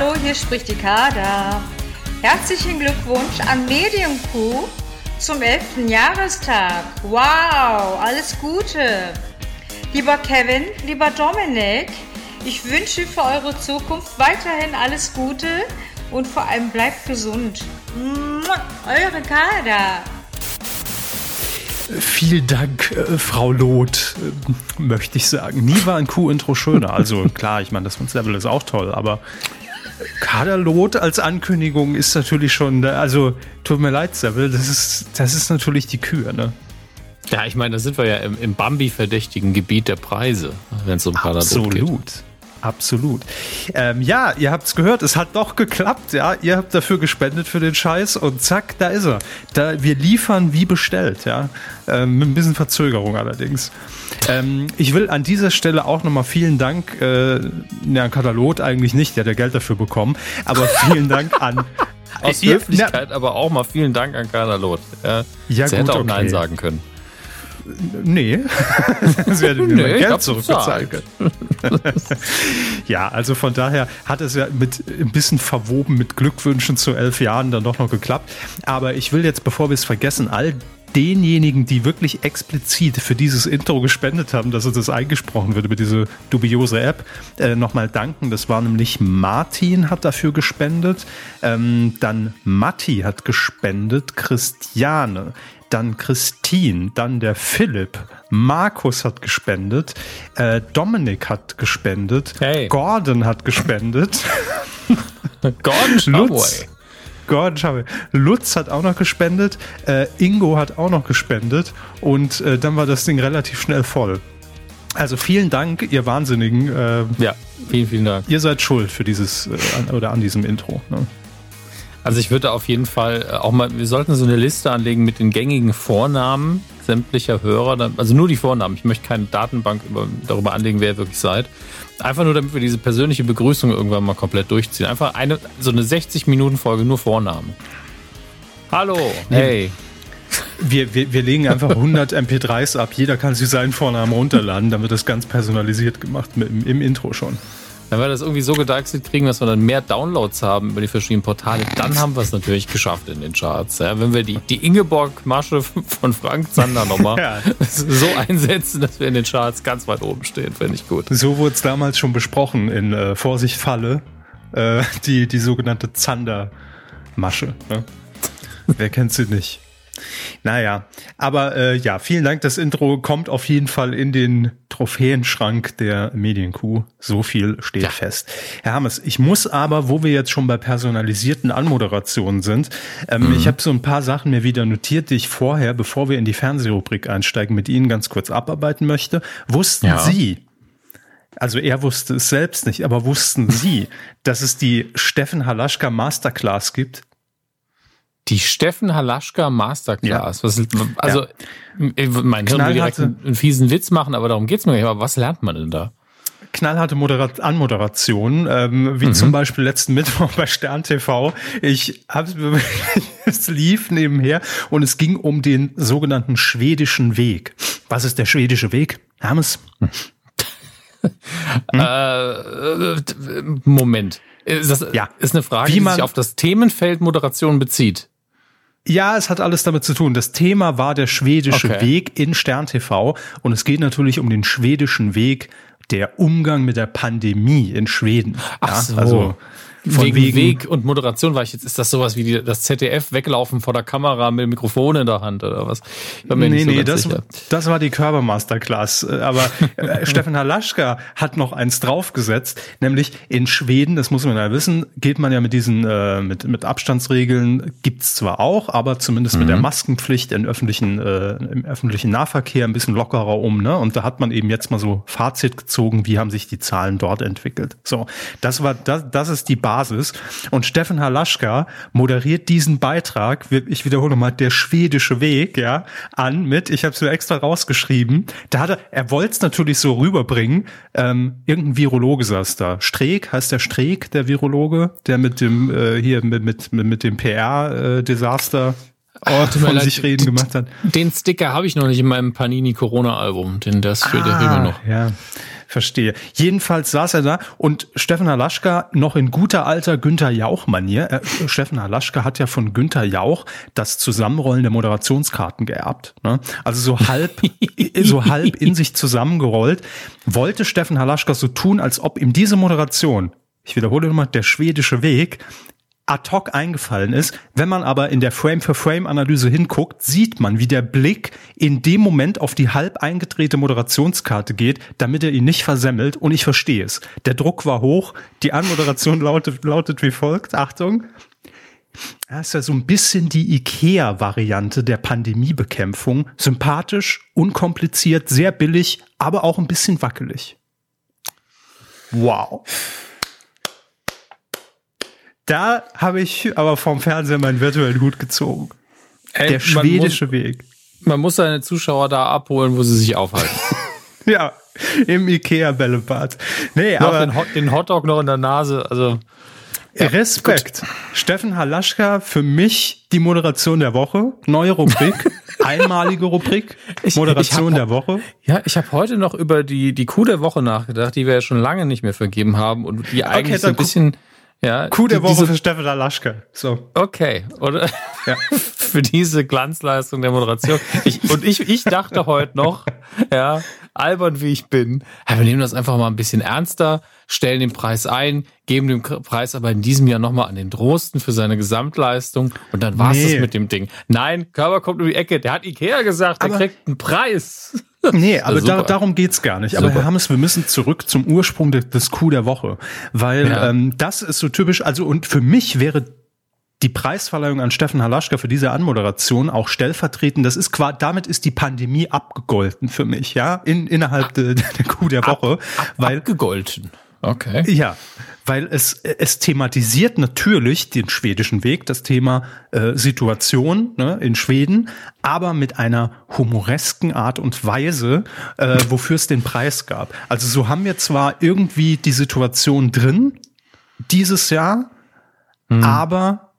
Hallo, hier spricht die Kader. Herzlichen Glückwunsch an Medienkuh zum 11. Jahrestag. Wow, alles Gute. Lieber Kevin, lieber Dominik, ich wünsche für eure Zukunft weiterhin alles Gute und vor allem bleibt gesund. Eure Kader. Vielen Dank, äh, Frau Loth, äh, möchte ich sagen. Nie war ein Q-Intro schöner. Also klar, ich meine, das Level ist auch toll, aber Kaderlot als Ankündigung ist natürlich schon, also tut mir leid, Seville, das ist, das ist natürlich die Kür, ne? Ja, ich meine, da sind wir ja im, im Bambi-verdächtigen Gebiet der Preise, wenn es um Kaderlot geht. Absolut. Absolut. Ähm, ja, ihr habt's gehört, es hat doch geklappt, ja. Ihr habt dafür gespendet für den Scheiß und zack, da ist er. Da, wir liefern wie bestellt, ja. Ähm, mit ein bisschen Verzögerung allerdings. Ähm, ich will an dieser Stelle auch nochmal vielen Dank, äh, ja, Katalot eigentlich nicht, der hat ja Geld dafür bekommen, aber vielen Dank an. Aus Höflichkeit, na, aber auch mal vielen Dank an Katalot. Ja, ja, Sie gut, hätte auch okay. Nein sagen können. Nee, sie hätte mir nee, Geld zurückbezahlen können. ja, also von daher hat es ja mit ein bisschen verwoben mit Glückwünschen zu elf Jahren dann doch noch geklappt. Aber ich will jetzt, bevor wir es vergessen, all denjenigen, die wirklich explizit für dieses Intro gespendet haben, dass es das eingesprochen wird über diese dubiose App, äh, nochmal danken. Das war nämlich Martin hat dafür gespendet, ähm, dann Matti hat gespendet, Christiane, dann Christine, dann der Philipp, Markus hat gespendet, äh, Dominik hat gespendet, hey. Gordon hat gespendet. Gordon Lutz, Gordon Schauer. Lutz hat auch noch gespendet, äh, Ingo hat auch noch gespendet und äh, dann war das Ding relativ schnell voll. Also vielen Dank, ihr Wahnsinnigen. Äh, ja, vielen, vielen Dank. Ihr seid schuld für dieses äh, an, oder an diesem Intro. Ne? Also ich würde auf jeden Fall äh, auch mal, wir sollten so eine Liste anlegen mit den gängigen Vornamen sämtlicher Hörer, also nur die Vornamen. Ich möchte keine Datenbank über, darüber anlegen, wer ihr wirklich seid. Einfach nur, damit wir diese persönliche Begrüßung irgendwann mal komplett durchziehen. Einfach eine, so eine 60-Minuten-Folge, nur Vornamen. Hallo, hey. Wir, wir, wir legen einfach 100 MP3s ab. Jeder kann sich seinen Vornamen runterladen. Dann wird das ganz personalisiert gemacht mit, im, im Intro schon. Wenn wir das irgendwie so gedeichselt kriegen, dass wir dann mehr Downloads haben über die verschiedenen Portale, dann haben wir es natürlich geschafft in den Charts. Ja, wenn wir die, die Ingeborg-Masche von Frank Zander nochmal ja. so einsetzen, dass wir in den Charts ganz weit oben stehen, finde ich gut. So wurde es damals schon besprochen in äh, Vorsicht Falle, äh, die, die sogenannte Zander-Masche. Ne? Wer kennt sie nicht? Naja, aber äh, ja, vielen Dank. Das Intro kommt auf jeden Fall in den Trophäenschrank der Medienkuh. So viel steht ja. fest. Herr Hammes, ich muss aber, wo wir jetzt schon bei personalisierten Anmoderationen sind, ähm, mhm. ich habe so ein paar Sachen mir wieder notiert, die ich vorher, bevor wir in die Fernsehrubrik einsteigen, mit Ihnen ganz kurz abarbeiten möchte. Wussten ja. Sie, also er wusste es selbst nicht, aber wussten Sie, dass es die Steffen Halaschka Masterclass gibt? Die Steffen Halaschka Masterclass. Ja. Was, also, ja. mein Hirn will direkt einen, einen, fiesen Witz machen, aber darum geht's mir nicht. Aber was lernt man denn da? knallharte Moderat Anmoderation, ähm, wie mhm. zum Beispiel letzten Mittwoch bei Stern TV. Ich hab's es lief nebenher und es ging um den sogenannten schwedischen Weg. Was ist der schwedische Weg? Hermes? Hm? Äh, Moment. Ist das ja. ist eine Frage, wie man, die sich auf das Themenfeld Moderation bezieht? Ja, es hat alles damit zu tun. Das Thema war der schwedische okay. Weg in Stern TV und es geht natürlich um den schwedischen Weg, der Umgang mit der Pandemie in Schweden. Ach ja, so. Also von wegen, wegen, Weg und Moderation war ich jetzt, ist das sowas wie die, das ZDF weglaufen vor der Kamera mit dem Mikrofon in der Hand oder was? nee, so nee, das, das war die Körpermasterclass. Äh, aber äh, Stefan Halaschka hat noch eins draufgesetzt, nämlich in Schweden, das muss man ja wissen, geht man ja mit diesen, äh, mit, mit Abstandsregeln, gibt's zwar auch, aber zumindest mhm. mit der mhm. Maskenpflicht in öffentlichen, äh, im öffentlichen Nahverkehr ein bisschen lockerer um, ne? Und da hat man eben jetzt mal so Fazit gezogen, wie haben sich die Zahlen dort entwickelt. So, das war, das, das ist die Basis Basis. Und Steffen Halaschka moderiert diesen Beitrag, ich wiederhole mal, der schwedische Weg, ja, an mit, ich habe es mir extra rausgeschrieben, da hat er, er wollte es natürlich so rüberbringen, ähm, irgendein Virologe saß da. Streeck, heißt der Streeck, der Virologe, der mit dem, äh, hier, mit, mit, mit dem PR-Desaster Oh, von leid, sich reden gemacht hat. Den Sticker habe ich noch nicht in meinem Panini Corona Album, denn das fehlt ah, immer noch. Ja. Verstehe. Jedenfalls saß er da und Steffen Halaschka noch in guter alter Günther Jauch-Manier. Äh, Steffen Halaschka hat ja von Günther Jauch das Zusammenrollen der Moderationskarten geerbt. Ne? Also so halb, so halb in sich zusammengerollt. Wollte Steffen Halaschka so tun, als ob ihm diese Moderation ich wiederhole nochmal, der schwedische Weg ad hoc eingefallen ist. Wenn man aber in der Frame-für-Frame-Analyse hinguckt, sieht man, wie der Blick in dem Moment auf die halb eingedrehte Moderationskarte geht, damit er ihn nicht versemmelt. Und ich verstehe es. Der Druck war hoch. Die Anmoderation lautet, lautet wie folgt. Achtung. Das ist ja so ein bisschen die IKEA-Variante der Pandemiebekämpfung. Sympathisch, unkompliziert, sehr billig, aber auch ein bisschen wackelig. Wow. Da habe ich aber vom Fernseher meinen virtuellen Hut gezogen. Ey, Der schwedische muss, Weg. Man muss seine Zuschauer da abholen, wo sie sich aufhalten. ja, im Ikea-Bällebad. Nee, noch aber den, Hot, den Hotdog noch in der Nase, also. Ja, Respekt. Gut. Steffen Halaschka, für mich die Moderation der Woche. Neue Rubrik, einmalige Rubrik, Moderation ich hab, der Woche. Ja, ich habe heute noch über die, die Kuh der Woche nachgedacht, die wir ja schon lange nicht mehr vergeben haben und die eigentlich okay, so ein bisschen... Ja, Coup der Woche diese, für Steffen Alaschke. So. Okay, oder? Ja. für diese Glanzleistung der Moderation. Ich, und ich, ich dachte heute noch, ja, albern wie ich bin, ja, wir nehmen das einfach mal ein bisschen ernster, stellen den Preis ein, geben den Preis aber in diesem Jahr nochmal an den Drosten für seine Gesamtleistung und dann war's nee. das mit dem Ding. Nein, Körper kommt um die Ecke, der hat Ikea gesagt, der kriegt einen Preis. Nee, aber da, darum geht's gar nicht. Aber super. Herr Hammes, wir müssen zurück zum Ursprung des, des Coup der Woche. Weil ja. ähm, das ist so typisch, also und für mich wäre die Preisverleihung an Steffen Halaschka für diese Anmoderation auch stellvertretend. Das ist quasi, damit ist die Pandemie abgegolten für mich, ja, in, innerhalb der, der Coup der Woche. Ab, ab, weil, abgegolten. Okay. Ja, weil es, es thematisiert natürlich den schwedischen Weg, das Thema äh, Situation ne, in Schweden, aber mit einer humoresken Art und Weise, äh, wofür es den Preis gab. Also so haben wir zwar irgendwie die Situation drin dieses Jahr, hm. aber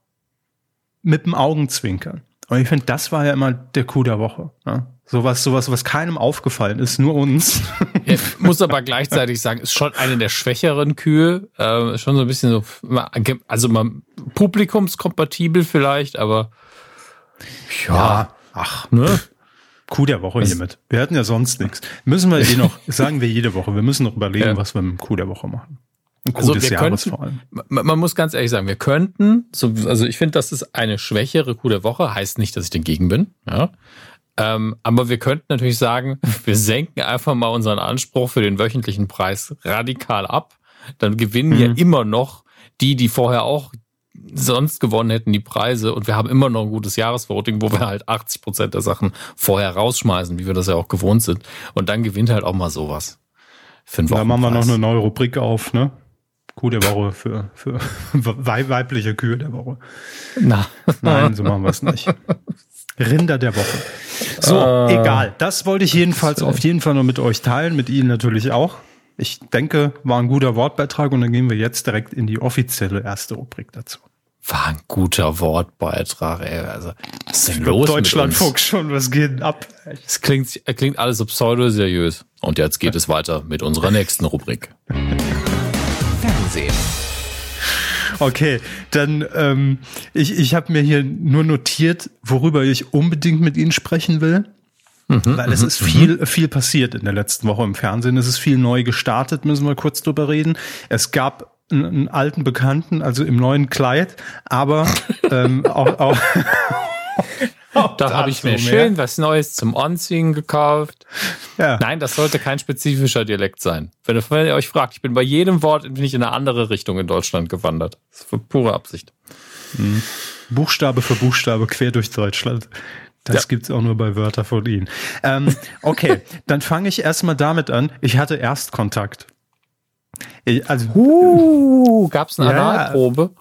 mit dem Augenzwinkern. Und ich finde, das war ja immer der Coup der Woche. Ne? Sowas, sowas, was keinem aufgefallen ist, nur uns. Ja, muss aber gleichzeitig sagen, ist schon eine der schwächeren Kühe. Äh, schon so ein bisschen so, also mal publikumskompatibel vielleicht, aber ja, ja ach, ne? Coup der Woche was? hiermit. Wir hatten ja sonst nichts. Müssen wir eh noch, sagen wir jede Woche, wir müssen noch überlegen, ja. was wir mit dem Coup der Woche machen. Ein also wir Jahres könnten, vor allem. Man muss ganz ehrlich sagen, wir könnten, so, also ich finde, das ist eine schwächere Coup der Woche, heißt nicht, dass ich dagegen bin, ja. Ähm, aber wir könnten natürlich sagen, wir senken einfach mal unseren Anspruch für den wöchentlichen Preis radikal ab. Dann gewinnen mhm. ja immer noch die, die vorher auch sonst gewonnen hätten, die Preise. Und wir haben immer noch ein gutes Jahresvoting, wo wir halt 80 Prozent der Sachen vorher rausschmeißen, wie wir das ja auch gewohnt sind. Und dann gewinnt halt auch mal sowas. Für da machen wir noch eine neue Rubrik auf, ne? Kuh der Woche für, für weibliche Kühe der Woche. Na. Nein, so machen wir es nicht. Rinder der Woche. So, äh, egal. Das wollte ich jedenfalls auf jeden Fall nur mit euch teilen, mit Ihnen natürlich auch. Ich denke, war ein guter Wortbeitrag und dann gehen wir jetzt direkt in die offizielle erste Rubrik dazu. War ein guter Wortbeitrag, ey. Also, was ist denn los? Deutschlandfunk schon, was geht denn ab? Es klingt, klingt alles so pseudo-seriös. Und jetzt geht es weiter mit unserer nächsten Rubrik. Fernsehen. Okay, dann ähm, ich, ich habe mir hier nur notiert, worüber ich unbedingt mit Ihnen sprechen will. Mhm, weil es mhm, ist viel, mhm. viel passiert in der letzten Woche im Fernsehen. Es ist viel neu gestartet, müssen wir kurz drüber reden. Es gab einen, einen alten Bekannten, also im neuen Kleid, aber ähm, auch, auch da habe ich mir mehr. schön was Neues zum Anziehen gekauft. Ja. Nein, das sollte kein spezifischer Dialekt sein. Wenn ihr, wenn ihr euch fragt, ich bin bei jedem Wort bin ich in eine andere Richtung in Deutschland gewandert. Das ist für pure Absicht. Mhm. Buchstabe für Buchstabe quer durch Deutschland. Das ja. gibt's auch nur bei Wörter von Ihnen. Ähm, okay, dann fange ich erstmal damit an. Ich hatte Erstkontakt. Ich, also, uh, gab's eine ja, Analprobe?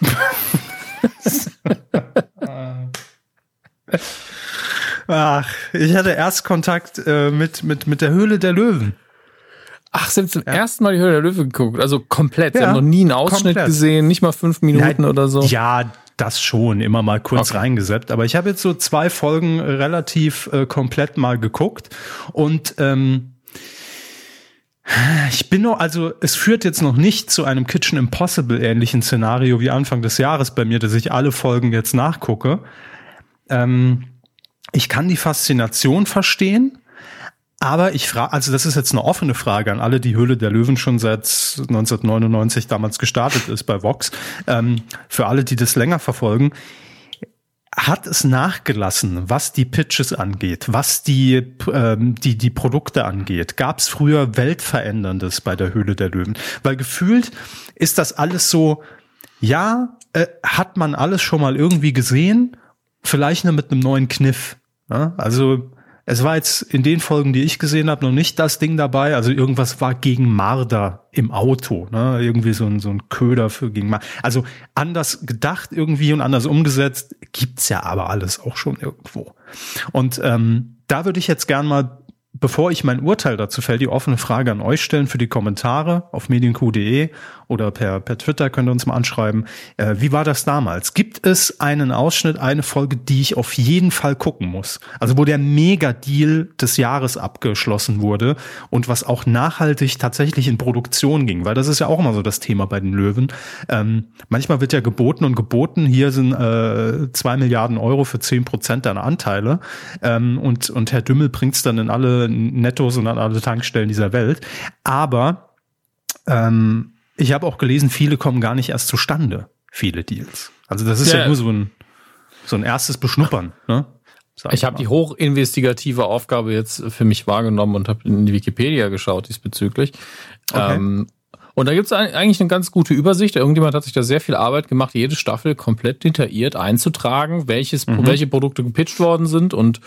Ach, ich hatte Erstkontakt äh, mit, mit, mit der Höhle der Löwen. Ach, Sie haben zum ja. ersten Mal die Höhle der Löwen geguckt, also komplett. Sie ja, haben noch nie einen Ausschnitt komplett. gesehen, nicht mal fünf Minuten ja, oder so. Ja, das schon, immer mal kurz okay. reingeseppt. Aber ich habe jetzt so zwei Folgen relativ äh, komplett mal geguckt und ähm, Ich bin noch, also es führt jetzt noch nicht zu einem Kitchen Impossible ähnlichen Szenario wie Anfang des Jahres bei mir, dass ich alle Folgen jetzt nachgucke. Ähm, ich kann die Faszination verstehen, aber ich frage, also das ist jetzt eine offene Frage an alle, die Höhle der Löwen schon seit 1999 damals gestartet ist bei Vox. Ähm, für alle, die das länger verfolgen, hat es nachgelassen, was die Pitches angeht, was die, ähm, die, die Produkte angeht? Gab es früher Weltveränderndes bei der Höhle der Löwen? Weil gefühlt ist das alles so, ja, äh, hat man alles schon mal irgendwie gesehen, vielleicht nur mit einem neuen Kniff. Ja? Also es war jetzt in den Folgen, die ich gesehen habe, noch nicht das Ding dabei. Also irgendwas war gegen Marder im Auto, ne? Irgendwie so ein, so ein Köder für gegen Marder. Also anders gedacht irgendwie und anders umgesetzt gibt's ja aber alles auch schon irgendwo. Und ähm, da würde ich jetzt gern mal bevor ich mein Urteil dazu fällt, die offene Frage an euch stellen für die Kommentare auf medienq.de oder per, per Twitter könnt ihr uns mal anschreiben. Äh, wie war das damals? Gibt es einen Ausschnitt, eine Folge, die ich auf jeden Fall gucken muss? Also wo der Mega-Deal des Jahres abgeschlossen wurde und was auch nachhaltig tatsächlich in Produktion ging, weil das ist ja auch immer so das Thema bei den Löwen. Ähm, manchmal wird ja geboten und geboten, hier sind äh, zwei Milliarden Euro für zehn Prozent deiner Anteile ähm, und, und Herr Dümmel bringt's dann in alle Nettos und an alle Tankstellen dieser Welt. Aber ähm, ich habe auch gelesen, viele kommen gar nicht erst zustande, viele Deals. Also das ist ja, ja nur so ein, so ein erstes Beschnuppern. Ne? ich habe die hochinvestigative Aufgabe jetzt für mich wahrgenommen und habe in die Wikipedia geschaut diesbezüglich. Okay. Ähm, und da gibt es eigentlich eine ganz gute Übersicht. Irgendjemand hat sich da sehr viel Arbeit gemacht, jede Staffel komplett detailliert einzutragen, welches, mhm. welche Produkte gepitcht worden sind und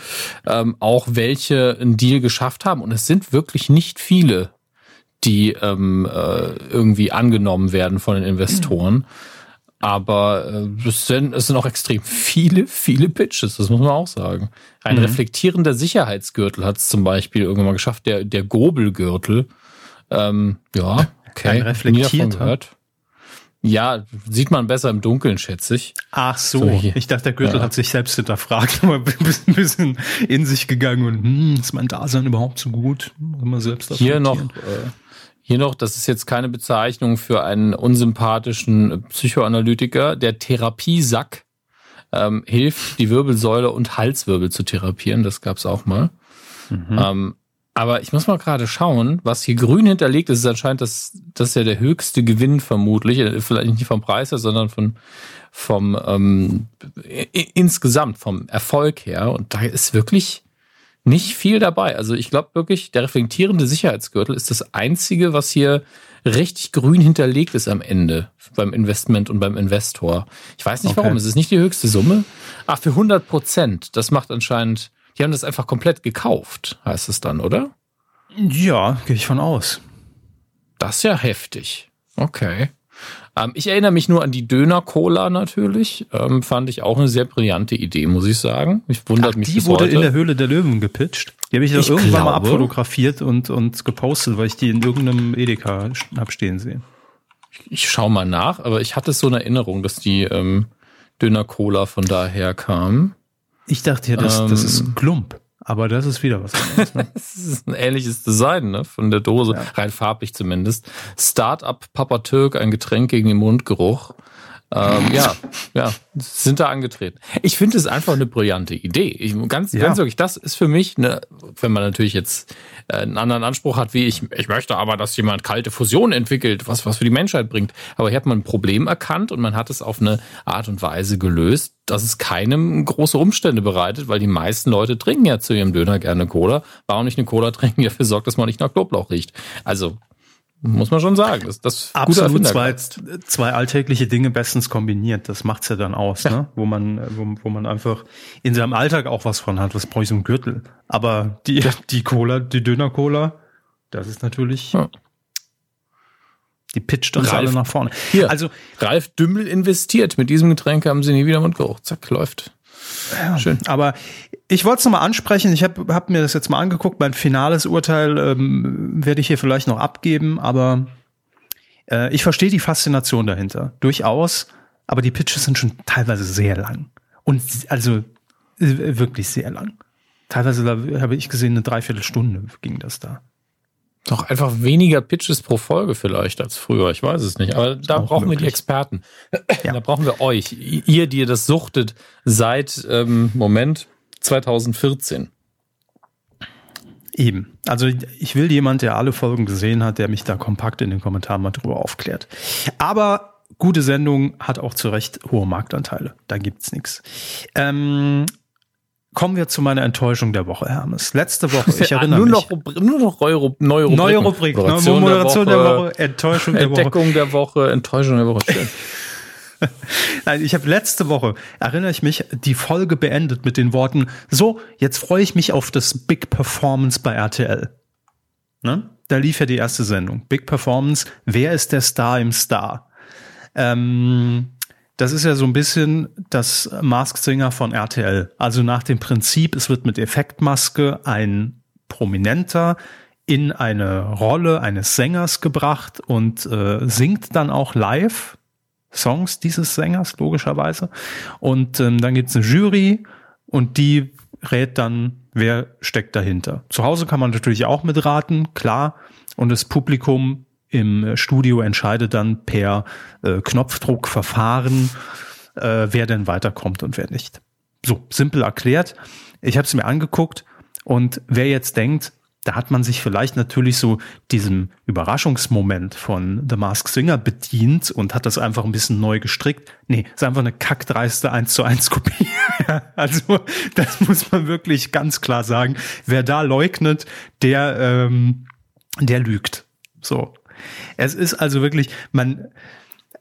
ähm, auch welche einen Deal geschafft haben. Und es sind wirklich nicht viele, die ähm, äh, irgendwie angenommen werden von den Investoren. Mhm. Aber äh, es, sind, es sind auch extrem viele, viele Pitches, das muss man auch sagen. Ein mhm. reflektierender Sicherheitsgürtel hat es zum Beispiel irgendwann mal geschafft, der, der Gobelgürtel. Ähm, ja, Okay, reflektiert gehört. Ja, sieht man besser im Dunkeln, schätze ich. Ach so, so ich dachte, der Gürtel ja. hat sich selbst hinterfragt, aber ein bisschen in sich gegangen und hm, ist mein Dasein überhaupt so gut? Immer selbst hier noch, äh, hier noch, das ist jetzt keine Bezeichnung für einen unsympathischen Psychoanalytiker, der Therapiesack ähm, hilft, die Wirbelsäule und Halswirbel zu therapieren. Das gab's auch mal. Mhm. Ähm, aber ich muss mal gerade schauen, was hier grün hinterlegt ist, ist anscheinend das, das ist ja der höchste Gewinn vermutlich, äh, vielleicht nicht vom Preis her, sondern von, vom ähm, insgesamt vom Erfolg her. Und da ist wirklich nicht viel dabei. Also ich glaube wirklich, der reflektierende Sicherheitsgürtel ist das einzige, was hier richtig grün hinterlegt ist am Ende beim Investment und beim Investor. Ich weiß nicht okay. warum. Es ist nicht die höchste Summe. Ah, für 100 Prozent. Das macht anscheinend die haben das einfach komplett gekauft, heißt es dann, oder? Ja, gehe ich von aus. Das ist ja heftig. Okay. Ähm, ich erinnere mich nur an die Döner-Cola natürlich. Ähm, fand ich auch eine sehr brillante Idee, muss ich sagen. Ich wundert Ach, mich Die wurde heute. in der Höhle der Löwen gepitcht. Die habe ich, ich irgendwann glaube. mal abfotografiert und, und gepostet, weil ich die in irgendeinem Edeka hab stehen sehen. Ich schaue mal nach, aber ich hatte so eine Erinnerung, dass die ähm, Döner-Cola von daher kam. Ich dachte ja, das, ähm, das ist Klump. Aber das ist wieder was anderes. Ne? das ist ein ähnliches Design, ne? Von der Dose, ja. rein farblich zumindest. Startup Papa Türk, ein Getränk gegen den Mundgeruch. Ähm, ja, ja, sind da angetreten. Ich finde es einfach eine brillante Idee. Ich, ganz, ja. ganz wirklich, das ist für mich, eine, wenn man natürlich jetzt äh, einen anderen Anspruch hat, wie ich, ich möchte aber, dass jemand kalte Fusion entwickelt, was, was für die Menschheit bringt. Aber hier hat man ein Problem erkannt und man hat es auf eine Art und Weise gelöst, dass es keinem große Umstände bereitet, weil die meisten Leute trinken ja zu ihrem Döner gerne Cola. Warum nicht eine Cola trinken, die dafür sorgt, dass man nicht nach Knoblauch riecht? Also, muss man schon sagen. Das, das Absolut zwei, zwei alltägliche Dinge bestens kombiniert. Das macht's ja dann aus, ja. ne? wo man, wo, wo man einfach in seinem Alltag auch was von hat. Was brauche ich so ein Gürtel? Aber die, die Cola, die Döner-Cola, das ist natürlich, ja. die pitcht uns Ralf, alle nach vorne. Hier, also Ralf Dümmel investiert. Mit diesem Getränk haben sie nie wieder Mundgeruch. Zack, läuft. Ja, Schön. Aber ich wollte es nochmal ansprechen. Ich habe hab mir das jetzt mal angeguckt. Mein finales Urteil ähm, werde ich hier vielleicht noch abgeben, aber äh, ich verstehe die Faszination dahinter. Durchaus. Aber die Pitches sind schon teilweise sehr lang. Und also äh, wirklich sehr lang. Teilweise habe ich gesehen, eine Dreiviertelstunde ging das da. Doch einfach weniger Pitches pro Folge vielleicht als früher. Ich weiß es nicht. Aber da brauchen möglich. wir die Experten. Ja. Da brauchen wir euch. Ihr, die ihr das suchtet seit, ähm, Moment, 2014. Eben. Also ich will jemand, der alle Folgen gesehen hat, der mich da kompakt in den Kommentaren mal drüber aufklärt. Aber gute Sendung hat auch zu Recht hohe Marktanteile. Da gibt's nichts. Ähm, Kommen wir zu meiner Enttäuschung der Woche, Hermes. Letzte Woche, ich erinnere nur mich. Noch, nur noch neue, Rubrik. Neue Rubrik. Moderation, Moderation der, Woche, der Woche, Enttäuschung der Woche. Entdeckung der Woche, Enttäuschung der Woche. Nein, ich habe letzte Woche, erinnere ich mich, die Folge beendet mit den Worten, so, jetzt freue ich mich auf das Big Performance bei RTL. Ne? Da lief ja die erste Sendung. Big Performance, wer ist der Star im Star? Ähm, das ist ja so ein bisschen das Mask Singer von RTL. Also nach dem Prinzip, es wird mit Effektmaske ein Prominenter in eine Rolle eines Sängers gebracht und äh, singt dann auch live Songs dieses Sängers, logischerweise. Und ähm, dann gibt's eine Jury und die rät dann, wer steckt dahinter. Zu Hause kann man natürlich auch mitraten, klar. Und das Publikum im Studio entscheidet dann per äh, Knopfdruckverfahren, äh, wer denn weiterkommt und wer nicht. So, simpel erklärt. Ich habe es mir angeguckt und wer jetzt denkt, da hat man sich vielleicht natürlich so diesem Überraschungsmoment von The Mask Singer bedient und hat das einfach ein bisschen neu gestrickt. Nee, ist einfach eine kackdreiste 1 zu 1 Kopie. also, das muss man wirklich ganz klar sagen. Wer da leugnet, der, ähm, der lügt. So. Es ist also wirklich, man,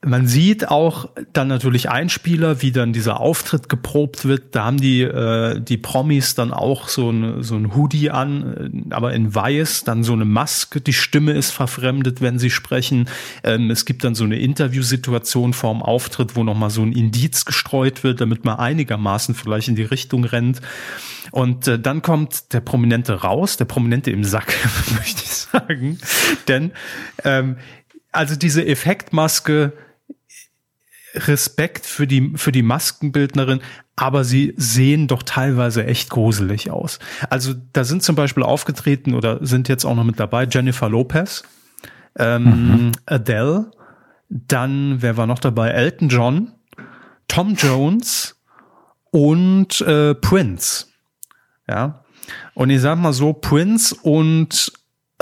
man sieht auch dann natürlich Einspieler, wie dann dieser Auftritt geprobt wird. Da haben die, äh, die Promis dann auch so ein, so ein Hoodie an, äh, aber in weiß, dann so eine Maske. Die Stimme ist verfremdet, wenn sie sprechen. Ähm, es gibt dann so eine Interviewsituation vorm Auftritt, wo nochmal so ein Indiz gestreut wird, damit man einigermaßen vielleicht in die Richtung rennt. Und äh, dann kommt der Prominente raus, der Prominente im Sack, möchte ich sagen. Denn ähm, also diese Effektmaske Respekt für die, für die Maskenbildnerin, aber sie sehen doch teilweise echt gruselig aus. Also da sind zum Beispiel aufgetreten oder sind jetzt auch noch mit dabei Jennifer Lopez, ähm, mhm. Adele, dann, wer war noch dabei? Elton John, Tom Jones und äh, Prince. Ja. Und ich sag mal so, Prince und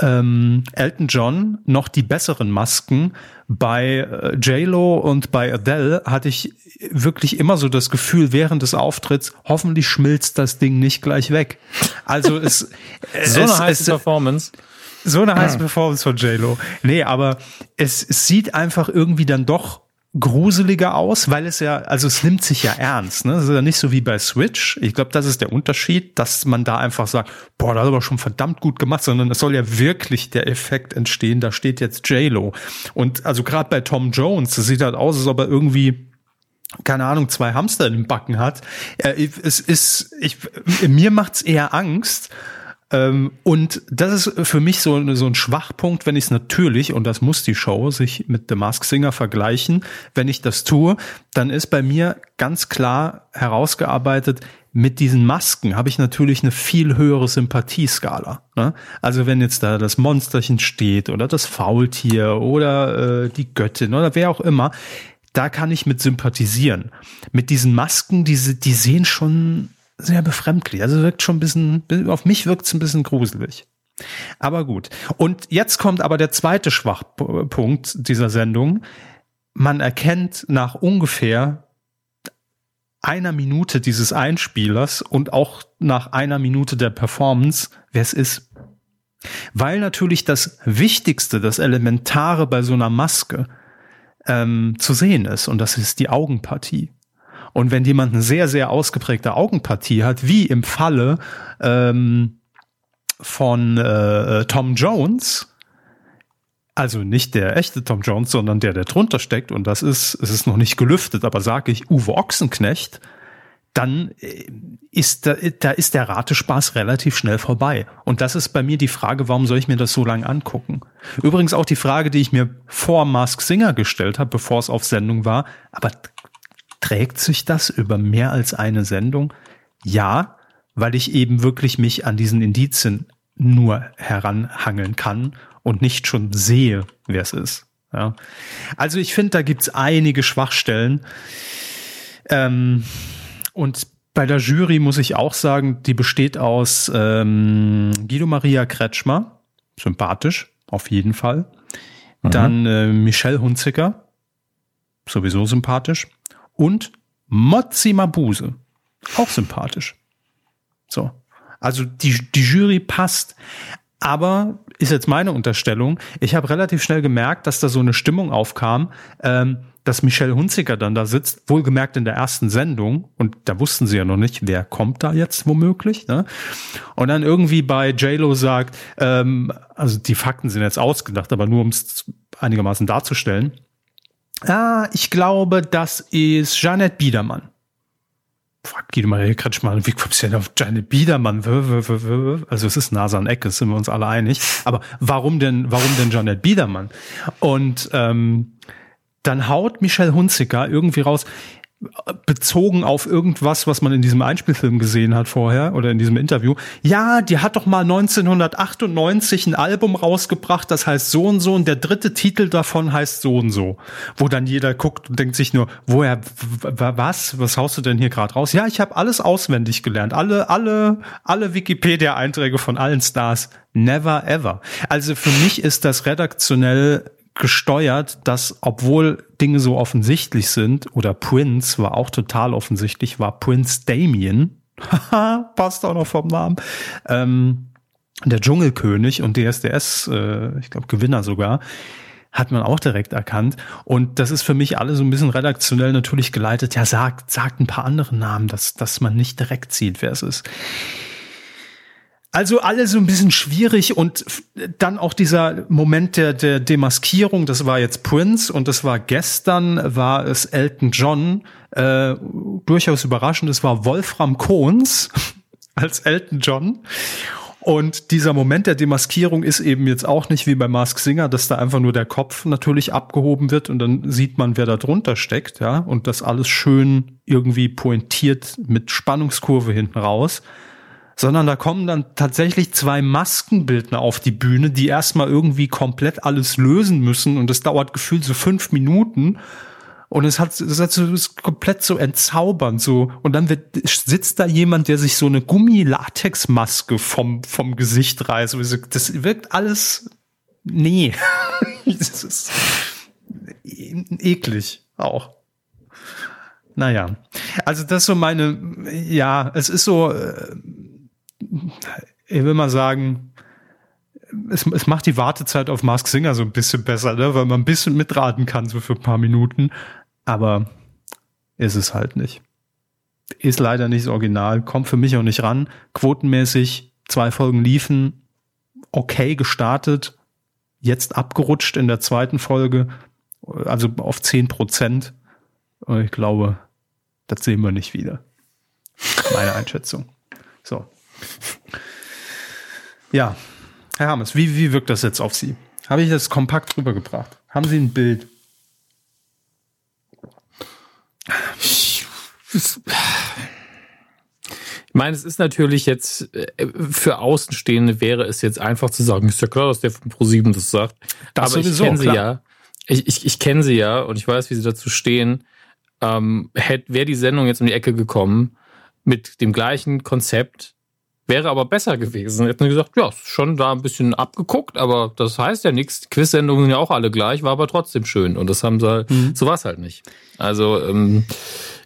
ähm, Elton John noch die besseren Masken. Bei äh, J-Lo und bei Adele hatte ich wirklich immer so das Gefühl während des Auftritts, hoffentlich schmilzt das Ding nicht gleich weg. Also es so es, eine heiße es, Performance. So eine heiße Performance von J-Lo. Nee, aber es, es sieht einfach irgendwie dann doch gruseliger aus, weil es ja, also es nimmt sich ja ernst. Ne? Das ist ja nicht so wie bei Switch. Ich glaube, das ist der Unterschied, dass man da einfach sagt, boah, das hat aber schon verdammt gut gemacht, sondern es soll ja wirklich der Effekt entstehen. Da steht jetzt J-Lo. Und also gerade bei Tom Jones, das sieht halt aus, als ob er irgendwie keine Ahnung, zwei Hamster den Backen hat. Äh, es ist, ich, mir macht's eher Angst, und das ist für mich so, so ein Schwachpunkt, wenn ich es natürlich, und das muss die Show sich mit The Mask Singer vergleichen, wenn ich das tue, dann ist bei mir ganz klar herausgearbeitet, mit diesen Masken habe ich natürlich eine viel höhere Sympathieskala. Ne? Also wenn jetzt da das Monsterchen steht oder das Faultier oder äh, die Göttin oder wer auch immer, da kann ich mit sympathisieren. Mit diesen Masken, die, die sehen schon sehr befremdlich. Also wirkt schon ein bisschen, auf mich wirkt es ein bisschen gruselig. Aber gut. Und jetzt kommt aber der zweite Schwachpunkt dieser Sendung. Man erkennt nach ungefähr einer Minute dieses Einspielers und auch nach einer Minute der Performance, wer es ist. Weil natürlich das Wichtigste, das Elementare bei so einer Maske ähm, zu sehen ist und das ist die Augenpartie. Und wenn jemand eine sehr, sehr ausgeprägte Augenpartie hat, wie im Falle ähm, von äh, Tom Jones, also nicht der echte Tom Jones, sondern der, der drunter steckt, und das ist, es ist noch nicht gelüftet, aber sage ich Uwe Ochsenknecht, dann äh, ist da, da ist der Ratespaß relativ schnell vorbei. Und das ist bei mir die Frage, warum soll ich mir das so lange angucken? Übrigens auch die Frage, die ich mir vor Mask Singer gestellt habe, bevor es auf Sendung war, aber Trägt sich das über mehr als eine Sendung? Ja, weil ich eben wirklich mich an diesen Indizien nur heranhangeln kann und nicht schon sehe, wer es ist. Ja. Also ich finde, da gibt's einige Schwachstellen. Ähm, und bei der Jury muss ich auch sagen, die besteht aus ähm, Guido Maria Kretschmer, sympathisch, auf jeden Fall. Mhm. Dann äh, Michelle Hunziker, sowieso sympathisch. Und Mozzi Mabuse, auch sympathisch. So. Also die, die Jury passt. Aber ist jetzt meine Unterstellung, ich habe relativ schnell gemerkt, dass da so eine Stimmung aufkam, ähm, dass Michelle Hunziker dann da sitzt, wohlgemerkt in der ersten Sendung, und da wussten sie ja noch nicht, wer kommt da jetzt womöglich, ne? Und dann irgendwie bei JLo sagt, ähm, also die Fakten sind jetzt ausgedacht, aber nur um es einigermaßen darzustellen. Ah, ich glaube, das ist Janet Biedermann. Fragt Guido Maria Kretschmann, wie kommst du denn auf Janet Biedermann? Also es ist Nase an Ecke, sind wir uns alle einig. Aber warum denn, warum denn Janet Biedermann? Und ähm, dann haut Michelle Hunziker irgendwie raus, bezogen auf irgendwas, was man in diesem Einspielfilm gesehen hat vorher oder in diesem Interview. Ja, die hat doch mal 1998 ein Album rausgebracht, das heißt so und so und der dritte Titel davon heißt so und so. Wo dann jeder guckt und denkt sich nur, woher, was, was haust du denn hier gerade raus? Ja, ich habe alles auswendig gelernt, alle, alle, alle Wikipedia-Einträge von allen Stars. Never ever. Also für mich ist das redaktionell gesteuert, dass obwohl Dinge so offensichtlich sind, oder Prince war auch total offensichtlich, war Prince Damien, passt auch noch vom Namen, ähm, der Dschungelkönig und DSDS, äh, ich glaube Gewinner sogar, hat man auch direkt erkannt. Und das ist für mich alle so ein bisschen redaktionell natürlich geleitet. Ja, sagt, sagt ein paar andere Namen, dass, dass man nicht direkt sieht, wer es ist. Also alle so ein bisschen schwierig und dann auch dieser Moment der, der Demaskierung, das war jetzt Prince und das war gestern, war es Elton John, äh, durchaus überraschend, es war Wolfram Kohns als Elton John. Und dieser Moment der Demaskierung ist eben jetzt auch nicht wie bei Mask Singer, dass da einfach nur der Kopf natürlich abgehoben wird und dann sieht man, wer da drunter steckt, ja, und das alles schön irgendwie pointiert mit Spannungskurve hinten raus sondern da kommen dann tatsächlich zwei Maskenbildner auf die Bühne, die erstmal irgendwie komplett alles lösen müssen und es dauert gefühlt so fünf Minuten. Und es hat, es hat so, ist komplett so entzaubernd, so. Und dann wird, sitzt da jemand, der sich so eine Gummilatexmaske vom, vom Gesicht reißt. Das wirkt alles, nee. das ist eklig auch. Naja. Also das so meine, ja, es ist so, äh, ich will mal sagen, es, es macht die Wartezeit auf Mask Singer so ein bisschen besser, ne? weil man ein bisschen mitraten kann, so für ein paar Minuten. Aber ist es halt nicht. Ist leider nicht das Original, kommt für mich auch nicht ran. Quotenmäßig, zwei Folgen liefen, okay gestartet, jetzt abgerutscht in der zweiten Folge, also auf zehn Prozent. Ich glaube, das sehen wir nicht wieder. Meine Einschätzung. Ja, Herr Hammes, wie, wie wirkt das jetzt auf Sie? Habe ich das kompakt rübergebracht? Haben Sie ein Bild? Ich, ich meine, es ist natürlich jetzt, äh, für Außenstehende wäre es jetzt einfach zu sagen, ist ja klar, dass der von ProSieben das sagt. Das Aber sowieso, ich kenne sie ja. Ich, ich, ich kenne sie ja und ich weiß, wie sie dazu stehen. Ähm, Wäre die Sendung jetzt um die Ecke gekommen mit dem gleichen Konzept, Wäre aber besser gewesen. Hätten gesagt, ja, schon da ein bisschen abgeguckt, aber das heißt ja nichts. Quiz-Sendungen sind ja auch alle gleich, war aber trotzdem schön. Und das haben sie halt, mhm. so war es halt nicht. Also, ähm,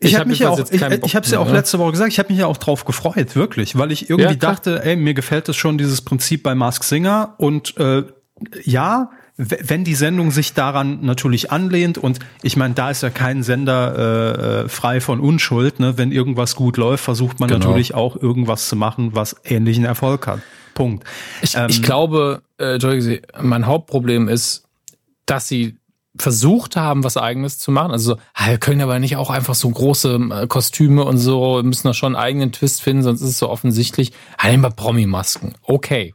ich, ich habe hab mich ja auch, ich, ich habe es ja auch letzte Woche gesagt, ich habe mich ja auch drauf gefreut, wirklich, weil ich irgendwie ja, dachte, ey, mir gefällt das schon, dieses Prinzip bei Mask Singer und äh, ja, wenn die Sendung sich daran natürlich anlehnt und ich meine, da ist ja kein Sender äh, äh, frei von Unschuld, ne? wenn irgendwas gut läuft, versucht man genau. natürlich auch irgendwas zu machen, was ähnlichen Erfolg hat. Punkt. Ich, ähm, ich glaube, äh, mein Hauptproblem ist, dass sie versucht haben, was eigenes zu machen. Also, ah, wir können aber nicht auch einfach so große äh, Kostüme und so, wir müssen da schon einen eigenen Twist finden, sonst ist es so offensichtlich. Nehmen wir Promi-Masken. Okay.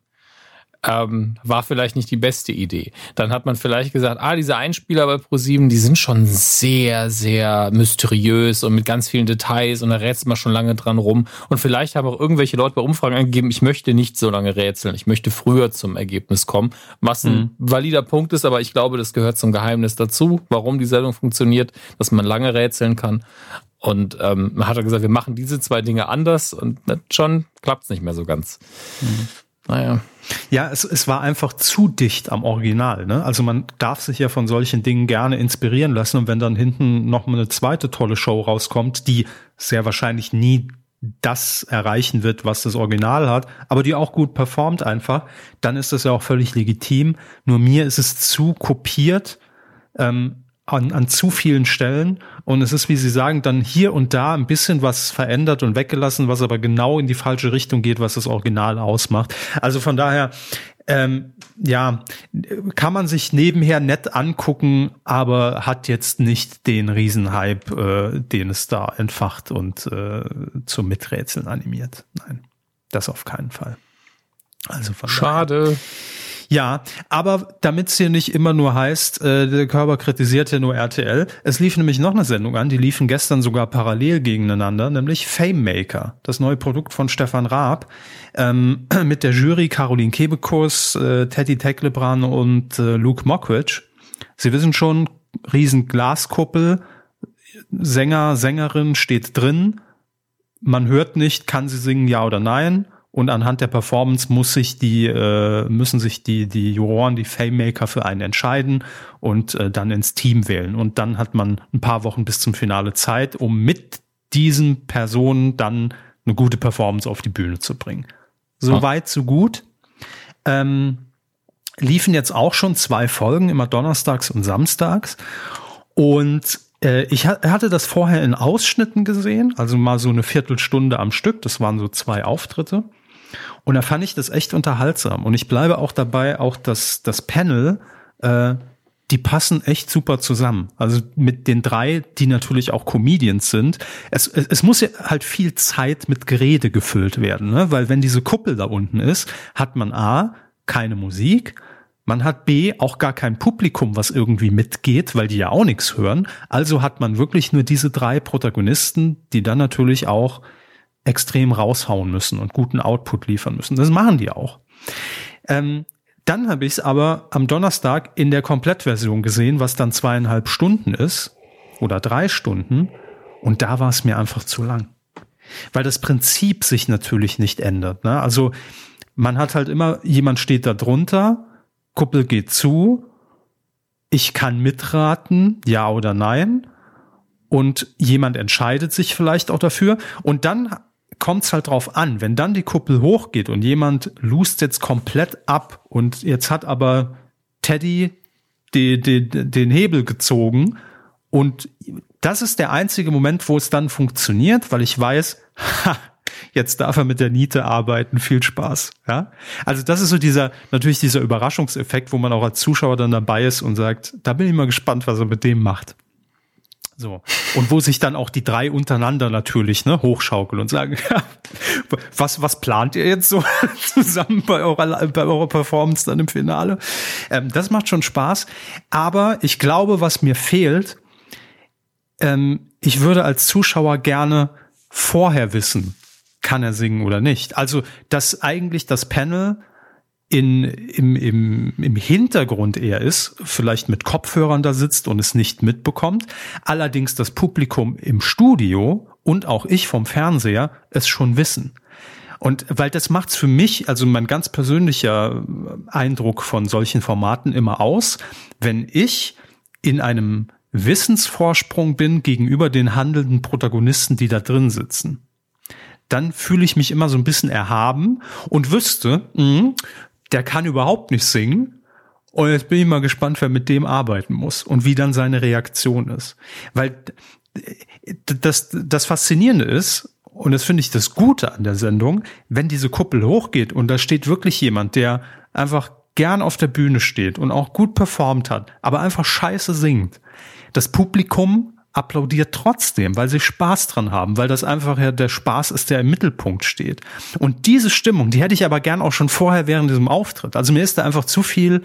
Ähm, war vielleicht nicht die beste Idee. Dann hat man vielleicht gesagt, ah, diese Einspieler bei ProSieben, die sind schon sehr, sehr mysteriös und mit ganz vielen Details und da rätselt man schon lange dran rum. Und vielleicht haben auch irgendwelche Leute bei Umfragen angegeben, ich möchte nicht so lange rätseln, ich möchte früher zum Ergebnis kommen, was ein mhm. valider Punkt ist, aber ich glaube, das gehört zum Geheimnis dazu, warum die Sendung funktioniert, dass man lange rätseln kann. Und ähm, man hat gesagt, wir machen diese zwei Dinge anders und schon klappt es nicht mehr so ganz. Mhm. Naja. Ja, es, es war einfach zu dicht am Original. Ne? Also man darf sich ja von solchen Dingen gerne inspirieren lassen und wenn dann hinten noch mal eine zweite tolle Show rauskommt, die sehr wahrscheinlich nie das erreichen wird, was das Original hat, aber die auch gut performt einfach, dann ist das ja auch völlig legitim. Nur mir ist es zu kopiert. Ähm, an, an zu vielen Stellen und es ist, wie Sie sagen, dann hier und da ein bisschen was verändert und weggelassen, was aber genau in die falsche Richtung geht, was das Original ausmacht. Also von daher, ähm, ja, kann man sich nebenher nett angucken, aber hat jetzt nicht den Riesenhype, äh, den es da entfacht und äh, zum Miträtseln animiert. Nein, das auf keinen Fall. Also Schade. Ja, aber damit es hier nicht immer nur heißt, äh, der Körper kritisiert ja nur RTL, es lief nämlich noch eine Sendung an, die liefen gestern sogar parallel gegeneinander, nämlich Fame Maker, das neue Produkt von Stefan Raab, ähm, mit der Jury Caroline Kebekus, äh, Teddy Tecklebrand und äh, Luke Mockridge. Sie wissen schon, riesen Glaskuppel, Sänger, Sängerin steht drin, man hört nicht, kann sie singen, ja oder nein und anhand der Performance muss sich die, äh, müssen sich die, die Juroren, die Famemaker für einen entscheiden und äh, dann ins Team wählen. Und dann hat man ein paar Wochen bis zum Finale Zeit, um mit diesen Personen dann eine gute Performance auf die Bühne zu bringen. So ah. weit, so gut. Ähm, liefen jetzt auch schon zwei Folgen, immer donnerstags und samstags. Und äh, ich hatte das vorher in Ausschnitten gesehen, also mal so eine Viertelstunde am Stück. Das waren so zwei Auftritte. Und da fand ich das echt unterhaltsam. Und ich bleibe auch dabei, auch das, das Panel, äh, die passen echt super zusammen. Also mit den drei, die natürlich auch Comedians sind. Es, es, es muss ja halt viel Zeit mit Gerede gefüllt werden, ne? weil wenn diese Kuppel da unten ist, hat man A, keine Musik, man hat B auch gar kein Publikum, was irgendwie mitgeht, weil die ja auch nichts hören. Also hat man wirklich nur diese drei Protagonisten, die dann natürlich auch extrem raushauen müssen und guten Output liefern müssen. Das machen die auch. Ähm, dann habe ich es aber am Donnerstag in der Komplettversion gesehen, was dann zweieinhalb Stunden ist oder drei Stunden. Und da war es mir einfach zu lang. Weil das Prinzip sich natürlich nicht ändert. Ne? Also man hat halt immer, jemand steht da drunter, Kuppel geht zu, ich kann mitraten, ja oder nein. Und jemand entscheidet sich vielleicht auch dafür. Und dann kommt es halt drauf an, wenn dann die Kuppel hochgeht und jemand lust jetzt komplett ab und jetzt hat aber Teddy die, die, den Hebel gezogen und das ist der einzige Moment, wo es dann funktioniert, weil ich weiß, ha, jetzt darf er mit der Niete arbeiten, viel Spaß. Ja, also das ist so dieser natürlich dieser Überraschungseffekt, wo man auch als Zuschauer dann dabei ist und sagt, da bin ich mal gespannt, was er mit dem macht. So. Und wo sich dann auch die drei untereinander natürlich ne, hochschaukeln und sagen, was, was plant ihr jetzt so zusammen bei eurer, bei eurer Performance dann im Finale? Ähm, das macht schon Spaß. Aber ich glaube, was mir fehlt, ähm, ich würde als Zuschauer gerne vorher wissen, kann er singen oder nicht. Also, dass eigentlich das Panel in, im, im, im Hintergrund eher ist, vielleicht mit Kopfhörern da sitzt und es nicht mitbekommt, allerdings das Publikum im Studio und auch ich vom Fernseher es schon wissen. Und weil das macht's für mich, also mein ganz persönlicher Eindruck von solchen Formaten immer aus, wenn ich in einem Wissensvorsprung bin gegenüber den handelnden Protagonisten, die da drin sitzen dann fühle ich mich immer so ein bisschen erhaben und wüsste, mh, der kann überhaupt nicht singen. Und jetzt bin ich mal gespannt, wer mit dem arbeiten muss und wie dann seine Reaktion ist. Weil das, das Faszinierende ist, und das finde ich das Gute an der Sendung, wenn diese Kuppel hochgeht und da steht wirklich jemand, der einfach gern auf der Bühne steht und auch gut performt hat, aber einfach scheiße singt. Das Publikum applaudiert trotzdem, weil sie Spaß dran haben, weil das einfach ja der Spaß ist, der im Mittelpunkt steht. Und diese Stimmung, die hätte ich aber gern auch schon vorher während diesem Auftritt. Also mir ist da einfach zu viel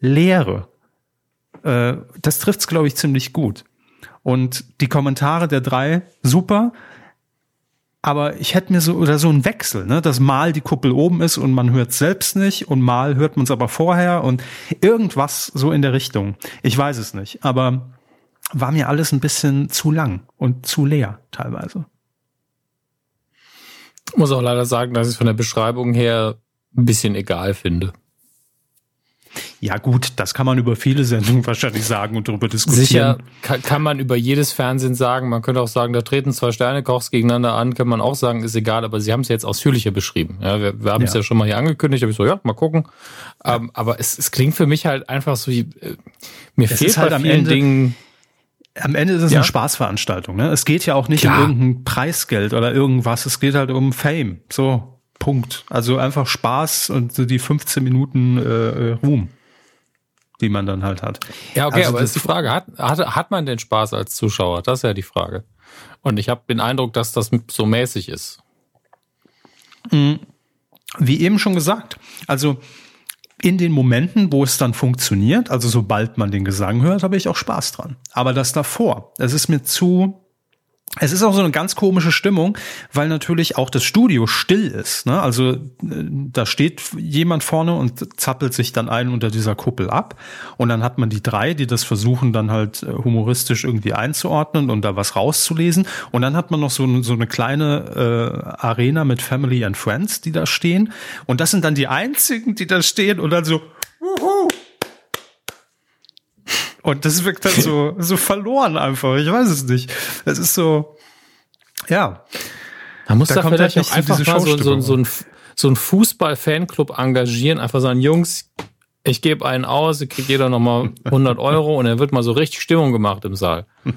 Leere. Äh, das trifft's, glaube ich, ziemlich gut. Und die Kommentare der drei, super. Aber ich hätte mir so, oder so ein Wechsel, ne, dass mal die Kuppel oben ist und man hört selbst nicht und mal hört man es aber vorher und irgendwas so in der Richtung. Ich weiß es nicht, aber war mir alles ein bisschen zu lang und zu leer teilweise. Ich muss auch leider sagen, dass ich es von der Beschreibung her ein bisschen egal finde. Ja gut, das kann man über viele Sendungen wahrscheinlich sagen und darüber diskutieren. Sicher kann, kann man über jedes Fernsehen sagen. Man könnte auch sagen, da treten zwei Sternekochs gegeneinander an, kann man auch sagen, ist egal, aber sie haben es jetzt ausführlicher beschrieben. Ja, wir, wir haben ja. es ja schon mal hier angekündigt, habe ich so, ja, mal gucken. Ja. Ähm, aber es, es klingt für mich halt einfach so, äh, mir es fehlt halt bei vielen Ende, Dingen am Ende ist es ja. eine Spaßveranstaltung. Ne? Es geht ja auch nicht Klar. um irgendein Preisgeld oder irgendwas. Es geht halt um Fame. So, Punkt. Also einfach Spaß und so die 15 Minuten äh, Ruhm, die man dann halt hat. Ja, okay, also aber ist die Frage, hat, hat, hat man den Spaß als Zuschauer? Das ist ja die Frage. Und ich habe den Eindruck, dass das so mäßig ist. Mhm. Wie eben schon gesagt, also in den Momenten, wo es dann funktioniert, also sobald man den Gesang hört, habe ich auch Spaß dran. Aber das davor, es ist mir zu es ist auch so eine ganz komische Stimmung, weil natürlich auch das Studio still ist. Ne? Also äh, da steht jemand vorne und zappelt sich dann ein unter dieser Kuppel ab. Und dann hat man die drei, die das versuchen dann halt äh, humoristisch irgendwie einzuordnen und da was rauszulesen. Und dann hat man noch so, so eine kleine äh, Arena mit Family and Friends, die da stehen. Und das sind dann die einzigen, die da stehen und dann so, Wuhu! Und das wirkt dann so, so verloren einfach. Ich weiß es nicht. Es ist so, ja. Man muss da, da vielleicht halt auch einfach mal so, so, so ein, so ein Fußball-Fanclub engagieren, einfach sagen, Jungs, ich gebe einen aus, kriegt jeder nochmal 100 Euro und dann wird mal so richtig Stimmung gemacht im Saal.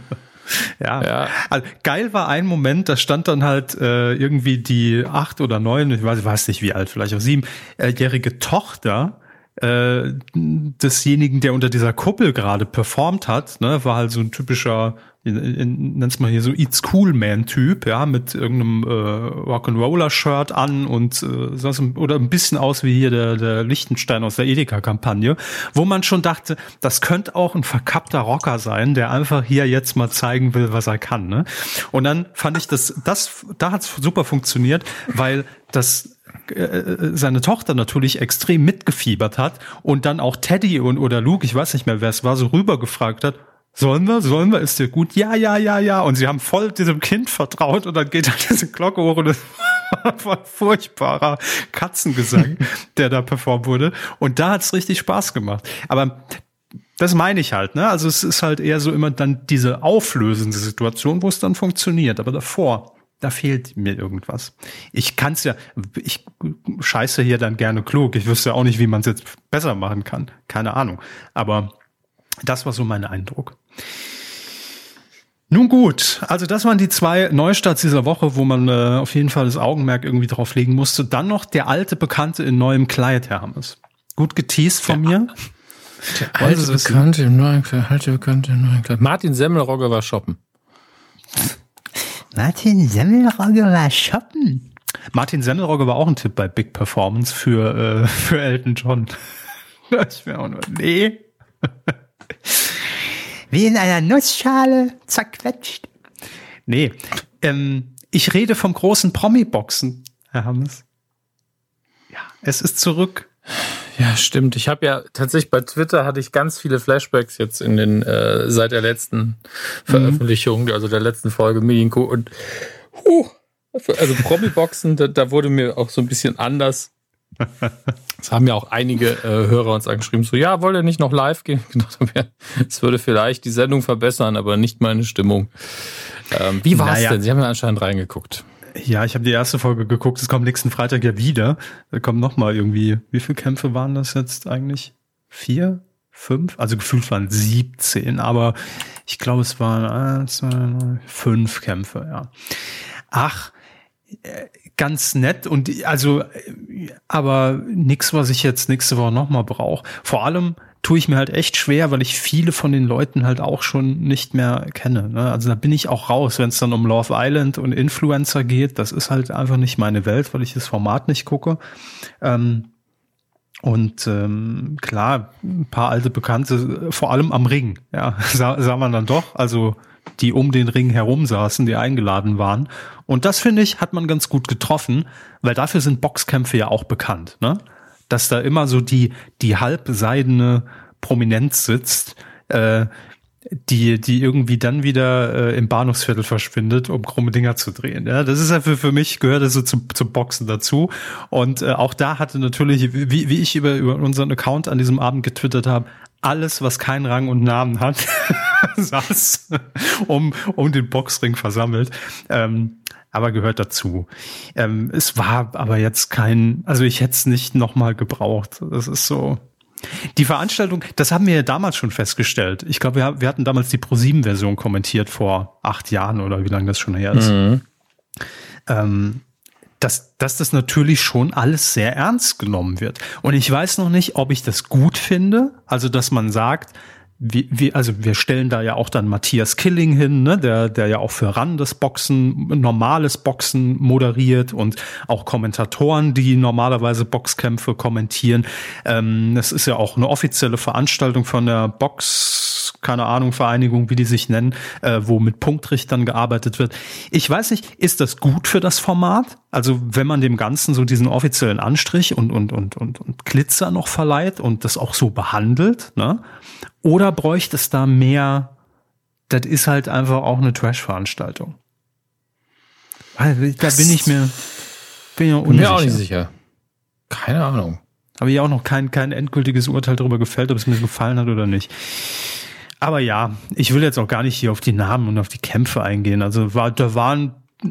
Ja. ja. Also, geil war ein Moment, da stand dann halt äh, irgendwie die acht oder neun, ich weiß, ich weiß nicht wie alt, vielleicht auch siebenjährige Tochter äh, desjenigen, der unter dieser Kuppel gerade performt hat, ne, war halt so ein typischer, nenn's mal hier so It's Cool Man Typ, ja, mit irgendeinem äh, Rock'n'Roller Shirt an und äh, sonst, oder ein bisschen aus wie hier der, der Lichtenstein aus der Edeka-Kampagne, wo man schon dachte, das könnte auch ein verkappter Rocker sein, der einfach hier jetzt mal zeigen will, was er kann. Ne? Und dann fand ich das, das, da hat's super funktioniert, weil das äh, seine Tochter natürlich extrem mitgefiebert hat und dann auch Teddy und oder Luke, ich weiß nicht mehr, wer es war, so rübergefragt hat, sollen wir, sollen wir, ist dir gut? Ja, ja, ja, ja. Und sie haben voll diesem Kind vertraut und dann geht halt diese Glocke hoch und das war ein furchtbarer Katzengesang, der da performt wurde. Und da hat's richtig Spaß gemacht. Aber das meine ich halt, ne? Also es ist halt eher so immer dann diese auflösende Situation, wo es dann funktioniert. Aber davor da fehlt mir irgendwas. Ich kann's ja, ich scheiße hier dann gerne klug. Ich wüsste auch nicht, wie man es jetzt besser machen kann. Keine Ahnung. Aber das war so mein Eindruck. Nun gut, also das waren die zwei Neustarts dieser Woche, wo man äh, auf jeden Fall das Augenmerk irgendwie drauf legen musste. Dann noch der alte Bekannte in neuem Kleid, Herr Hammes. Gut geteased von der, mir. Der alte Bekannte im neuen Kleid, alte Bekannte im neuen Kleid. Martin Semmelrogge war shoppen. Martin Semmelrogge war shoppen. Martin Semmelrogge war auch ein Tipp bei Big Performance für, äh, für Elton John. Das wäre auch nur, nee. Wie in einer Nussschale zerquetscht. Nee, ähm, ich rede vom großen Promi-Boxen, Herr Hammes. Ja, es ist zurück. Ja, stimmt. Ich habe ja tatsächlich bei Twitter hatte ich ganz viele Flashbacks jetzt in den äh, seit der letzten Veröffentlichung, mhm. also der letzten Folge Medienco und huh, also Promi-Boxen, da, da wurde mir auch so ein bisschen anders. Es haben ja auch einige äh, Hörer uns angeschrieben, so ja, wollt ihr nicht noch live gehen? Es würde vielleicht die Sendung verbessern, aber nicht meine Stimmung. Ähm, wie war es naja. denn? Sie haben ja anscheinend reingeguckt. Ja, ich habe die erste Folge geguckt. Es kommt nächsten Freitag ja wieder. Da kommen noch mal irgendwie. Wie viele Kämpfe waren das jetzt eigentlich? Vier, fünf? Also gefühlt waren 17, aber ich glaube, es waren eins, zwei, drei, fünf Kämpfe. Ja. Ach, äh, ganz nett und also, aber nix, was ich jetzt nächste Woche noch mal brauche. Vor allem tue ich mir halt echt schwer, weil ich viele von den Leuten halt auch schon nicht mehr kenne. Ne? Also da bin ich auch raus, wenn es dann um Love Island und Influencer geht. Das ist halt einfach nicht meine Welt, weil ich das Format nicht gucke. Ähm, und ähm, klar, ein paar alte Bekannte, vor allem am Ring, ja, sah, sah man dann doch, also die um den Ring herum saßen, die eingeladen waren. Und das finde ich, hat man ganz gut getroffen, weil dafür sind Boxkämpfe ja auch bekannt, ne? Dass da immer so die, die halbseidene Prominenz sitzt, äh, die, die irgendwie dann wieder äh, im Bahnhofsviertel verschwindet, um krumme Dinger zu drehen. Ja, das ist ja für, für mich gehört das so zum, zum Boxen dazu. Und äh, auch da hatte natürlich, wie, wie ich über, über unseren Account an diesem Abend getwittert habe, alles, was keinen Rang und Namen hat, saß um, um den Boxring versammelt. Ähm, aber gehört dazu. Ähm, es war aber jetzt kein, also ich hätte es nicht nochmal gebraucht. Das ist so, die Veranstaltung, das haben wir ja damals schon festgestellt. Ich glaube, wir, wir hatten damals die Pro7-Version kommentiert vor acht Jahren oder wie lange das schon her ist. Mhm. Ähm, dass, dass das natürlich schon alles sehr ernst genommen wird. Und ich weiß noch nicht, ob ich das gut finde. Also, dass man sagt, wie, wie, also wir stellen da ja auch dann Matthias Killing hin, ne, der, der ja auch für RAN das Boxen, normales Boxen moderiert und auch Kommentatoren, die normalerweise Boxkämpfe kommentieren. Ähm, das ist ja auch eine offizielle Veranstaltung von der Box, keine Ahnung, Vereinigung, wie die sich nennen, äh, wo mit Punktrichtern gearbeitet wird. Ich weiß nicht, ist das gut für das Format? Also wenn man dem Ganzen so diesen offiziellen Anstrich und, und, und, und, und Glitzer noch verleiht und das auch so behandelt, ne? Oder bräuchte es da mehr? Das ist halt einfach auch eine Trash-Veranstaltung. Da bin ich mir, bin ja unsicher. Mir auch nicht sicher. Keine Ahnung. Habe ich auch noch kein, kein endgültiges Urteil darüber gefällt, ob es mir gefallen hat oder nicht. Aber ja, ich will jetzt auch gar nicht hier auf die Namen und auf die Kämpfe eingehen. Also war, da waren äh,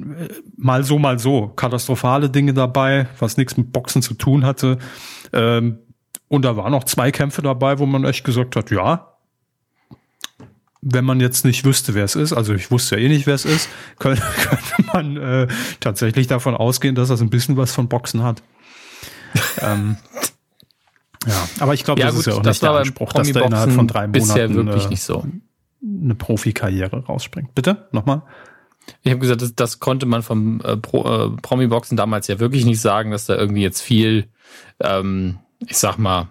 mal so, mal so katastrophale Dinge dabei, was nichts mit Boxen zu tun hatte. Ähm, und da waren noch zwei Kämpfe dabei, wo man echt gesagt hat, ja, wenn man jetzt nicht wüsste, wer es ist, also ich wusste ja eh nicht, wer es ist, könnte, könnte man äh, tatsächlich davon ausgehen, dass das ein bisschen was von Boxen hat. ähm, ja, aber ich glaube, ja, das gut, ist ja auch nicht der Anspruch, dass da innerhalb von drei Monaten bisher wirklich äh, nicht so. eine Profikarriere rausspringt. Bitte, nochmal? Ich habe gesagt, das, das, konnte man vom äh, Pro, äh, Promi-Boxen damals ja wirklich nicht sagen, dass da irgendwie jetzt viel ähm, ich sag mal,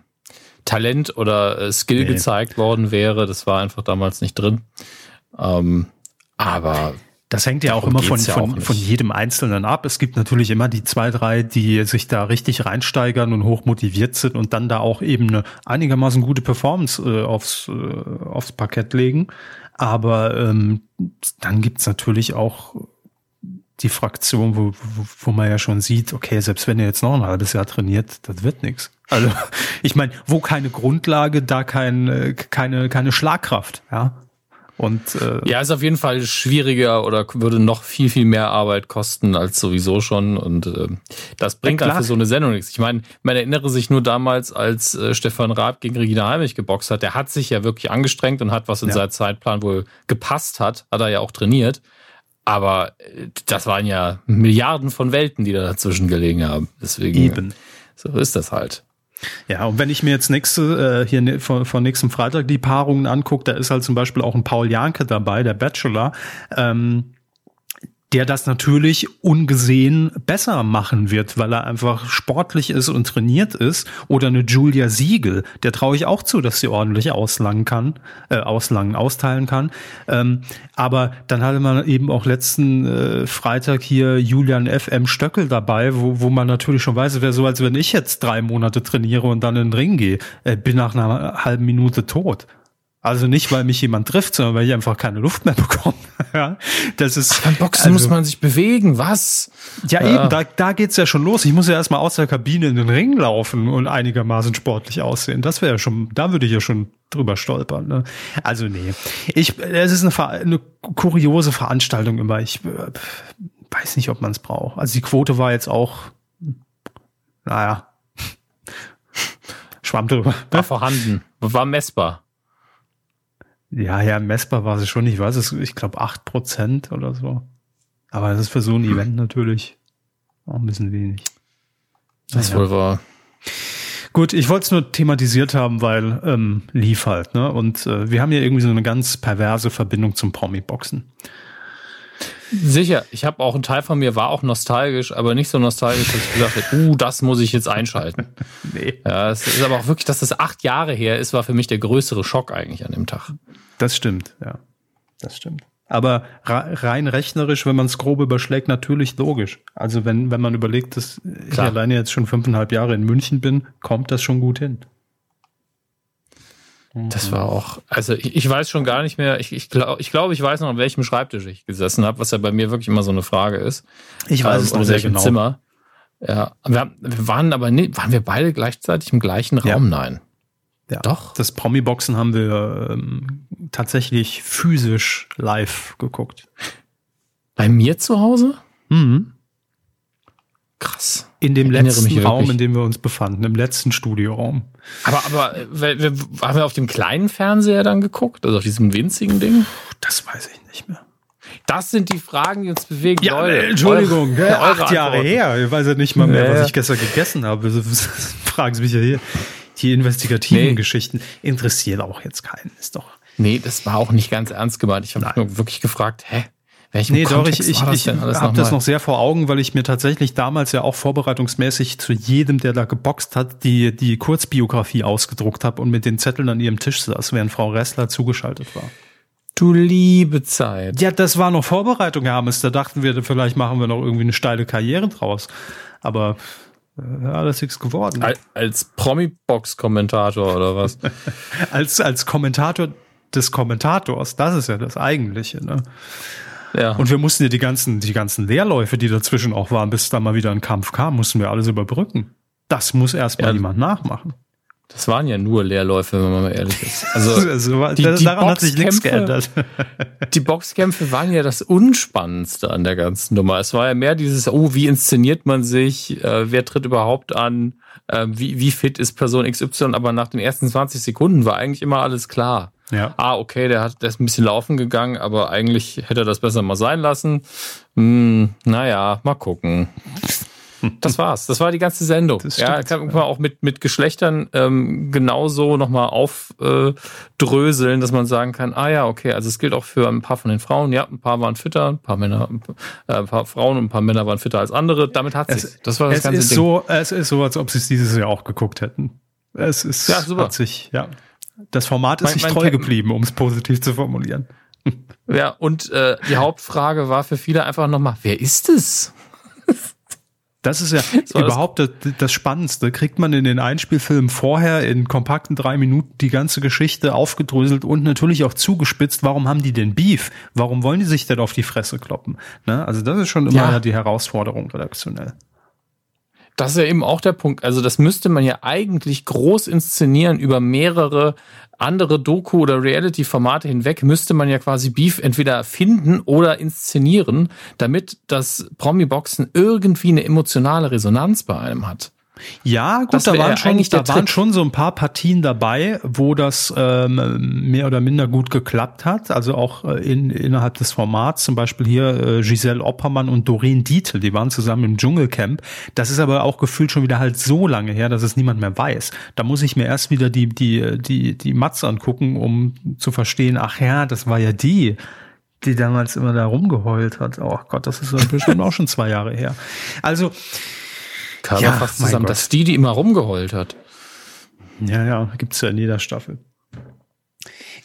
Talent oder äh, Skill nee. gezeigt worden wäre. Das war einfach damals nicht drin. Ähm, aber das hängt ja auch immer von, ja von, von jedem Einzelnen ab. Es gibt natürlich immer die zwei, drei, die sich da richtig reinsteigern und hoch motiviert sind und dann da auch eben eine einigermaßen gute Performance äh, aufs, äh, aufs Parkett legen. Aber ähm, dann gibt's natürlich auch die Fraktion, wo, wo, wo man ja schon sieht, okay, selbst wenn er jetzt noch ein halbes Jahr trainiert, das wird nichts. Also ich meine, wo keine Grundlage, da kein, äh, keine, keine Schlagkraft, ja. Und äh, ja, ist auf jeden Fall schwieriger oder würde noch viel, viel mehr Arbeit kosten als sowieso schon. Und äh, das bringt ja, dann für so eine Sendung nichts. Ich meine, man erinnere sich nur damals, als äh, Stefan Raab gegen Regina Heimich geboxt hat, der hat sich ja wirklich angestrengt und hat, was in ja. seinem Zeitplan wohl gepasst hat, hat er ja auch trainiert. Aber äh, das waren ja Milliarden von Welten, die da dazwischen gelegen haben. Deswegen, Eben. so ist das halt. Ja, und wenn ich mir jetzt nächste, äh, hier ne, von, von nächsten Freitag die Paarungen angucke, da ist halt zum Beispiel auch ein Paul Janke dabei, der Bachelor. Ähm, der das natürlich ungesehen besser machen wird, weil er einfach sportlich ist und trainiert ist. Oder eine Julia Siegel, der traue ich auch zu, dass sie ordentlich auslangen kann, äh, auslangen, austeilen kann. Ähm, aber dann hatte man eben auch letzten äh, Freitag hier Julian FM Stöckel dabei, wo, wo man natürlich schon weiß, wäre so, als wenn ich jetzt drei Monate trainiere und dann in den Ring gehe, äh, bin nach einer halben Minute tot. Also nicht, weil mich jemand trifft, sondern weil ich einfach keine Luft mehr bekomme. ja, das ist. Ach, beim Boxen also, muss man sich bewegen, was? Ja, ja, eben, da, da geht's ja schon los. Ich muss ja erstmal aus der Kabine in den Ring laufen und einigermaßen sportlich aussehen. Das wäre ja schon, da würde ich ja schon drüber stolpern. Ne? Also nee. Ich, es ist eine, eine kuriose Veranstaltung immer. Ich äh, weiß nicht, ob man es braucht. Also die Quote war jetzt auch, naja, schwamm drüber. War vorhanden, war messbar. Ja, ja, messbar war sie schon. Ich weiß es, ich glaube acht Prozent oder so. Aber das ist für so ein Event natürlich auch ein bisschen wenig. Das naja. wohl war. Gut, ich wollte es nur thematisiert haben, weil ähm, lief halt, ne? Und äh, wir haben ja irgendwie so eine ganz perverse Verbindung zum Promi-Boxen. Sicher, ich habe auch ein Teil von mir war auch nostalgisch, aber nicht so nostalgisch, dass ich gesagt habe, uh, das muss ich jetzt einschalten. nee. Ja, es ist aber auch wirklich, dass das acht Jahre her ist, war für mich der größere Schock eigentlich an dem Tag. Das stimmt, ja. Das stimmt. Aber rein rechnerisch, wenn man es grob überschlägt, natürlich logisch. Also wenn, wenn man überlegt, dass Klar. ich alleine jetzt schon fünfeinhalb Jahre in München bin, kommt das schon gut hin. Das war auch, also ich, ich weiß schon gar nicht mehr, ich, ich glaube, ich, glaub, ich weiß noch, an welchem Schreibtisch ich gesessen habe, was ja bei mir wirklich immer so eine Frage ist. Ich weiß ähm, es noch sehr genau. Zimmer. Ja, wir, wir waren aber nicht, waren wir beide gleichzeitig im gleichen Raum? Ja. Nein. Ja, Doch. Das Promi-Boxen haben wir ähm, tatsächlich physisch live geguckt. Bei mir zu Hause? Mhm. Krass. In dem letzten Raum, in dem wir uns befanden, im letzten Studioraum. Aber, aber äh, haben wir auf dem kleinen Fernseher dann geguckt? Also auf diesem winzigen Ding? Das weiß ich nicht mehr. Das sind die Fragen, die uns bewegen. Ja, Leute, Entschuldigung, eure, acht Jahre her. Ich weiß ja nicht mal mehr, was ich gestern gegessen habe. Fragen Sie mich ja hier die investigativen nee. Geschichten interessieren auch jetzt keinen. Ist doch. Nee, das war auch nicht ganz ernst gemeint. Ich habe nur wirklich gefragt, hä? Welchen nee, Kontext doch, ich, ich, ich habe das noch sehr vor Augen, weil ich mir tatsächlich damals ja auch vorbereitungsmäßig zu jedem, der da geboxt hat, die, die Kurzbiografie ausgedruckt habe und mit den Zetteln an ihrem Tisch saß, während Frau Ressler zugeschaltet war. Du liebe Zeit. Ja, das war noch Vorbereitung, Hermes. Da dachten wir, vielleicht machen wir noch irgendwie eine steile Karriere draus. Aber ja, alles nichts geworden. Als Promi-Box-Kommentator oder was? als, als Kommentator des Kommentators, das ist ja das Eigentliche, ne? Ja. Und wir mussten ja die ganzen, die ganzen Leerläufe, die dazwischen auch waren, bis da mal wieder ein Kampf kam, mussten wir alles überbrücken. Das muss erstmal ja. jemand nachmachen. Das waren ja nur Leerläufe, wenn man mal ehrlich ist. Also, also die, die daran hat sich nichts geändert. Die Boxkämpfe waren ja das Unspannendste an der ganzen Nummer. Es war ja mehr dieses, oh, wie inszeniert man sich, äh, wer tritt überhaupt an, äh, wie, wie fit ist Person XY, aber nach den ersten 20 Sekunden war eigentlich immer alles klar. Ja. Ah, okay, der hat der ist ein bisschen laufen gegangen, aber eigentlich hätte er das besser mal sein lassen. Hm, naja, mal gucken. Das war's. Das war die ganze Sendung. Das ja, kann man auch mit, mit Geschlechtern ähm, genauso nochmal aufdröseln, äh, dass man sagen kann, ah ja, okay, also es gilt auch für ein paar von den Frauen. Ja, ein paar waren fitter, ein paar Männer, äh, ein paar Frauen und ein paar Männer waren fitter als andere. Damit hat es. Das war das es ganze ist Ding. So, es ist so, als ob sie es dieses Jahr auch geguckt hätten. Es ist, ja, super. hat sich, ja. Das Format ist mein, sich treu geblieben, um es positiv zu formulieren. Ja, und äh, die Hauptfrage war für viele einfach nochmal, wer ist es? Das ist ja so, überhaupt das, das, Spannendste. Kriegt man in den Einspielfilmen vorher in kompakten drei Minuten die ganze Geschichte aufgedröselt und natürlich auch zugespitzt. Warum haben die denn Beef? Warum wollen die sich denn auf die Fresse kloppen? Ne? Also das ist schon immer ja. die Herausforderung redaktionell. Das ist ja eben auch der Punkt. Also das müsste man ja eigentlich groß inszenieren über mehrere andere Doku- oder Reality-Formate hinweg müsste man ja quasi Beef entweder finden oder inszenieren, damit das Promi-Boxen irgendwie eine emotionale Resonanz bei einem hat. Ja, gut, das da, waren schon, da waren schon so ein paar Partien dabei, wo das ähm, mehr oder minder gut geklappt hat. Also auch äh, in, innerhalb des Formats, zum Beispiel hier äh, Giselle Oppermann und Doreen Dietl, die waren zusammen im Dschungelcamp. Das ist aber auch gefühlt schon wieder halt so lange her, dass es niemand mehr weiß. Da muss ich mir erst wieder die, die, die, die Mats angucken, um zu verstehen, ach ja, das war ja die die damals immer da rumgeheult hat. Oh Gott, das ist bestimmt auch schon zwei Jahre her. Also Körper ja, fast zusammen. Das ist die, die immer rumgeheult hat. Ja, ja, gibt's ja in jeder Staffel.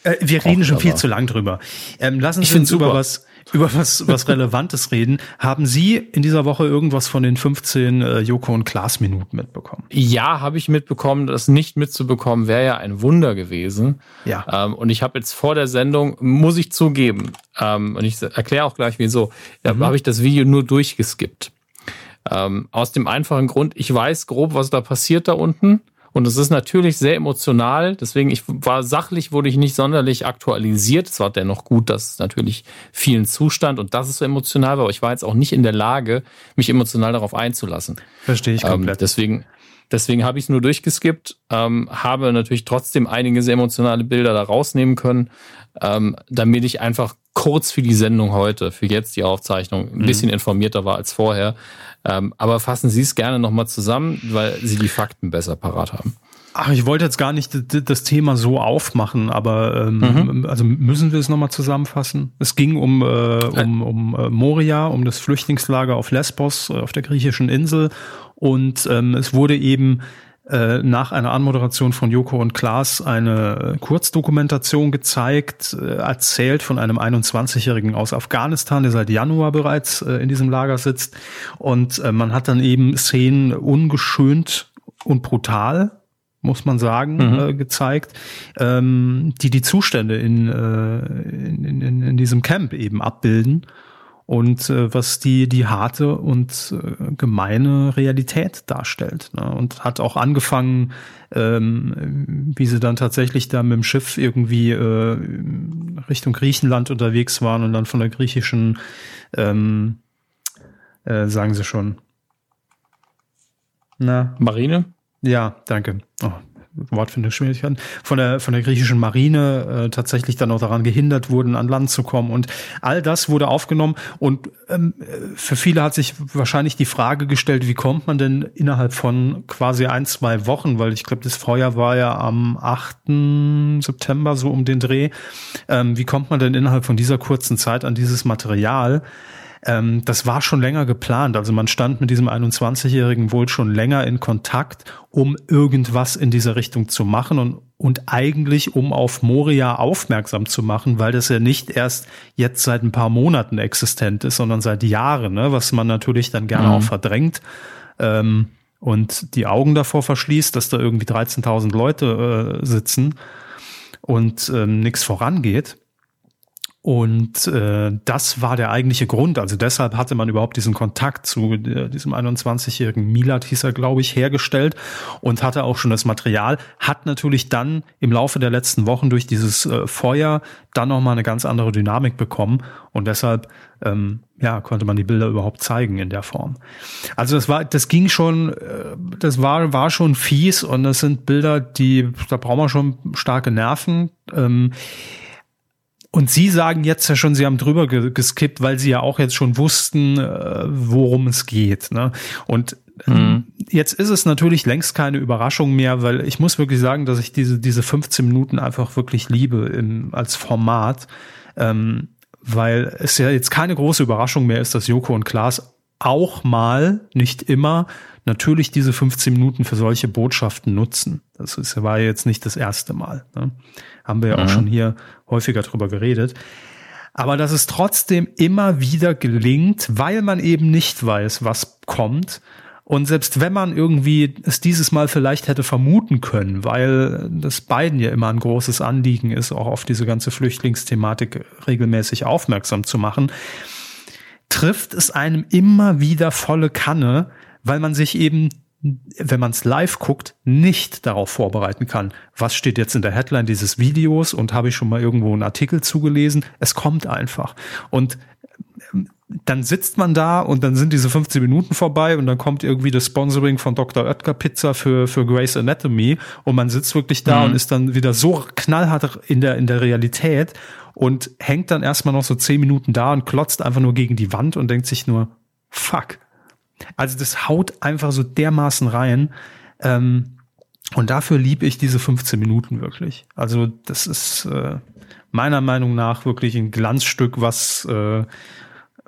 Äh, wir reden schon viel zu lang drüber. Ähm, lassen Sie uns über was über was was Relevantes reden. Haben Sie in dieser Woche irgendwas von den 15 äh, Joko und Klaas Minuten mitbekommen? Ja, habe ich mitbekommen. Das nicht mitzubekommen wäre ja ein Wunder gewesen. Ja. Ähm, und ich habe jetzt vor der Sendung muss ich zugeben ähm, und ich erkläre auch gleich wieso. Da mhm. habe ich das Video nur durchgeskippt. Ähm, aus dem einfachen Grund, ich weiß grob, was da passiert da unten. Und es ist natürlich sehr emotional. Deswegen, ich war sachlich, wurde ich nicht sonderlich aktualisiert. Es war dennoch gut, dass es natürlich vielen Zustand und das ist so emotional war. Aber ich war jetzt auch nicht in der Lage, mich emotional darauf einzulassen. Verstehe ich komplett. Ähm, deswegen, deswegen habe ich es nur durchgeskippt, ähm, habe natürlich trotzdem einige sehr emotionale Bilder da rausnehmen können, ähm, damit ich einfach kurz für die Sendung heute, für jetzt die Aufzeichnung, ein mhm. bisschen informierter war als vorher. Ähm, aber fassen Sie es gerne nochmal zusammen, weil Sie die Fakten besser parat haben. Ach, ich wollte jetzt gar nicht das Thema so aufmachen, aber ähm, mhm. also müssen wir es nochmal zusammenfassen. Es ging um, äh, um, um äh, Moria, um das Flüchtlingslager auf Lesbos, äh, auf der griechischen Insel. Und ähm, es wurde eben äh, nach einer Anmoderation von Joko und Klaas eine Kurzdokumentation gezeigt, äh, erzählt von einem 21-Jährigen aus Afghanistan, der seit Januar bereits äh, in diesem Lager sitzt. Und man hat dann eben Szenen ungeschönt und brutal muss man sagen, mhm. äh, gezeigt, ähm, die die Zustände in, äh, in, in, in diesem Camp eben abbilden und äh, was die die harte und äh, gemeine Realität darstellt. Ne? Und hat auch angefangen, ähm, wie sie dann tatsächlich da mit dem Schiff irgendwie äh, Richtung Griechenland unterwegs waren und dann von der griechischen, ähm, äh, sagen sie schon, na Marine? Ja, danke. Oh, Wortfindungsschwierigkeiten, von der, von der griechischen Marine äh, tatsächlich dann auch daran gehindert wurden, an Land zu kommen. Und all das wurde aufgenommen. Und ähm, für viele hat sich wahrscheinlich die Frage gestellt, wie kommt man denn innerhalb von quasi ein, zwei Wochen, weil ich glaube, das Feuer war ja am 8. September so um den Dreh, ähm, wie kommt man denn innerhalb von dieser kurzen Zeit an dieses Material? Ähm, das war schon länger geplant. Also man stand mit diesem 21-Jährigen wohl schon länger in Kontakt, um irgendwas in dieser Richtung zu machen und, und eigentlich um auf Moria aufmerksam zu machen, weil das ja nicht erst jetzt seit ein paar Monaten existent ist, sondern seit Jahren, ne? was man natürlich dann gerne mhm. auch verdrängt. Ähm, und die Augen davor verschließt, dass da irgendwie 13.000 Leute äh, sitzen und ähm, nichts vorangeht. Und äh, das war der eigentliche Grund. Also deshalb hatte man überhaupt diesen Kontakt zu äh, diesem 21-jährigen Milat, hieß er, glaube ich, hergestellt und hatte auch schon das Material. Hat natürlich dann im Laufe der letzten Wochen durch dieses äh, Feuer dann nochmal eine ganz andere Dynamik bekommen. Und deshalb ähm, ja, konnte man die Bilder überhaupt zeigen in der Form. Also das war, das ging schon, äh, das war, war schon fies und das sind Bilder, die, da braucht man schon starke Nerven. Ähm, und Sie sagen jetzt ja schon, Sie haben drüber geskippt, weil Sie ja auch jetzt schon wussten, äh, worum es geht. Ne? Und ähm, mhm. jetzt ist es natürlich längst keine Überraschung mehr, weil ich muss wirklich sagen, dass ich diese, diese 15 Minuten einfach wirklich liebe im, als Format, ähm, weil es ja jetzt keine große Überraschung mehr ist, dass Joko und Klaas auch mal, nicht immer, natürlich diese 15 Minuten für solche Botschaften nutzen. Das ist, war jetzt nicht das erste Mal. Ne? Haben wir ja mhm. auch schon hier häufiger drüber geredet. Aber dass es trotzdem immer wieder gelingt, weil man eben nicht weiß, was kommt. Und selbst wenn man irgendwie es dieses Mal vielleicht hätte vermuten können, weil das beiden ja immer ein großes Anliegen ist, auch auf diese ganze Flüchtlingsthematik regelmäßig aufmerksam zu machen, trifft es einem immer wieder volle Kanne, weil man sich eben wenn man es live guckt, nicht darauf vorbereiten kann. Was steht jetzt in der Headline dieses Videos und habe ich schon mal irgendwo einen Artikel zugelesen? Es kommt einfach. Und ähm, dann sitzt man da und dann sind diese 15 Minuten vorbei und dann kommt irgendwie das Sponsoring von Dr. Oetker Pizza für, für Grace Anatomy und man sitzt wirklich da mhm. und ist dann wieder so knallhart in der, in der Realität und hängt dann erstmal noch so 10 Minuten da und klotzt einfach nur gegen die Wand und denkt sich nur, fuck, also das haut einfach so dermaßen rein. Ähm, und dafür liebe ich diese 15 Minuten wirklich. Also das ist äh, meiner Meinung nach wirklich ein Glanzstück, was äh,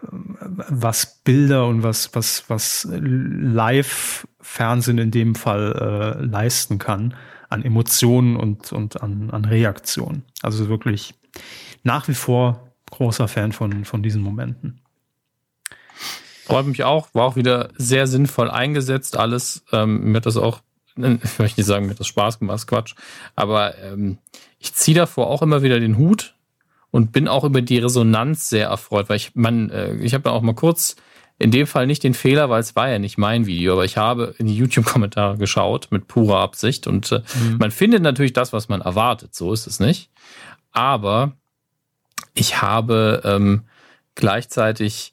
was Bilder und was was was Live-Fernsehen in dem Fall äh, leisten kann an Emotionen und und an an Reaktionen. Also wirklich nach wie vor großer Fan von von diesen Momenten. Freut mich auch, war auch wieder sehr sinnvoll eingesetzt, alles. Ähm, mir hat das auch, ich möchte nicht sagen, mir hat das Spaß gemacht, Quatsch. Aber ähm, ich ziehe davor auch immer wieder den Hut und bin auch über die Resonanz sehr erfreut, weil ich, man, äh, ich habe ja auch mal kurz in dem Fall nicht den Fehler, weil es war ja nicht mein Video, aber ich habe in die YouTube-Kommentare geschaut mit purer Absicht und äh, mhm. man findet natürlich das, was man erwartet. So ist es nicht. Aber ich habe ähm, gleichzeitig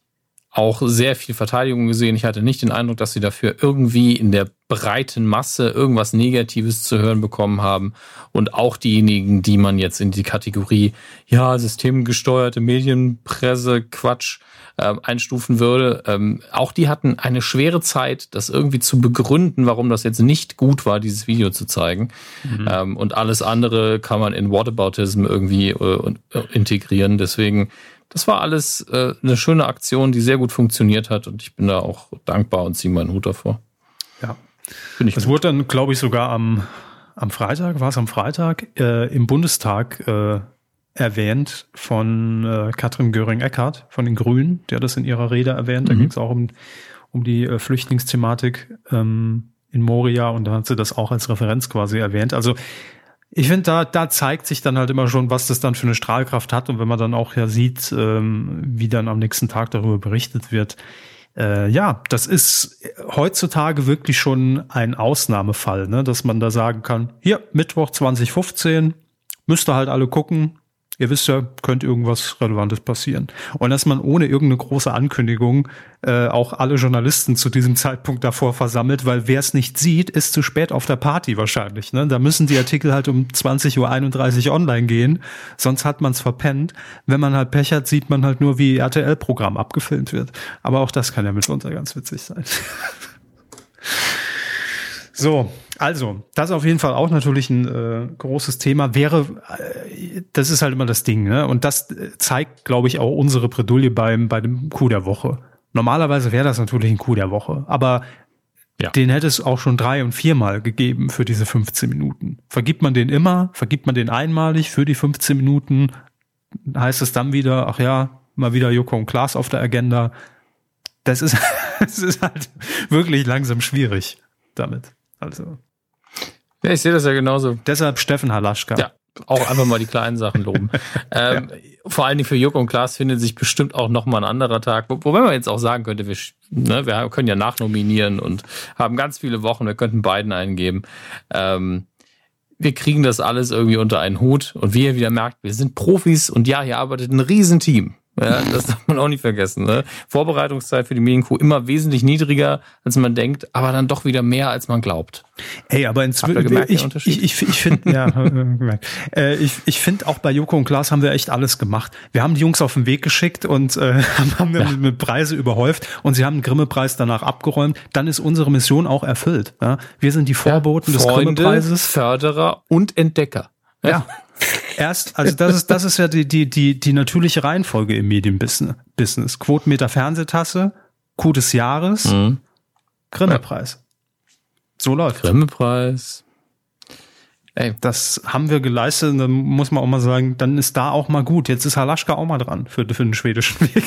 auch sehr viel Verteidigung gesehen. Ich hatte nicht den Eindruck, dass sie dafür irgendwie in der breiten Masse irgendwas Negatives zu hören bekommen haben und auch diejenigen, die man jetzt in die Kategorie, ja, systemgesteuerte Medienpresse, Quatsch, äh, einstufen würde, ähm, auch die hatten eine schwere Zeit, das irgendwie zu begründen, warum das jetzt nicht gut war, dieses Video zu zeigen. Mhm. Ähm, und alles andere kann man in Whataboutism irgendwie äh, äh integrieren. Deswegen das war alles äh, eine schöne Aktion, die sehr gut funktioniert hat und ich bin da auch dankbar und ziehe meinen Hut davor. Ja. Finde ich es wurde dann, glaube ich, sogar am, am Freitag, war es am Freitag, äh, im Bundestag äh, erwähnt von äh, Katrin Göring-Eckardt von den Grünen, der das in ihrer Rede erwähnt. Da mhm. ging es auch um, um die äh, Flüchtlingsthematik ähm, in Moria und da hat sie das auch als Referenz quasi erwähnt. Also ich finde, da, da zeigt sich dann halt immer schon, was das dann für eine Strahlkraft hat. Und wenn man dann auch ja sieht, ähm, wie dann am nächsten Tag darüber berichtet wird, äh, ja, das ist heutzutage wirklich schon ein Ausnahmefall, ne? dass man da sagen kann, hier, Mittwoch 2015, müsst ihr halt alle gucken, ihr wisst ja, könnte irgendwas Relevantes passieren. Und dass man ohne irgendeine große Ankündigung äh, auch alle Journalisten zu diesem Zeitpunkt davor versammelt, weil wer es nicht sieht, ist zu spät auf der Party wahrscheinlich. Ne? Da müssen die Artikel halt um 20.31 Uhr online gehen, sonst hat man es verpennt. Wenn man halt Pech hat, sieht man halt nur, wie RTL-Programm abgefilmt wird. Aber auch das kann ja mitunter ganz witzig sein. so, also, das ist auf jeden Fall auch natürlich ein äh, großes Thema. Wäre, äh, das ist halt immer das Ding, ne? Und das äh, zeigt, glaube ich, auch unsere Bredouille beim bei dem Coup der Woche. Normalerweise wäre das natürlich ein Coup der Woche, aber ja. den hätte es auch schon drei und viermal gegeben für diese 15 Minuten. Vergibt man den immer? Vergibt man den einmalig für die 15 Minuten? Heißt es dann wieder, ach ja, mal wieder Joko und Klaas auf der Agenda? Das ist, das ist halt wirklich langsam schwierig damit. Also. Ja, ich sehe das ja genauso. Deshalb Steffen Halaschka. Ja, auch einfach mal die kleinen Sachen loben. ähm, ja. Vor allen Dingen für Joko und Klaas findet sich bestimmt auch noch mal ein anderer Tag. Wo, wobei man jetzt auch sagen könnte, wir, ne, wir können ja nachnominieren und haben ganz viele Wochen, wir könnten beiden eingeben. Ähm, wir kriegen das alles irgendwie unter einen Hut und wie ihr wieder merkt, wir sind Profis und ja, hier arbeitet ein Riesenteam. Ja, das darf man auch nicht vergessen. Ne? Vorbereitungszeit für die Medienkuh immer wesentlich niedriger, als man denkt, aber dann doch wieder mehr, als man glaubt. Ey, aber inzwischen, ich, ich, ich, ich finde, ja, äh, ich, ich finde auch bei Joko und Klaas haben wir echt alles gemacht. Wir haben die Jungs auf den Weg geschickt und äh, haben ja. mit, Preise überhäuft und sie haben den Grimme-Preis danach abgeräumt. Dann ist unsere Mission auch erfüllt. Ja? Wir sind die Vorboten ja, des Grimme-Preises. Förderer und Entdecker. Ja, Erst, also das ist, das ist ja die, die, die, die natürliche Reihenfolge im Medienbusiness. Quotenmeter Fernsehtasse, Coup des Jahres, mhm. Grimme-Preis. So läuft. Grimme-Preis. Ey, das haben wir geleistet, dann muss man auch mal sagen, dann ist da auch mal gut. Jetzt ist Halaschka auch mal dran für, für den schwedischen Weg.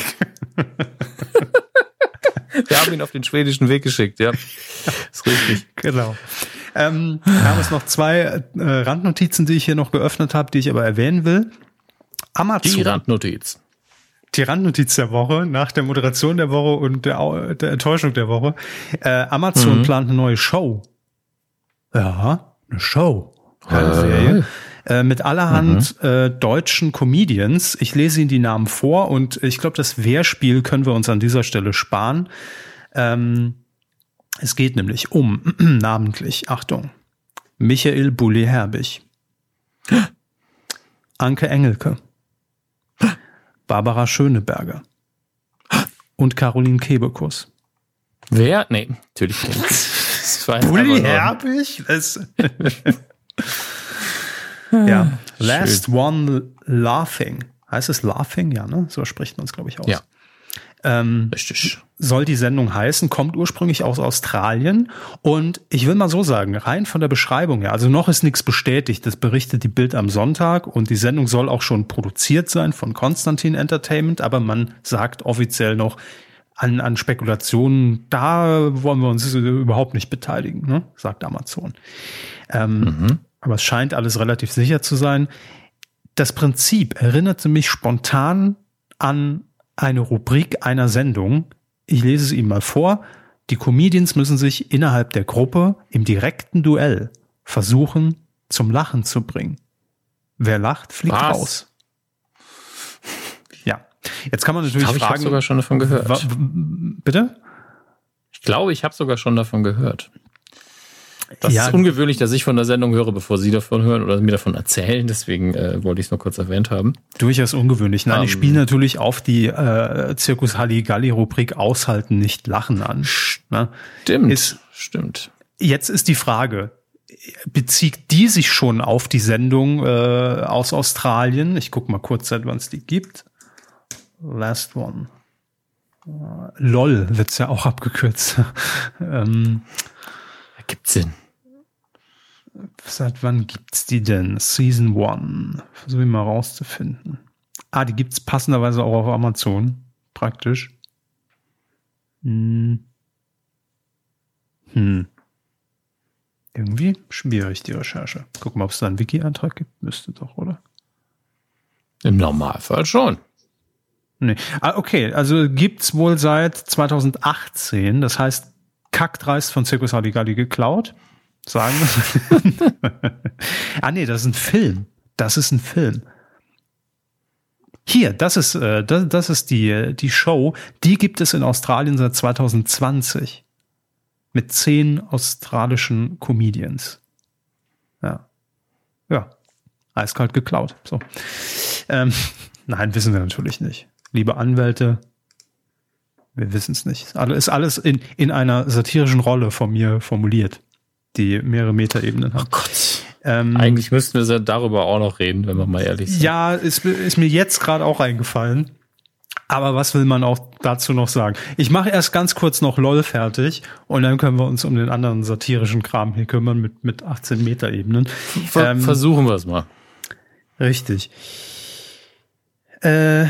wir haben ihn auf den schwedischen Weg geschickt, ja. Ist richtig. Genau. Ähm, wir haben jetzt noch zwei äh, Randnotizen, die ich hier noch geöffnet habe, die ich aber erwähnen will. Amazon. Die Randnotiz. Die Randnotiz der Woche, nach der Moderation der Woche und der, der Enttäuschung der Woche. Äh, Amazon mhm. plant eine neue Show. Ja, eine Show. Keine äh. Serie. Äh, mit allerhand mhm. äh, deutschen Comedians. Ich lese Ihnen die Namen vor und ich glaube, das Wehrspiel können wir uns an dieser Stelle sparen. Ähm, es geht nämlich um, namentlich, Achtung, Michael Bulli-Herbig, Anke Engelke, Barbara Schöneberger und Caroline Kebekus. Wer? Nee, natürlich nicht. Bulli Herbig? ja. Last Schön. One Laughing. Heißt es Laughing? Ja, ne? So spricht man es, glaube ich, aus. Ja. Ähm, Richtig. Soll die Sendung heißen, kommt ursprünglich aus Australien. Und ich will mal so sagen, rein von der Beschreibung her, also noch ist nichts bestätigt, das berichtet die Bild am Sonntag und die Sendung soll auch schon produziert sein von Konstantin Entertainment, aber man sagt offiziell noch, an, an Spekulationen, da wollen wir uns überhaupt nicht beteiligen, ne? sagt Amazon. Ähm, mhm. Aber es scheint alles relativ sicher zu sein. Das Prinzip erinnerte mich spontan an eine Rubrik einer Sendung. Ich lese es Ihnen mal vor. Die Comedians müssen sich innerhalb der Gruppe im direkten Duell versuchen, zum Lachen zu bringen. Wer lacht, fliegt Was? raus. Ja. Jetzt kann man natürlich ich glaub, fragen. Ich habe sogar schon davon gehört. Bitte? Ich glaube, ich habe sogar schon davon gehört. Das ja. ist ungewöhnlich, dass ich von der Sendung höre, bevor Sie davon hören oder mir davon erzählen. Deswegen äh, wollte ich es nur kurz erwähnt haben. Durchaus ungewöhnlich. Nein, um, ich ähm. spiele natürlich auf die äh, Zirkus Halligalli-Rubrik Aushalten, nicht Lachen an. Ne? Stimmt. Ist, stimmt. Jetzt ist die Frage, bezieht die sich schon auf die Sendung äh, aus Australien? Ich guck mal kurz, seit wann es die gibt. Last one. Uh, LOL wird's ja auch abgekürzt. ähm, Gibt Sinn. Seit wann gibt's die denn? Season 1. Versuche ich mal rauszufinden. Ah, die gibt's passenderweise auch auf Amazon. Praktisch. Hm. Hm. Irgendwie schwierig, die Recherche. Guck mal, ob es da einen Wiki-Eintrag gibt. Müsste doch, oder? Im Normalfall schon. Nee. Ah, okay, also gibt's wohl seit 2018. Das heißt, kackdreist von Circus Halligalli geklaut. Sagen wir. ah, nee, das ist ein Film. Das ist ein Film. Hier, das ist, äh, das, das ist die, die Show. Die gibt es in Australien seit 2020 mit zehn australischen Comedians. Ja. Ja. Eiskalt geklaut. So. Ähm, nein, wissen wir natürlich nicht. Liebe Anwälte, wir wissen es nicht. Ist alles in, in einer satirischen Rolle von mir formuliert, die mehrere Metaebenen hat. Oh Gott. Ähm, Eigentlich müssten wir darüber auch noch reden, wenn wir mal ehrlich sind. Ja, ist, ist mir jetzt gerade auch eingefallen. Aber was will man auch dazu noch sagen? Ich mache erst ganz kurz noch LOL fertig und dann können wir uns um den anderen satirischen Kram hier kümmern mit, mit 18 Meter Ebenen. Ver ähm, versuchen wir es mal. Richtig. Äh,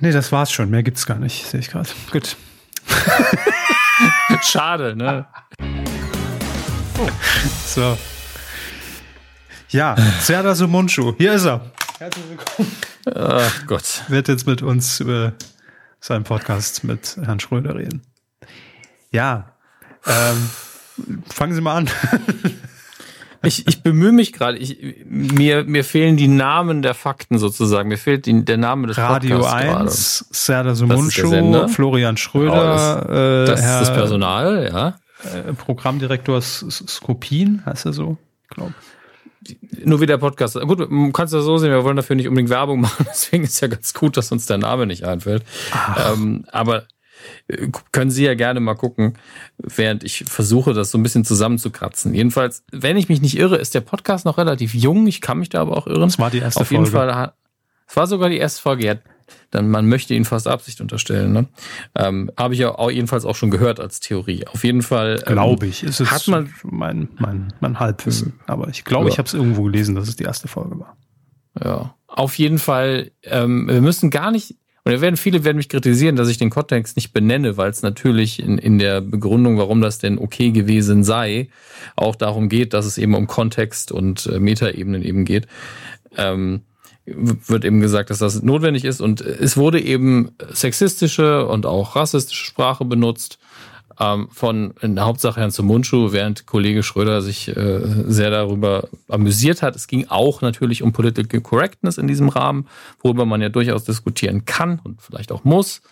nee, das war's schon. Mehr gibt's gar nicht, sehe ich gerade. Gut. Schade, ne? Oh. So. Ja, Serdar Sumunchu, hier ist er. Herzlich willkommen. Ach Gott. Wird jetzt mit uns über seinen Podcast mit Herrn Schröder reden. Ja, ähm, fangen Sie mal an. ich, ich bemühe mich gerade. Ich, mir, mir fehlen die Namen der Fakten sozusagen. Mir fehlt die, der Name des Radio Podcasts 1, Serdar Sumuncu, Florian Schröder, oh, das, das Herr, ist das Personal, ja. Äh, Programmdirektor Skopin, heißt er so, glaube nur wie der Podcast. Gut, kannst du das so sehen, wir wollen dafür nicht unbedingt Werbung machen, deswegen ist ja ganz gut, dass uns der Name nicht einfällt. Ähm, aber äh, können Sie ja gerne mal gucken, während ich versuche, das so ein bisschen zusammenzukratzen. Jedenfalls, wenn ich mich nicht irre, ist der Podcast noch relativ jung. Ich kann mich da aber auch irren. Das war die erste Auf jeden Folge. Fall, es war sogar die erste Folge. Ja, dann man möchte ihn fast Absicht unterstellen. Ne? Ähm, Habe ich ja auch jedenfalls auch schon gehört als Theorie. Auf jeden Fall ähm, glaube ich, ist es hat man mein mein mein Halbwissen, aber ich glaube, ja. ich habe es irgendwo gelesen, dass es die erste Folge war. Ja, auf jeden Fall. Ähm, wir müssen gar nicht und da werden viele werden mich kritisieren, dass ich den Kontext nicht benenne, weil es natürlich in, in der Begründung, warum das denn okay gewesen sei, auch darum geht, dass es eben um Kontext und äh, Metaebenen eben geht. Ähm, wird eben gesagt, dass das notwendig ist. Und es wurde eben sexistische und auch rassistische Sprache benutzt ähm, von in der Hauptsache Herrn Sumunchu, während Kollege Schröder sich äh, sehr darüber amüsiert hat. Es ging auch natürlich um Political Correctness in diesem Rahmen, worüber man ja durchaus diskutieren kann und vielleicht auch muss.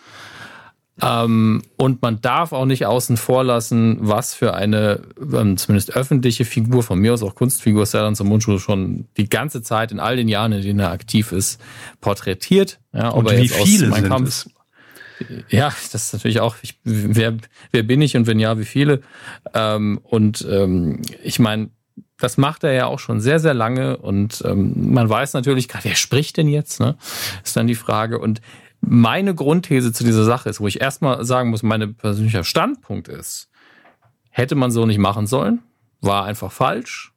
Ähm, und man darf auch nicht außen vor lassen, was für eine ähm, zumindest öffentliche Figur, von mir aus auch Kunstfigur Serdan Samunchu schon die ganze Zeit in all den Jahren, in denen er aktiv ist, porträtiert. Ja, und wie viele sind Kampf, es? Ja, das ist natürlich auch, ich, wer, wer bin ich und wenn ja, wie viele? Ähm, und ähm, ich meine, das macht er ja auch schon sehr, sehr lange und ähm, man weiß natürlich gerade, wer spricht denn jetzt, ne? Ist dann die Frage. Und meine Grundthese zu dieser Sache ist, wo ich erstmal sagen muss, mein persönlicher Standpunkt ist, hätte man so nicht machen sollen, war einfach falsch.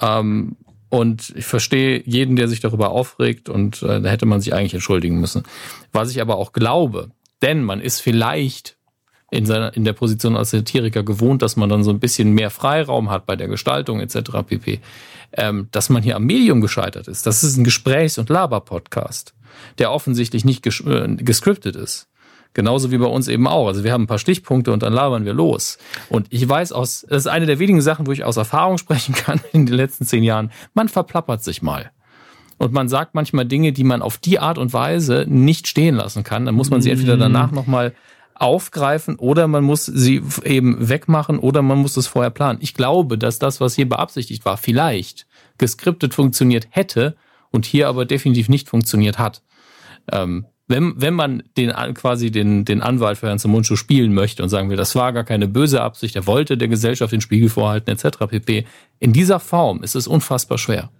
Ähm, und ich verstehe jeden, der sich darüber aufregt und äh, da hätte man sich eigentlich entschuldigen müssen. Was ich aber auch glaube, denn man ist vielleicht in, seiner, in der Position als Satiriker gewohnt, dass man dann so ein bisschen mehr Freiraum hat bei der Gestaltung etc. pp. Ähm, dass man hier am Medium gescheitert ist. Das ist ein Gesprächs- und Laber-Podcast der offensichtlich nicht ges äh, gescriptet ist. Genauso wie bei uns eben auch. Also wir haben ein paar Stichpunkte und dann labern wir los. Und ich weiß aus, das ist eine der wenigen Sachen, wo ich aus Erfahrung sprechen kann in den letzten zehn Jahren. Man verplappert sich mal. Und man sagt manchmal Dinge, die man auf die Art und Weise nicht stehen lassen kann. Dann muss man sie entweder danach nochmal aufgreifen oder man muss sie eben wegmachen oder man muss es vorher planen. Ich glaube, dass das, was hier beabsichtigt war, vielleicht geskriptet funktioniert hätte und hier aber definitiv nicht funktioniert hat. Ähm, wenn, wenn man den quasi den, den Anwalt für Herrn Mundschuh spielen möchte und sagen wir, das war gar keine böse Absicht, er wollte der Gesellschaft den Spiegel vorhalten, etc. pp. In dieser Form ist es unfassbar schwer.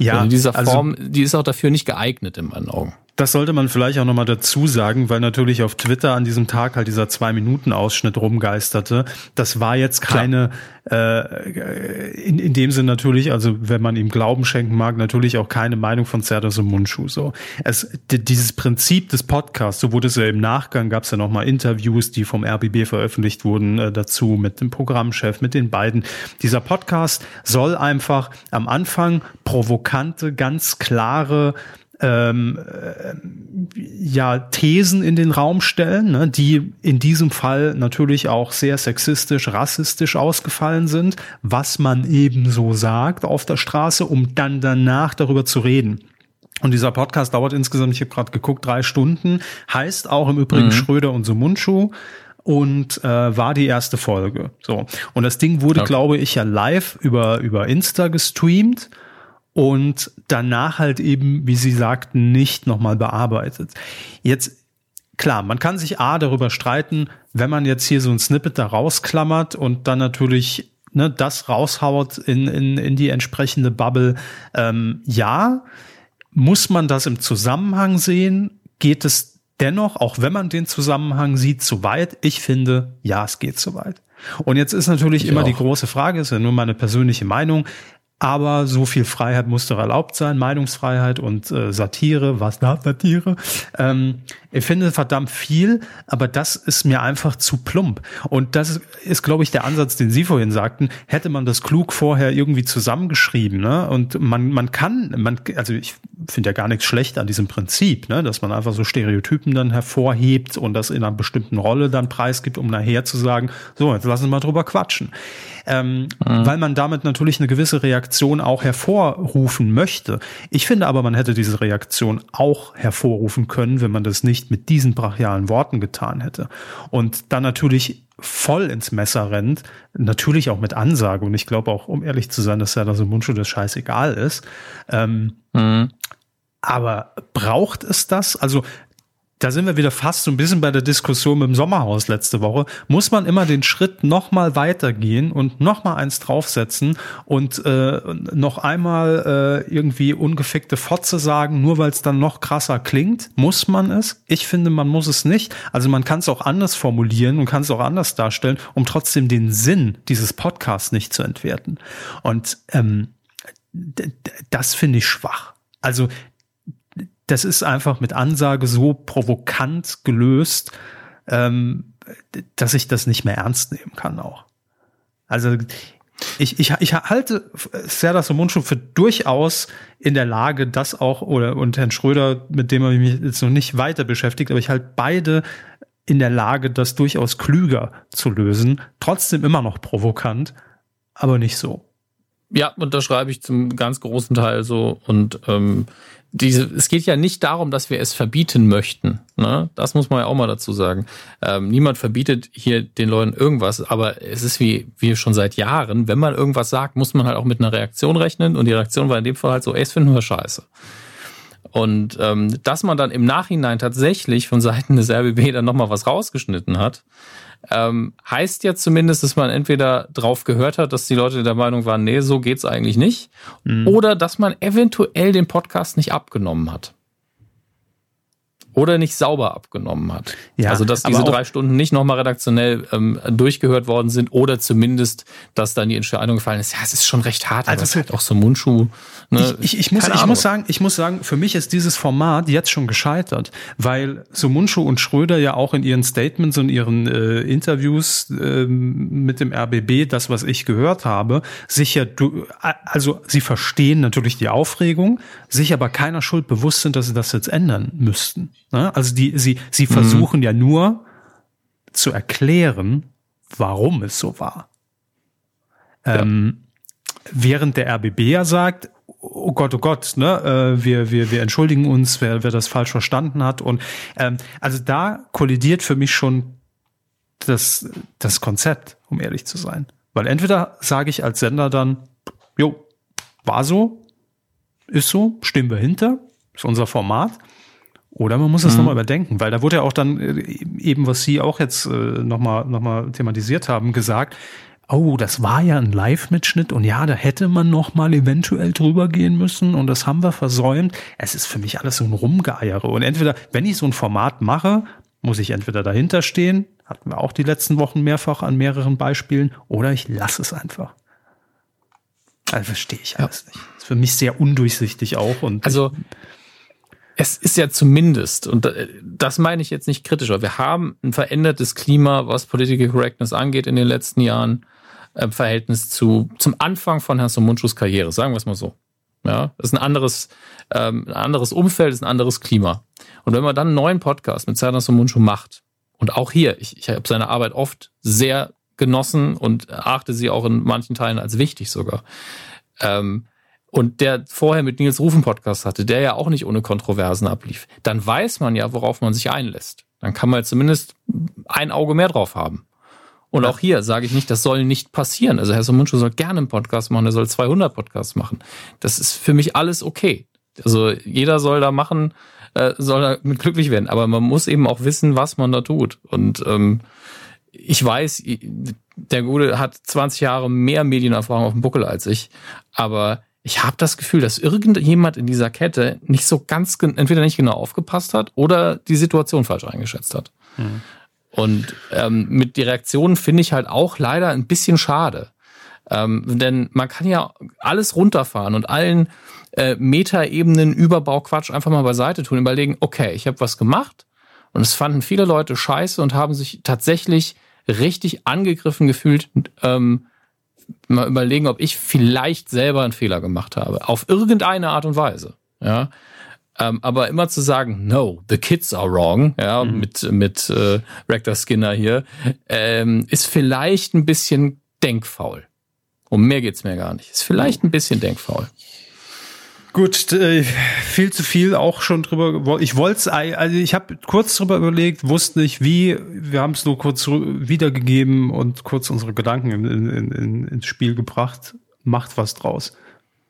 Ja, und in dieser also Form, also, die ist auch dafür nicht geeignet in meinen Augen. Das sollte man vielleicht auch nochmal dazu sagen, weil natürlich auf Twitter an diesem Tag halt dieser Zwei-Minuten-Ausschnitt rumgeisterte. Das war jetzt keine, äh, in, in dem Sinn natürlich, also wenn man ihm Glauben schenken mag, natürlich auch keine Meinung von Serdar Mundschuh. So. Es, dieses Prinzip des Podcasts, so wurde es ja im Nachgang, gab es ja nochmal Interviews, die vom RBB veröffentlicht wurden äh, dazu mit dem Programmchef, mit den beiden. Dieser Podcast soll einfach am Anfang provokante, ganz klare ähm, äh, ja Thesen in den Raum stellen, ne, die in diesem Fall natürlich auch sehr sexistisch, rassistisch ausgefallen sind, was man eben so sagt auf der Straße, um dann danach darüber zu reden. Und dieser Podcast dauert insgesamt, ich habe gerade geguckt, drei Stunden, heißt auch im Übrigen mhm. Schröder und so Mundschuh und äh, war die erste Folge. So und das Ding wurde, okay. glaube ich, ja live über über Insta gestreamt und danach halt eben, wie Sie sagten, nicht nochmal bearbeitet. Jetzt, klar, man kann sich A darüber streiten, wenn man jetzt hier so ein Snippet da rausklammert und dann natürlich ne, das raushaut in, in, in die entsprechende Bubble. Ähm, ja, muss man das im Zusammenhang sehen? Geht es dennoch, auch wenn man den Zusammenhang sieht, zu weit? Ich finde, ja, es geht zu weit. Und jetzt ist natürlich ich immer auch. die große Frage, ist ja nur meine persönliche Meinung, aber so viel Freiheit muss doch erlaubt sein, Meinungsfreiheit und äh, Satire, was da Satire? Ähm, ich finde verdammt viel, aber das ist mir einfach zu plump. Und das ist, ist glaube ich, der Ansatz, den Sie vorhin sagten. Hätte man das klug vorher irgendwie zusammengeschrieben, ne? Und man, man kann, man, also ich finde ja gar nichts schlecht an diesem Prinzip, ne? Dass man einfach so Stereotypen dann hervorhebt und das in einer bestimmten Rolle dann preisgibt, um nachher zu sagen, so, jetzt lassen wir mal drüber quatschen ähm, mhm. weil man damit natürlich eine gewisse Reaktion auch hervorrufen möchte. Ich finde aber, man hätte diese Reaktion auch hervorrufen können, wenn man das nicht mit diesen brachialen Worten getan hätte. Und dann natürlich voll ins Messer rennt, natürlich auch mit Ansage. Und ich glaube auch, um ehrlich zu sein, dass ja da so Mundschuh das scheißegal ist. Ähm, mhm. Aber braucht es das? Also da sind wir wieder fast so ein bisschen bei der Diskussion mit dem Sommerhaus letzte Woche. Muss man immer den Schritt noch mal weitergehen und noch mal eins draufsetzen und äh, noch einmal äh, irgendwie ungefickte Fotze sagen, nur weil es dann noch krasser klingt? Muss man es? Ich finde, man muss es nicht. Also man kann es auch anders formulieren und kann es auch anders darstellen, um trotzdem den Sinn dieses Podcasts nicht zu entwerten. Und ähm, das finde ich schwach. Also das ist einfach mit Ansage so provokant gelöst, ähm, dass ich das nicht mehr ernst nehmen kann auch. Also ich, ich, ich halte Serdar Somuncu für durchaus in der Lage, das auch, oder und Herrn Schröder, mit dem habe ich mich jetzt noch nicht weiter beschäftigt, aber ich halte beide in der Lage, das durchaus klüger zu lösen. Trotzdem immer noch provokant, aber nicht so. Ja, unterschreibe ich zum ganz großen Teil so. Und ähm, diese, es geht ja nicht darum, dass wir es verbieten möchten. Ne? Das muss man ja auch mal dazu sagen. Ähm, niemand verbietet hier den Leuten irgendwas, aber es ist wie, wie schon seit Jahren, wenn man irgendwas sagt, muss man halt auch mit einer Reaktion rechnen und die Reaktion war in dem Fall halt so, ey, es finden wir scheiße. Und ähm, dass man dann im Nachhinein tatsächlich von Seiten des RBB dann nochmal was rausgeschnitten hat, ähm, heißt ja zumindest, dass man entweder drauf gehört hat, dass die Leute der Meinung waren, nee, so geht's eigentlich nicht, mhm. oder dass man eventuell den Podcast nicht abgenommen hat oder nicht sauber abgenommen hat. Ja, also dass diese drei Stunden nicht nochmal redaktionell ähm, durchgehört worden sind oder zumindest, dass dann die Entscheidung gefallen ist, ja, es ist schon recht hart, also aber es halt auch so Mundschuh. Ne? Ich, ich, ich, muss, ich muss sagen, ich muss sagen, für mich ist dieses Format jetzt schon gescheitert, weil so Mundschuh und Schröder ja auch in ihren Statements und ihren äh, Interviews äh, mit dem RBB, das was ich gehört habe, sich ja, also sie verstehen natürlich die Aufregung, sich aber keiner Schuld bewusst sind, dass sie das jetzt ändern müssten. Ne? Also die, sie, sie mhm. versuchen ja nur zu erklären, warum es so war. Ja. Ähm, während der RBB ja sagt, oh Gott, oh Gott, ne, äh, wir, wir, wir entschuldigen uns, wer, wer das falsch verstanden hat. Und ähm, also da kollidiert für mich schon das, das Konzept, um ehrlich zu sein. Weil entweder sage ich als Sender dann, jo, war so, ist so, stehen wir hinter, ist unser Format. Oder man muss es mhm. nochmal überdenken, weil da wurde ja auch dann äh, eben, was Sie auch jetzt äh, nochmal noch mal thematisiert haben, gesagt, oh, das war ja ein Live-Mitschnitt und ja, da hätte man noch mal eventuell drüber gehen müssen und das haben wir versäumt. Es ist für mich alles so ein Rumgeeiere und entweder, wenn ich so ein Format mache, muss ich entweder dahinter stehen, hatten wir auch die letzten Wochen mehrfach an mehreren Beispielen, oder ich lasse es einfach. Also verstehe ich alles ja. nicht. Das ist für mich sehr undurchsichtig auch und also es ist ja zumindest, und das meine ich jetzt nicht kritisch, aber wir haben ein verändertes Klima, was Political Correctness angeht in den letzten Jahren, im äh, Verhältnis zu, zum Anfang von Herrn Somunchus Karriere, sagen wir es mal so. Ja, das ist ein anderes, ähm, ein anderes Umfeld, ist ein anderes Klima. Und wenn man dann einen neuen Podcast mit Serdar Somunchu macht, und auch hier, ich, ich habe seine Arbeit oft sehr genossen und erachte sie auch in manchen Teilen als wichtig sogar. Ähm, und der vorher mit Nils Rufen Podcast hatte, der ja auch nicht ohne Kontroversen ablief, dann weiß man ja, worauf man sich einlässt. Dann kann man zumindest ein Auge mehr drauf haben. Und auch hier sage ich nicht, das soll nicht passieren. Also Herr Somuncu soll gerne einen Podcast machen, er soll 200 Podcasts machen. Das ist für mich alles okay. Also jeder soll da machen, äh, soll da mit glücklich werden. Aber man muss eben auch wissen, was man da tut. Und ähm, ich weiß, der Gute hat 20 Jahre mehr Medienerfahrung auf dem Buckel als ich. Aber ich habe das Gefühl, dass irgendjemand in dieser Kette nicht so ganz, entweder nicht genau aufgepasst hat oder die Situation falsch eingeschätzt hat. Mhm. Und ähm, mit die Reaktionen finde ich halt auch leider ein bisschen schade. Ähm, denn man kann ja alles runterfahren und allen äh, Metaebenen Überbauquatsch einfach mal beiseite tun, überlegen, okay, ich habe was gemacht und es fanden viele Leute scheiße und haben sich tatsächlich richtig angegriffen gefühlt, ähm, mal überlegen, ob ich vielleicht selber einen Fehler gemacht habe. Auf irgendeine Art und Weise. Ja. Ähm, aber immer zu sagen, no, the kids are wrong, ja, mhm. mit, mit äh, Rector Skinner hier, ähm, ist vielleicht ein bisschen denkfaul. Um mehr geht's mir gar nicht. Ist vielleicht ein bisschen denkfaul. Gut, äh, viel zu viel auch schon drüber. Ich wollte es, also ich habe kurz drüber überlegt, wusste nicht wie. Wir haben es nur kurz wiedergegeben und kurz unsere Gedanken in, in, in, ins Spiel gebracht. Macht was draus,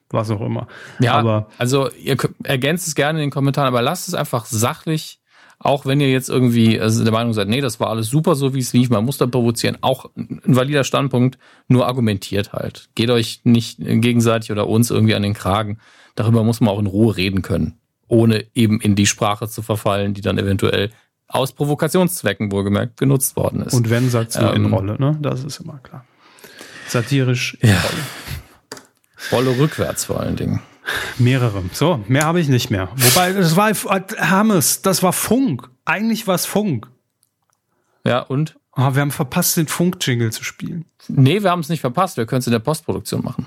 was auch immer. Ja, aber also ihr ergänzt es gerne in den Kommentaren, aber lasst es einfach sachlich. Auch wenn ihr jetzt irgendwie also der Meinung seid, nee, das war alles super, so wie es lief, man muss da provozieren. Auch ein valider Standpunkt, nur argumentiert halt. Geht euch nicht gegenseitig oder uns irgendwie an den Kragen darüber muss man auch in Ruhe reden können, ohne eben in die Sprache zu verfallen, die dann eventuell aus Provokationszwecken wohlgemerkt genutzt worden ist. Und wenn, sagt nur ähm, in Rolle, ne? Das ist immer klar. Satirisch in ja. Rolle. Rolle rückwärts vor allen Dingen. Mehrere. So, mehr habe ich nicht mehr. Wobei, das war Hermes, das war Funk. Eigentlich war es Funk. Ja, und? Oh, wir haben verpasst, den Funk-Jingle zu spielen. Nee, wir haben es nicht verpasst. Wir können es in der Postproduktion machen.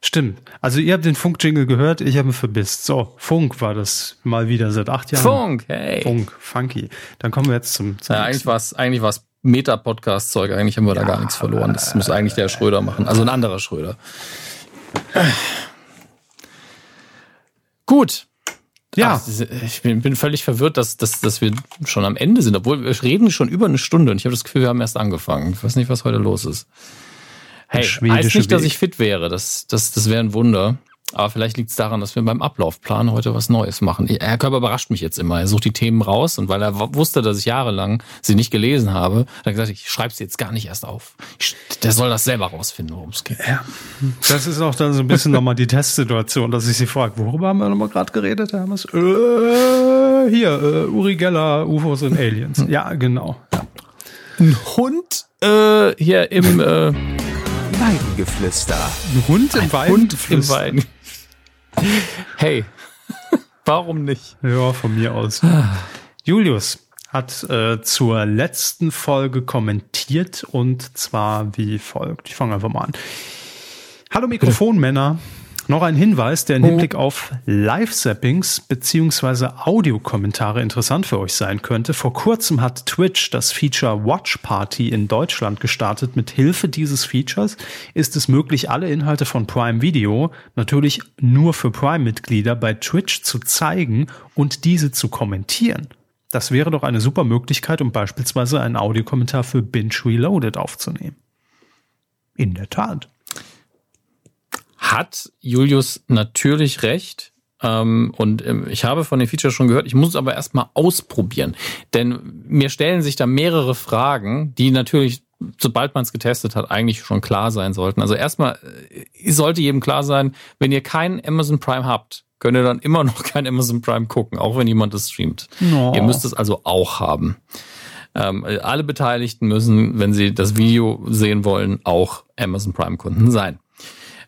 Stimmt. Also ihr habt den Funk-Jingle gehört, ich habe ihn verbisst. So, Funk war das mal wieder seit acht Jahren. Funk, hey. Funk, funky. Dann kommen wir jetzt zum, zum ja, eigentlich war es eigentlich war's Meta-Podcast-Zeug. Eigentlich haben wir ja, da gar nichts verloren. Das muss eigentlich der Schröder machen. Also ein anderer Schröder. Gut. Ja. Ach, ich bin, bin, völlig verwirrt, dass, dass, dass wir schon am Ende sind, obwohl wir reden schon über eine Stunde und ich habe das Gefühl, wir haben erst angefangen. Ich weiß nicht, was heute los ist. Hey, heißt nicht, dass ich fit wäre. Das, das, das wäre ein Wunder. Aber vielleicht liegt es daran, dass wir beim Ablaufplan heute was Neues machen. Herr Körper überrascht mich jetzt immer. Er sucht die Themen raus und weil er wusste, dass ich jahrelang sie nicht gelesen habe, hat er gesagt, ich schreibe sie jetzt gar nicht erst auf. Ich, der soll das selber rausfinden, worum es geht. Ja. Das ist auch dann so ein bisschen nochmal die Testsituation, dass ich sie frage, worüber haben wir nochmal gerade geredet, Hermes? Äh, hier, äh, Uri Geller, UFOs und Aliens. Ja, genau. Ja. Ein Hund äh, hier im... Äh, Weidengeflüster. Ein Hund im. Hund im Hey, warum nicht? Ja, von mir aus. Julius hat äh, zur letzten Folge kommentiert und zwar wie folgt. Ich fange einfach mal an. Hallo Mikrofonmänner. Noch ein Hinweis, der im oh. Hinblick auf Live-Sappings beziehungsweise Audiokommentare interessant für euch sein könnte. Vor kurzem hat Twitch das Feature Watch Party in Deutschland gestartet. Mit Hilfe dieses Features ist es möglich, alle Inhalte von Prime Video, natürlich nur für Prime-Mitglieder, bei Twitch zu zeigen und diese zu kommentieren. Das wäre doch eine super Möglichkeit, um beispielsweise einen Audiokommentar für Binge Reloaded aufzunehmen. In der Tat. Hat Julius natürlich recht. Ähm, und ähm, ich habe von den Features schon gehört, ich muss es aber erstmal ausprobieren. Denn mir stellen sich da mehrere Fragen, die natürlich sobald man es getestet hat, eigentlich schon klar sein sollten. Also erstmal äh, sollte jedem klar sein, wenn ihr keinen Amazon Prime habt, könnt ihr dann immer noch kein Amazon Prime gucken, auch wenn jemand es streamt. No. Ihr müsst es also auch haben. Ähm, alle Beteiligten müssen, wenn sie das Video sehen wollen, auch Amazon Prime-Kunden sein.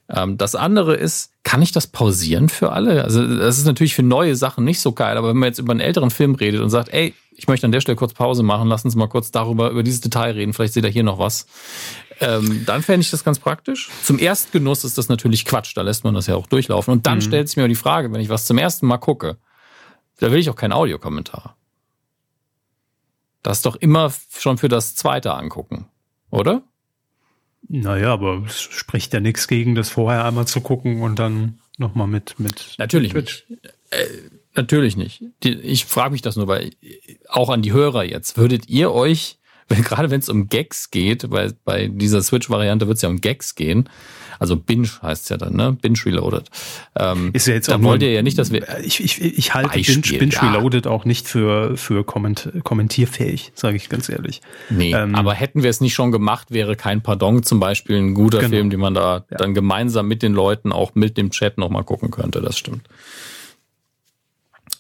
Ähm, das andere ist, kann ich das pausieren für alle? Also das ist natürlich für neue Sachen nicht so geil, aber wenn man jetzt über einen älteren Film redet und sagt, ey, ich möchte an der Stelle kurz Pause machen, lass uns mal kurz darüber, über dieses Detail reden, vielleicht seht ihr hier noch was. Ähm, dann fände ich das ganz praktisch. Zum Erstgenuss ist das natürlich Quatsch, da lässt man das ja auch durchlaufen. Und dann mhm. stellt sich mir die Frage, wenn ich was zum ersten Mal gucke, da will ich auch keinen Audiokommentar. Das doch immer schon für das zweite angucken, oder? Naja, aber es spricht ja nichts gegen, das vorher einmal zu gucken und dann nochmal mit, mit. Natürlich mit nicht. Äh, natürlich nicht. Die, ich frage mich das nur, weil auch an die Hörer jetzt. Würdet ihr euch wenn, gerade wenn es um Gags geht, weil bei dieser Switch-Variante wird es ja um Gags gehen, also Binge heißt es ja dann, ne? Binge Reloaded. Ähm, ist ja jetzt da wollt ihr ja nicht, dass wir. Ich, ich, ich halte Beispiel, Binge, Binge ja. Reloaded auch nicht für, für komment, kommentierfähig, sage ich ganz ehrlich. Nee, ähm, aber hätten wir es nicht schon gemacht, wäre kein Pardon zum Beispiel ein guter genau. Film, den man da ja. dann gemeinsam mit den Leuten, auch mit dem Chat nochmal gucken könnte, das stimmt.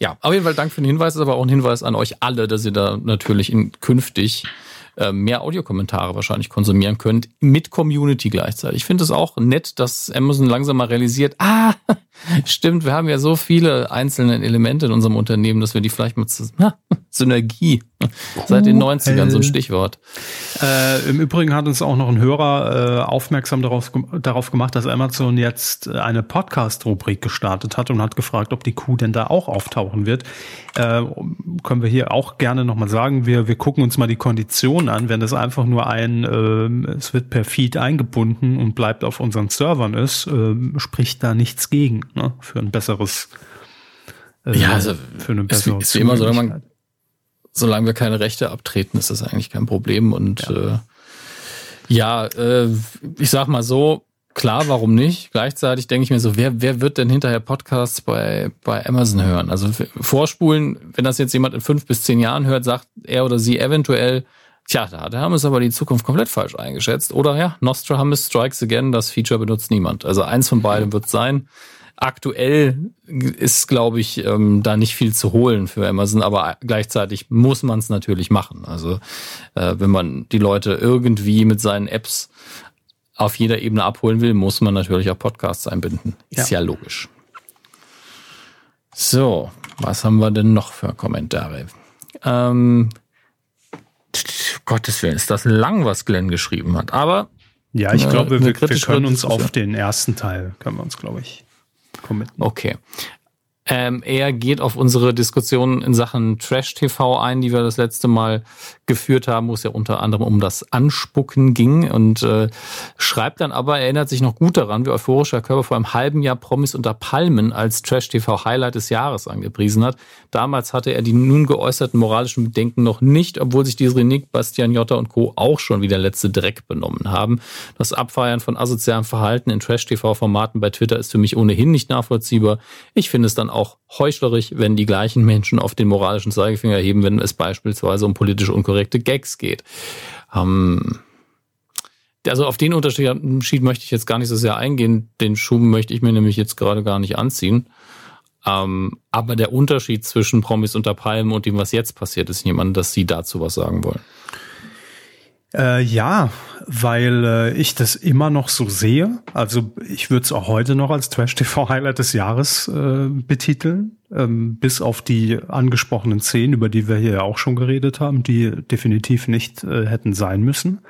Ja, auf jeden Fall Dank für den Hinweis, ist aber auch ein Hinweis an euch alle, dass ihr da natürlich in, künftig äh, mehr Audiokommentare wahrscheinlich konsumieren könnt, mit Community gleichzeitig. Ich finde es auch nett, dass Amazon langsam mal realisiert, ah, stimmt, wir haben ja so viele einzelne Elemente in unserem Unternehmen, dass wir die vielleicht mit Synergie seit den 90ern, so ein Stichwort. Äh, Im Übrigen hat uns auch noch ein Hörer äh, aufmerksam darauf, darauf gemacht, dass Amazon jetzt eine Podcast-Rubrik gestartet hat und hat gefragt, ob die Kuh denn da auch auftauchen wird. Äh, können wir hier auch gerne nochmal sagen, wir, wir gucken uns mal die Konditionen an. Wenn das einfach nur ein, äh, es wird per Feed eingebunden und bleibt auf unseren Servern ist, äh, spricht da nichts gegen ne? für ein besseres äh, ja, also für eine bessere ist, ist immer so, man solange wir keine Rechte abtreten, ist das eigentlich kein Problem. Und ja, äh, ja äh, ich sag mal so, klar, warum nicht? Gleichzeitig denke ich mir so, wer, wer wird denn hinterher Podcasts bei, bei Amazon hören? Also vorspulen, wenn das jetzt jemand in fünf bis zehn Jahren hört, sagt er oder sie eventuell, tja, da, haben es aber die Zukunft komplett falsch eingeschätzt. Oder ja, Nostradamus Strikes Again, das Feature benutzt niemand. Also eins von beiden wird sein aktuell ist, glaube ich, ähm, da nicht viel zu holen für Amazon, aber gleichzeitig muss man es natürlich machen. Also äh, wenn man die Leute irgendwie mit seinen Apps auf jeder Ebene abholen will, muss man natürlich auch Podcasts einbinden. Ist ja, ja logisch. So, was haben wir denn noch für Kommentare? Ähm, Gottes Willen, ist das lang, was Glenn geschrieben hat. Aber ja, ich glaube, wir, wir können uns auf den ersten Teil, können wir uns, glaube ich, committen. Okay. Ähm, er geht auf unsere Diskussion in Sachen Trash-TV ein, die wir das letzte Mal geführt haben, wo es ja unter anderem um das Anspucken ging und äh, schreibt dann aber, er erinnert sich noch gut daran, wie euphorisch Herr Körper vor einem halben Jahr Promis unter Palmen als Trash-TV-Highlight des Jahres angepriesen hat. Damals hatte er die nun geäußerten moralischen Bedenken noch nicht, obwohl sich diese Renick, Bastian Jotta und Co. auch schon wie der letzte Dreck benommen haben. Das Abfeiern von asozialem Verhalten in Trash-TV-Formaten bei Twitter ist für mich ohnehin nicht nachvollziehbar. Ich finde es dann auch heuchlerisch, wenn die gleichen Menschen auf den moralischen Zeigefinger heben, wenn es beispielsweise um politisch unkorrekte Gags geht. Ähm, also auf den Unterschied möchte ich jetzt gar nicht so sehr eingehen. Den Schuh möchte ich mir nämlich jetzt gerade gar nicht anziehen. Ähm, aber der Unterschied zwischen Promis unter Palmen und dem, was jetzt passiert, ist jemand, dass Sie dazu was sagen wollen. Äh, ja, weil äh, ich das immer noch so sehe. Also ich würde es auch heute noch als Trash-TV-Highlight des Jahres äh, betiteln, ähm, bis auf die angesprochenen Szenen, über die wir hier ja auch schon geredet haben, die definitiv nicht äh, hätten sein müssen.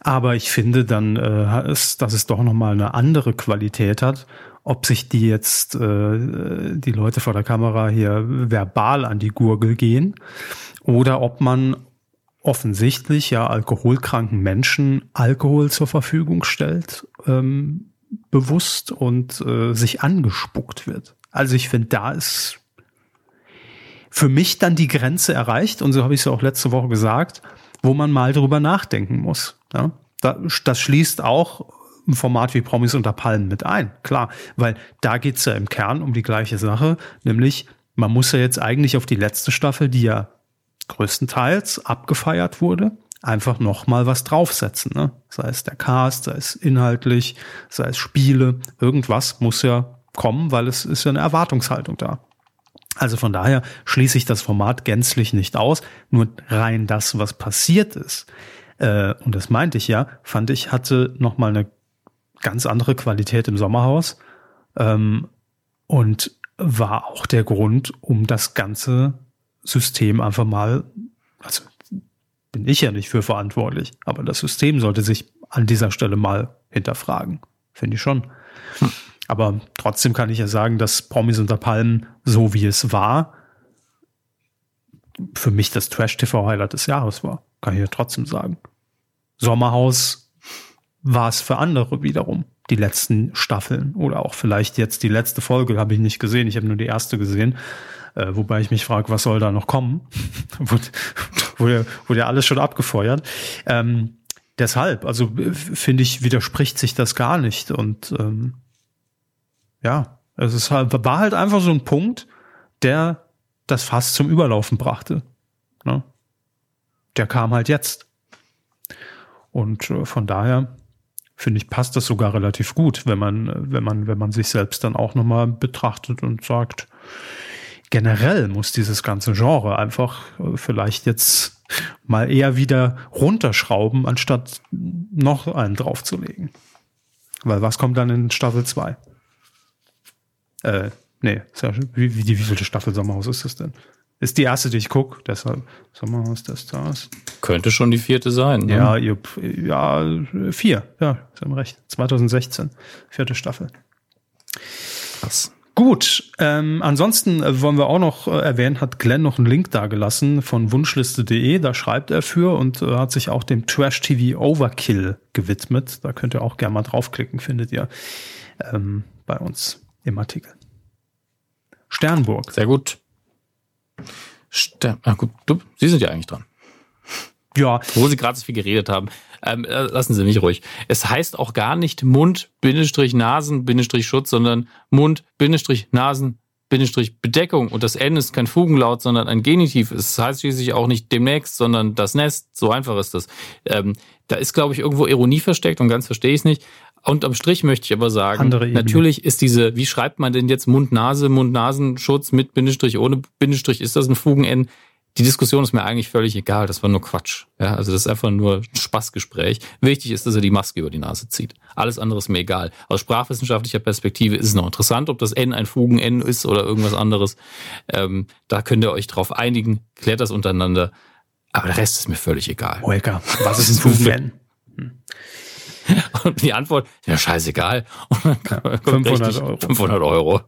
Aber ich finde dann, äh, ist, dass es doch nochmal eine andere Qualität hat, ob sich die jetzt, äh, die Leute vor der Kamera hier verbal an die Gurgel gehen oder ob man offensichtlich ja alkoholkranken Menschen Alkohol zur Verfügung stellt, ähm, bewusst und äh, sich angespuckt wird. Also ich finde, da ist für mich dann die Grenze erreicht, und so habe ich es ja auch letzte Woche gesagt, wo man mal drüber nachdenken muss. Ja? Das schließt auch ein Format wie Promis unter Palmen mit ein, klar, weil da geht's ja im Kern um die gleiche Sache, nämlich man muss ja jetzt eigentlich auf die letzte Staffel, die ja größtenteils abgefeiert wurde, einfach noch mal was draufsetzen. Ne? Sei es der Cast, sei es inhaltlich, sei es Spiele, irgendwas muss ja kommen, weil es ist ja eine Erwartungshaltung da. Also von daher schließe ich das Format gänzlich nicht aus, nur rein das, was passiert ist. Äh, und das meinte ich ja, fand ich, hatte noch mal eine ganz andere Qualität im Sommerhaus ähm, und war auch der Grund, um das ganze System einfach mal, also bin ich ja nicht für verantwortlich, aber das System sollte sich an dieser Stelle mal hinterfragen. Finde ich schon. Hm. Aber trotzdem kann ich ja sagen, dass Promis unter Palmen, so wie es war, für mich das Trash-TV-Highlight des Jahres war. Kann ich ja trotzdem sagen. Sommerhaus war es für andere wiederum, die letzten Staffeln oder auch vielleicht jetzt die letzte Folge habe ich nicht gesehen. Ich habe nur die erste gesehen. Äh, wobei ich mich frage, was soll da noch kommen? wurde, wurde, wurde ja alles schon abgefeuert. Ähm, deshalb, also finde ich, widerspricht sich das gar nicht. Und ähm, ja, es halt, war halt einfach so ein Punkt, der das Fass zum Überlaufen brachte. Ne? Der kam halt jetzt. Und äh, von daher finde ich, passt das sogar relativ gut, wenn man, wenn man, wenn man sich selbst dann auch nochmal betrachtet und sagt, generell muss dieses ganze Genre einfach äh, vielleicht jetzt mal eher wieder runterschrauben, anstatt noch einen draufzulegen. Weil was kommt dann in Staffel 2? Äh, nee, wie, wie, wie vielte Staffel Sommerhaus ist das denn? Ist die erste, die ich gucke, deshalb Sommerhaus des Stars. Könnte schon die vierte sein. Ne? Ja, ihr, ja, vier, ja, Sie haben recht. 2016, vierte Staffel. Krass. Gut, ähm, ansonsten äh, wollen wir auch noch äh, erwähnen, hat Glenn noch einen Link da gelassen von wunschliste.de, da schreibt er für und äh, hat sich auch dem Trash TV Overkill gewidmet. Da könnt ihr auch gerne mal draufklicken, findet ihr ähm, bei uns im Artikel. Sternburg. Sehr gut. Stern, ah, gut, du, Sie sind ja eigentlich dran. Ja. Wo Sie gerade so viel geredet haben. Ähm, äh, lassen Sie mich ruhig. Es heißt auch gar nicht Mund-Nasen-Schutz, sondern Mund-Nasen Bedeckung und das N ist kein Fugenlaut, sondern ein Genitiv. Es heißt schließlich auch nicht demnächst, sondern das Nest. So einfach ist das. Ähm, da ist, glaube ich, irgendwo Ironie versteckt und ganz verstehe ich es nicht. Und am Strich möchte ich aber sagen, natürlich ist diese, wie schreibt man denn jetzt Mund-Nase, Mund-Nasenschutz mit Bindestrich, ohne Bindestrich, ist das ein Fugen-N? Die Diskussion ist mir eigentlich völlig egal, das war nur Quatsch. Ja, also das ist einfach nur ein Spaßgespräch. Wichtig ist, dass er die Maske über die Nase zieht. Alles andere ist mir egal. Aus sprachwissenschaftlicher Perspektive ist es noch interessant, ob das N ein Fugen-N ist oder irgendwas anderes. Ähm, da könnt ihr euch drauf einigen, klärt das untereinander. Aber der Rest ist mir völlig egal. Oeka, was ist ein Fugen-N? Hm. Und die Antwort, ja, scheißegal. Ja, 500 Euro. 500 Euro.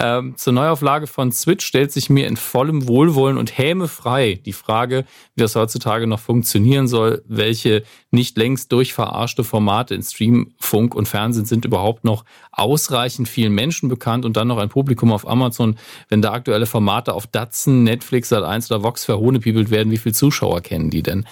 Ähm, zur Neuauflage von Switch stellt sich mir in vollem Wohlwollen und Häme frei die Frage, wie das heutzutage noch funktionieren soll, welche nicht längst durchverarschte Formate in Stream, Funk und Fernsehen sind überhaupt noch ausreichend vielen Menschen bekannt und dann noch ein Publikum auf Amazon, wenn da aktuelle Formate auf Datsen, Netflix, Sat1 oder Vox verhohnepiebelt werden, wie viele Zuschauer kennen die denn?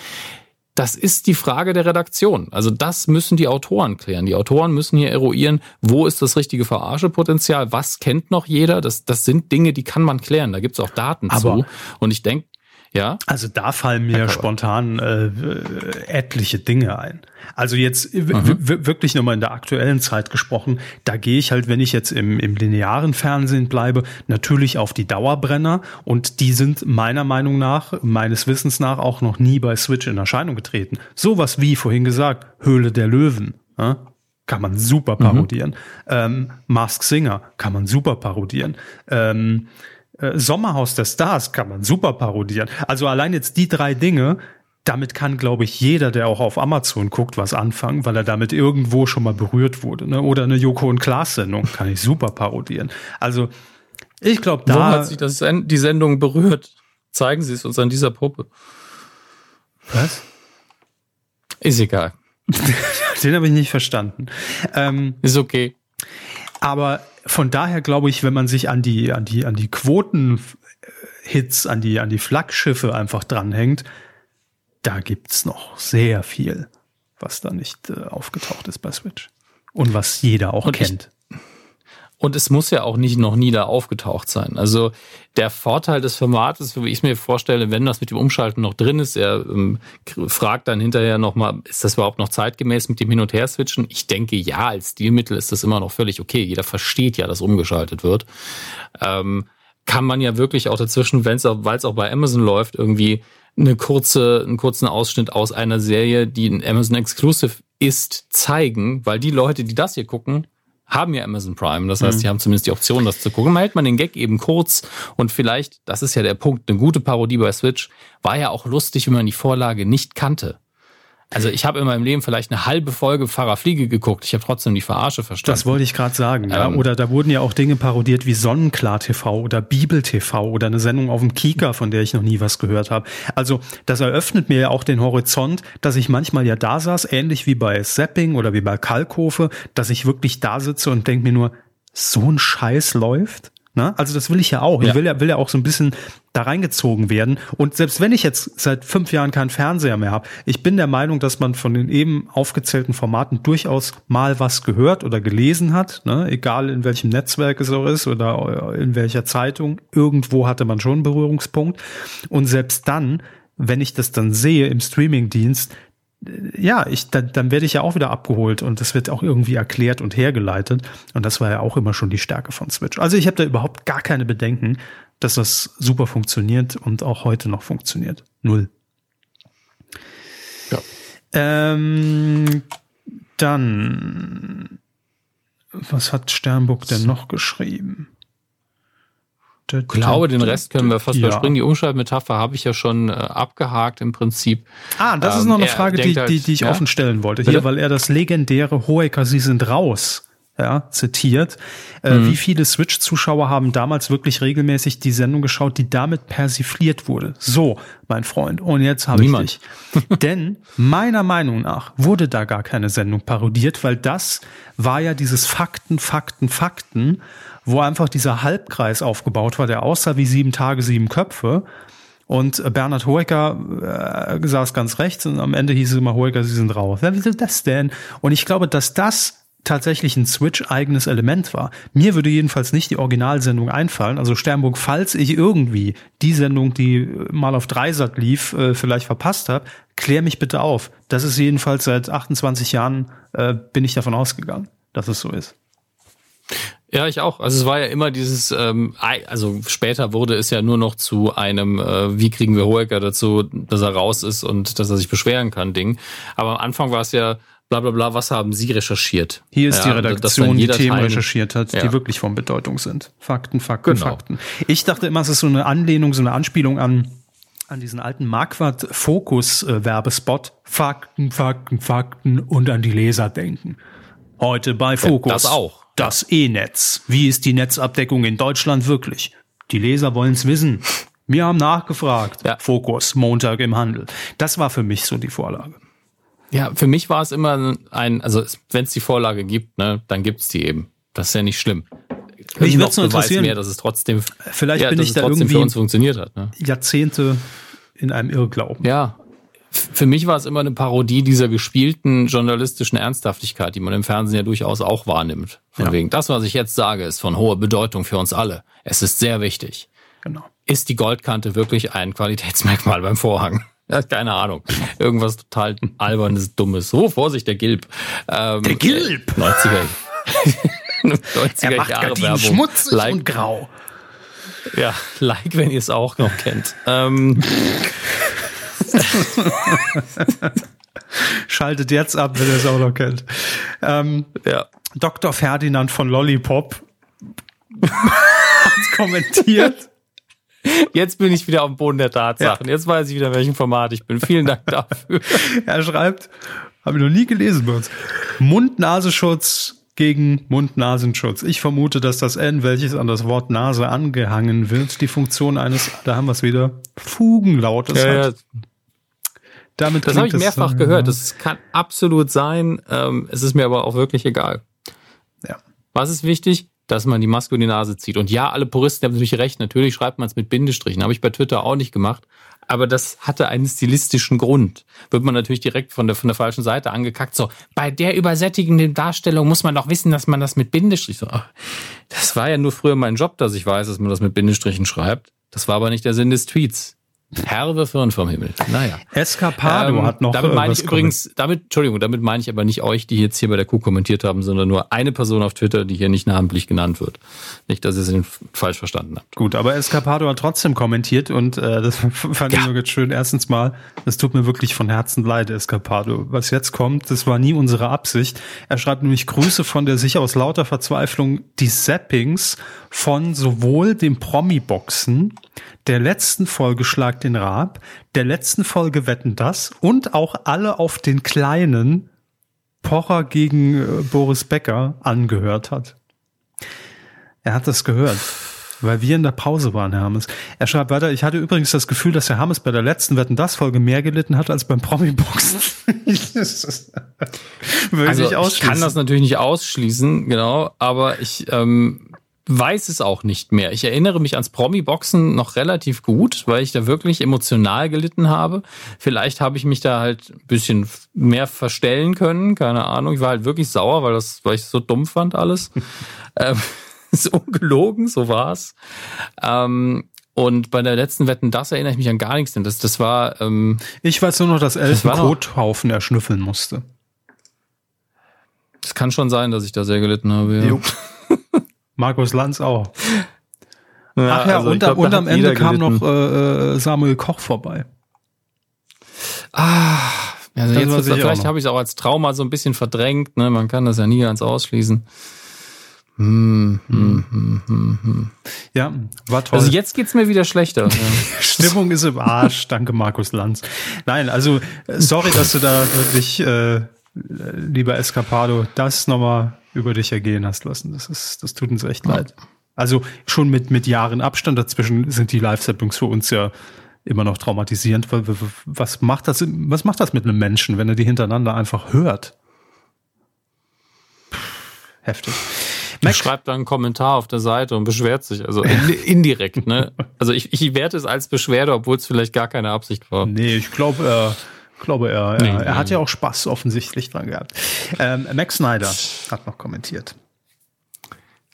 Das ist die Frage der Redaktion. Also das müssen die Autoren klären. Die Autoren müssen hier eruieren, wo ist das richtige Verarschepotenzial, was kennt noch jeder. Das, das sind Dinge, die kann man klären. Da gibt's auch Daten Aber zu. Und ich denke, ja. Also da fallen mir spontan äh, etliche Dinge ein. Also jetzt mhm. wirklich nochmal in der aktuellen Zeit gesprochen, da gehe ich halt, wenn ich jetzt im, im linearen Fernsehen bleibe, natürlich auf die Dauerbrenner und die sind meiner Meinung nach, meines Wissens nach auch noch nie bei Switch in Erscheinung getreten. Sowas wie vorhin gesagt, Höhle der Löwen. Ja? Kann man super mhm. parodieren. Mhm. Ähm, Mask Singer kann man super parodieren. Ähm, äh, Sommerhaus der Stars kann man super parodieren. Also allein jetzt die drei Dinge, damit kann, glaube ich, jeder, der auch auf Amazon guckt, was anfangen, weil er damit irgendwo schon mal berührt wurde. Ne? Oder eine Joko und Klaas-Sendung kann ich super parodieren. Also ich glaube, da. Wo hat sich das, die Sendung berührt? Zeigen Sie es uns an dieser Puppe. Was? Ist egal. Den habe ich nicht verstanden. Ähm, ist okay. Aber von daher glaube ich, wenn man sich an die, an die, an die Quoten Hits an die, an die Flaggschiffe einfach dranhängt, da gibt's noch sehr viel, was da nicht äh, aufgetaucht ist bei Switch. Und was jeder auch Und kennt. Und es muss ja auch nicht noch nie da aufgetaucht sein. Also der Vorteil des Formates, wie ich es mir vorstelle, wenn das mit dem Umschalten noch drin ist, er ähm, fragt dann hinterher nochmal, ist das überhaupt noch zeitgemäß mit dem Hin- und Her-Switchen? Ich denke, ja, als Stilmittel ist das immer noch völlig okay. Jeder versteht ja, dass umgeschaltet wird. Ähm, kann man ja wirklich auch dazwischen, wenn es weil es auch bei Amazon läuft, irgendwie eine kurze, einen kurzen Ausschnitt aus einer Serie, die ein Amazon Exclusive ist, zeigen, weil die Leute, die das hier gucken, haben ja Amazon Prime. Das heißt, Mhm. die haben zumindest die Option, das zu gucken. Man hält man den Gag eben kurz und vielleicht, das ist ja der Punkt, eine gute Parodie bei Switch, war ja auch lustig, wenn man die Vorlage nicht kannte. Also ich habe in meinem Leben vielleicht eine halbe Folge Pfarrer Fliege geguckt. Ich habe trotzdem die Verarsche verstanden. Das wollte ich gerade sagen. Ja. Ähm. Oder da wurden ja auch Dinge parodiert wie Sonnenklar TV oder Bibel TV oder eine Sendung auf dem Kika, von der ich noch nie was gehört habe. Also das eröffnet mir ja auch den Horizont, dass ich manchmal ja da saß, ähnlich wie bei Zapping oder wie bei Kalkofe, dass ich wirklich da sitze und denke mir nur, so ein Scheiß läuft. Ne? Also das will ich ja auch. Ich Ja. will ja, will ja auch so ein bisschen da reingezogen werden. Und selbst wenn ich jetzt seit fünf Jahren keinen Fernseher mehr habe, ich bin der Meinung, dass man von den eben aufgezählten Formaten durchaus mal was gehört oder gelesen hat, ne? egal in welchem Netzwerk es auch ist oder in welcher Zeitung. Irgendwo hatte man schon einen Berührungspunkt. Und selbst dann, wenn ich das dann sehe im Streamingdienst, ja, ich, dann, dann werde ich ja auch wieder abgeholt und das wird auch irgendwie erklärt und hergeleitet. Und das war ja auch immer schon die Stärke von Switch. Also ich habe da überhaupt gar keine Bedenken, dass das super funktioniert und auch heute noch funktioniert. Null. Ja. Ähm, dann, was hat Sternburg denn noch geschrieben? Ich glaube, den Rest können wir fast Ja. überspringen. Die Umschaltmetapher habe ich ja schon äh, abgehakt im Prinzip. Ah, das ist Ähm, noch eine er Frage, die, halt- die, die ich ja? offen stellen wollte. Bitte? Hier, weil er das legendäre Hoeker, Sie sind raus, ja, zitiert. Äh, Mhm. Wie viele Switch-Zuschauer haben damals wirklich regelmäßig die Sendung geschaut, die damit persifliert wurde? So, mein Freund, und jetzt habe ich Niemand. dich. Denn meiner Meinung nach wurde da gar keine Sendung parodiert, weil das war ja dieses Fakten, Fakten, Fakten, wo einfach dieser Halbkreis aufgebaut war, der aussah wie sieben Tage, sieben Köpfe. Und äh, Bernhard Hoeker äh, saß ganz rechts und am Ende hieß es immer Hoeker, Sie sind raus. Ja, wieso das denn? Und ich glaube, dass das tatsächlich ein Switch-eigenes Element war. Mir würde jedenfalls nicht die Originalsendung einfallen. Also Sternburg, falls ich irgendwie die Sendung, die mal auf Dreisat lief, äh, vielleicht verpasst habe, klär mich bitte auf. Das ist jedenfalls seit 28 Jahren, äh, bin ich davon ausgegangen, dass es so ist. Ja, ich auch. Also es war ja immer dieses, ähm, also später wurde es ja nur noch zu einem, äh, wie kriegen wir Hoeker dazu, dass er raus ist und dass er sich beschweren kann, Ding. Aber am Anfang war es ja bla bla bla, was haben Sie recherchiert? Hier ist ja, die Redaktion, die Themen Teil- recherchiert hat, die Ja. wirklich von Bedeutung sind. Fakten, Fakten, Genau. Fakten. Ich dachte immer, es ist so eine Anlehnung, so eine Anspielung an, an diesen alten Marquardt-Fokus-Werbespot. Fakten, Fakten, Fakten und an die Leser denken. Heute bei Fokus. das auch. Das E-Netz. Wie ist die Netzabdeckung in Deutschland wirklich? Die Leser wollen's wissen. Wir haben nachgefragt. Ja. Fokus, Montag im Handel. Das war für mich so die Vorlage. Ja, für mich war es immer ein, also wenn es die Vorlage gibt, ne, dann gibt's die eben. Das ist ja nicht schlimm. Mich nur Beweis interessieren. mehr, dass es trotzdem, Vielleicht ja, bin ich es da trotzdem irgendwie für uns funktioniert hat. Ne? Jahrzehnte in einem Irrglauben. Ja. Für mich war es immer eine Parodie dieser gespielten journalistischen Ernsthaftigkeit, die man im Fernsehen ja durchaus auch wahrnimmt. Von Ja. wegen, das, was ich jetzt sage, ist von hoher Bedeutung für uns alle. Es ist sehr wichtig. Genau. Ist die Goldkante wirklich ein Qualitätsmerkmal beim Vorhang? Keine Ahnung. Irgendwas total albernes, dummes. Oh, Vorsicht, der Gilb. Ähm, Der Gilb! 90er. 90er Jahre Werbung. like, grau. Ja, like, wenn ihr es auch noch kennt. Ähm, Schaltet jetzt ab, wenn ihr es auch noch kennt. Ähm, ja. Dr. Ferdinand von Lollipop hat kommentiert. Jetzt bin ich wieder auf dem Boden der Tatsachen. Jetzt weiß ich wieder, in welchem Format ich bin. Vielen Dank dafür. Er schreibt, habe ich noch nie gelesen bei uns, Mund-Nasenschutz gegen Mund-Nasenschutz. Ich vermute, dass das N, welches an das Wort Nase angehangen wird, die Funktion eines, da haben wir es wieder, Fugenlautes Ja, ja, hat. Damit das habe ich mehrfach äh, gehört. Das kann absolut sein. Ähm, es ist mir aber auch wirklich egal. Ja. Was ist wichtig? dass man die Maske in die Nase zieht. Und ja, alle Puristen haben natürlich recht. Natürlich schreibt man es mit Bindestrichen. Habe ich bei Twitter auch nicht gemacht. Aber das hatte einen stilistischen Grund. Wird man natürlich direkt von der, von der falschen Seite angekackt. So, bei der übersättigenden Darstellung muss man doch wissen, dass man das mit Bindestrichen. So, das war ja nur früher mein Job, dass ich weiß, dass man das mit Bindestrichen schreibt. Das war aber nicht der Sinn des Tweets. Herbe Firn vom Himmel. Naja. Escapado ähm, hat noch. Damit meine ich übrigens, damit, Entschuldigung, damit meine ich aber nicht euch, die jetzt hier bei der Kuh kommentiert haben, sondern nur eine Person auf Twitter, die hier nicht namentlich genannt wird. Nicht, dass ihr es falsch verstanden habt. Gut, aber Escapado hat trotzdem kommentiert und äh, das fand ja. ich nur ganz schön. Erstens mal, es tut mir wirklich von Herzen leid, Escapado. Was jetzt kommt, das war nie unsere Absicht. Er schreibt nämlich Grüße von der sich aus lauter Verzweiflung die Zappings von sowohl dem Promi-Boxen der letzten Folge Schlag den Rab, der letzten Folge Wetten das und auch alle auf den kleinen Pocher gegen äh, Boris Becker angehört hat. Er hat das gehört, weil wir in der Pause waren, Hermes. Er schreibt weiter, ich hatte übrigens das Gefühl, dass der Hermes bei der letzten Wetten das Folge mehr gelitten hat als beim Promi-Boxen. also, ich kann das natürlich nicht ausschließen, genau, aber ich ähm, weiß es auch nicht mehr. Ich erinnere mich ans Promi-Boxen noch relativ gut, weil ich da wirklich emotional gelitten habe. Vielleicht habe ich mich da halt ein bisschen mehr verstellen können, keine Ahnung. Ich war halt wirklich sauer, weil das, weil ich so dumm fand alles. ähm, ist ungelogen, so war's. Ähm, und bei der letzten Wetten, das erinnere ich mich an gar nichts, denn das, das war. Ähm, ich weiß nur noch, dass Elf einen Kothaufen erschnüffeln musste. Es kann schon sein, dass ich da sehr gelitten habe. Ja. Markus Lanz auch. Ja, Ach ja, also und, glaub, und am Ende kam gelitten. noch äh, äh, Samuel Koch vorbei. Ah, also jetzt vielleicht habe ich es auch als Trauma so ein bisschen verdrängt. Ne? Man kann das ja nie ganz ausschließen. Hm, hm, hm, hm, hm. Ja, war toll. Also jetzt geht's mir wieder schlechter. Stimmung ist im Arsch. Danke, Markus Lanz. Nein, also äh, sorry, dass du da wirklich, äh, lieber Escapado, das nochmal über dich ergehen hast lassen. Das ist, das tut uns echt ja. leid. Also schon mit, mit Jahren Abstand dazwischen sind die Live-Sappings für uns ja immer noch traumatisierend. Was macht das, was macht das mit einem Menschen, wenn er die hintereinander einfach hört? Heftig. Mac schreibt dann einen Kommentar auf der Seite und beschwert sich, also indirekt, ne? Also ich, ich werte es als Beschwerde, obwohl es vielleicht gar keine Absicht war. Nee, ich glaube, er, glaube, er, nee, er, er hat ja auch Spaß offensichtlich dran gehabt. Ähm, Max Snyder hat noch kommentiert.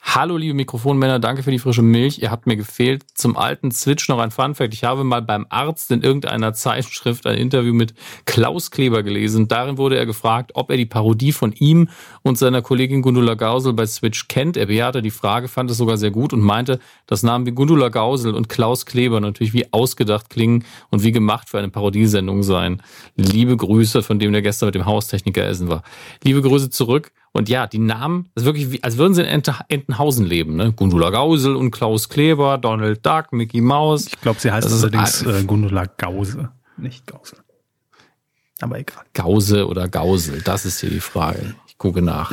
Hallo liebe Mikrofonmänner, danke für die frische Milch. Ihr habt mir gefehlt. Zum alten Switch noch ein Funfact. Ich habe mal beim Arzt in irgendeiner Zeitschrift ein Interview mit Klaus Kleber gelesen. Darin wurde er gefragt, ob er die Parodie von ihm und seiner Kollegin Gundula Gausel bei Switch kennt. Er bejahte die Frage, fand es sogar sehr gut und meinte, dass Namen wie Gundula Gausel und Klaus Kleber natürlich wie ausgedacht klingen und wie gemacht für eine Parodiesendung seien. Liebe Grüße, von dem der gestern mit dem Haustechniker essen war. Liebe Grüße zurück. Und ja, die Namen, das ist wirklich, wie, als würden sie in Entenhausen leben. Ne? Gundula Gausel und Klaus Kleber, Donald Duck, Mickey Mouse. Ich glaube, sie heißt allerdings äh, Gundula Gause, nicht Gausel. Aber egal. Gause oder Gausel, das ist hier die Frage. Ich gucke nach.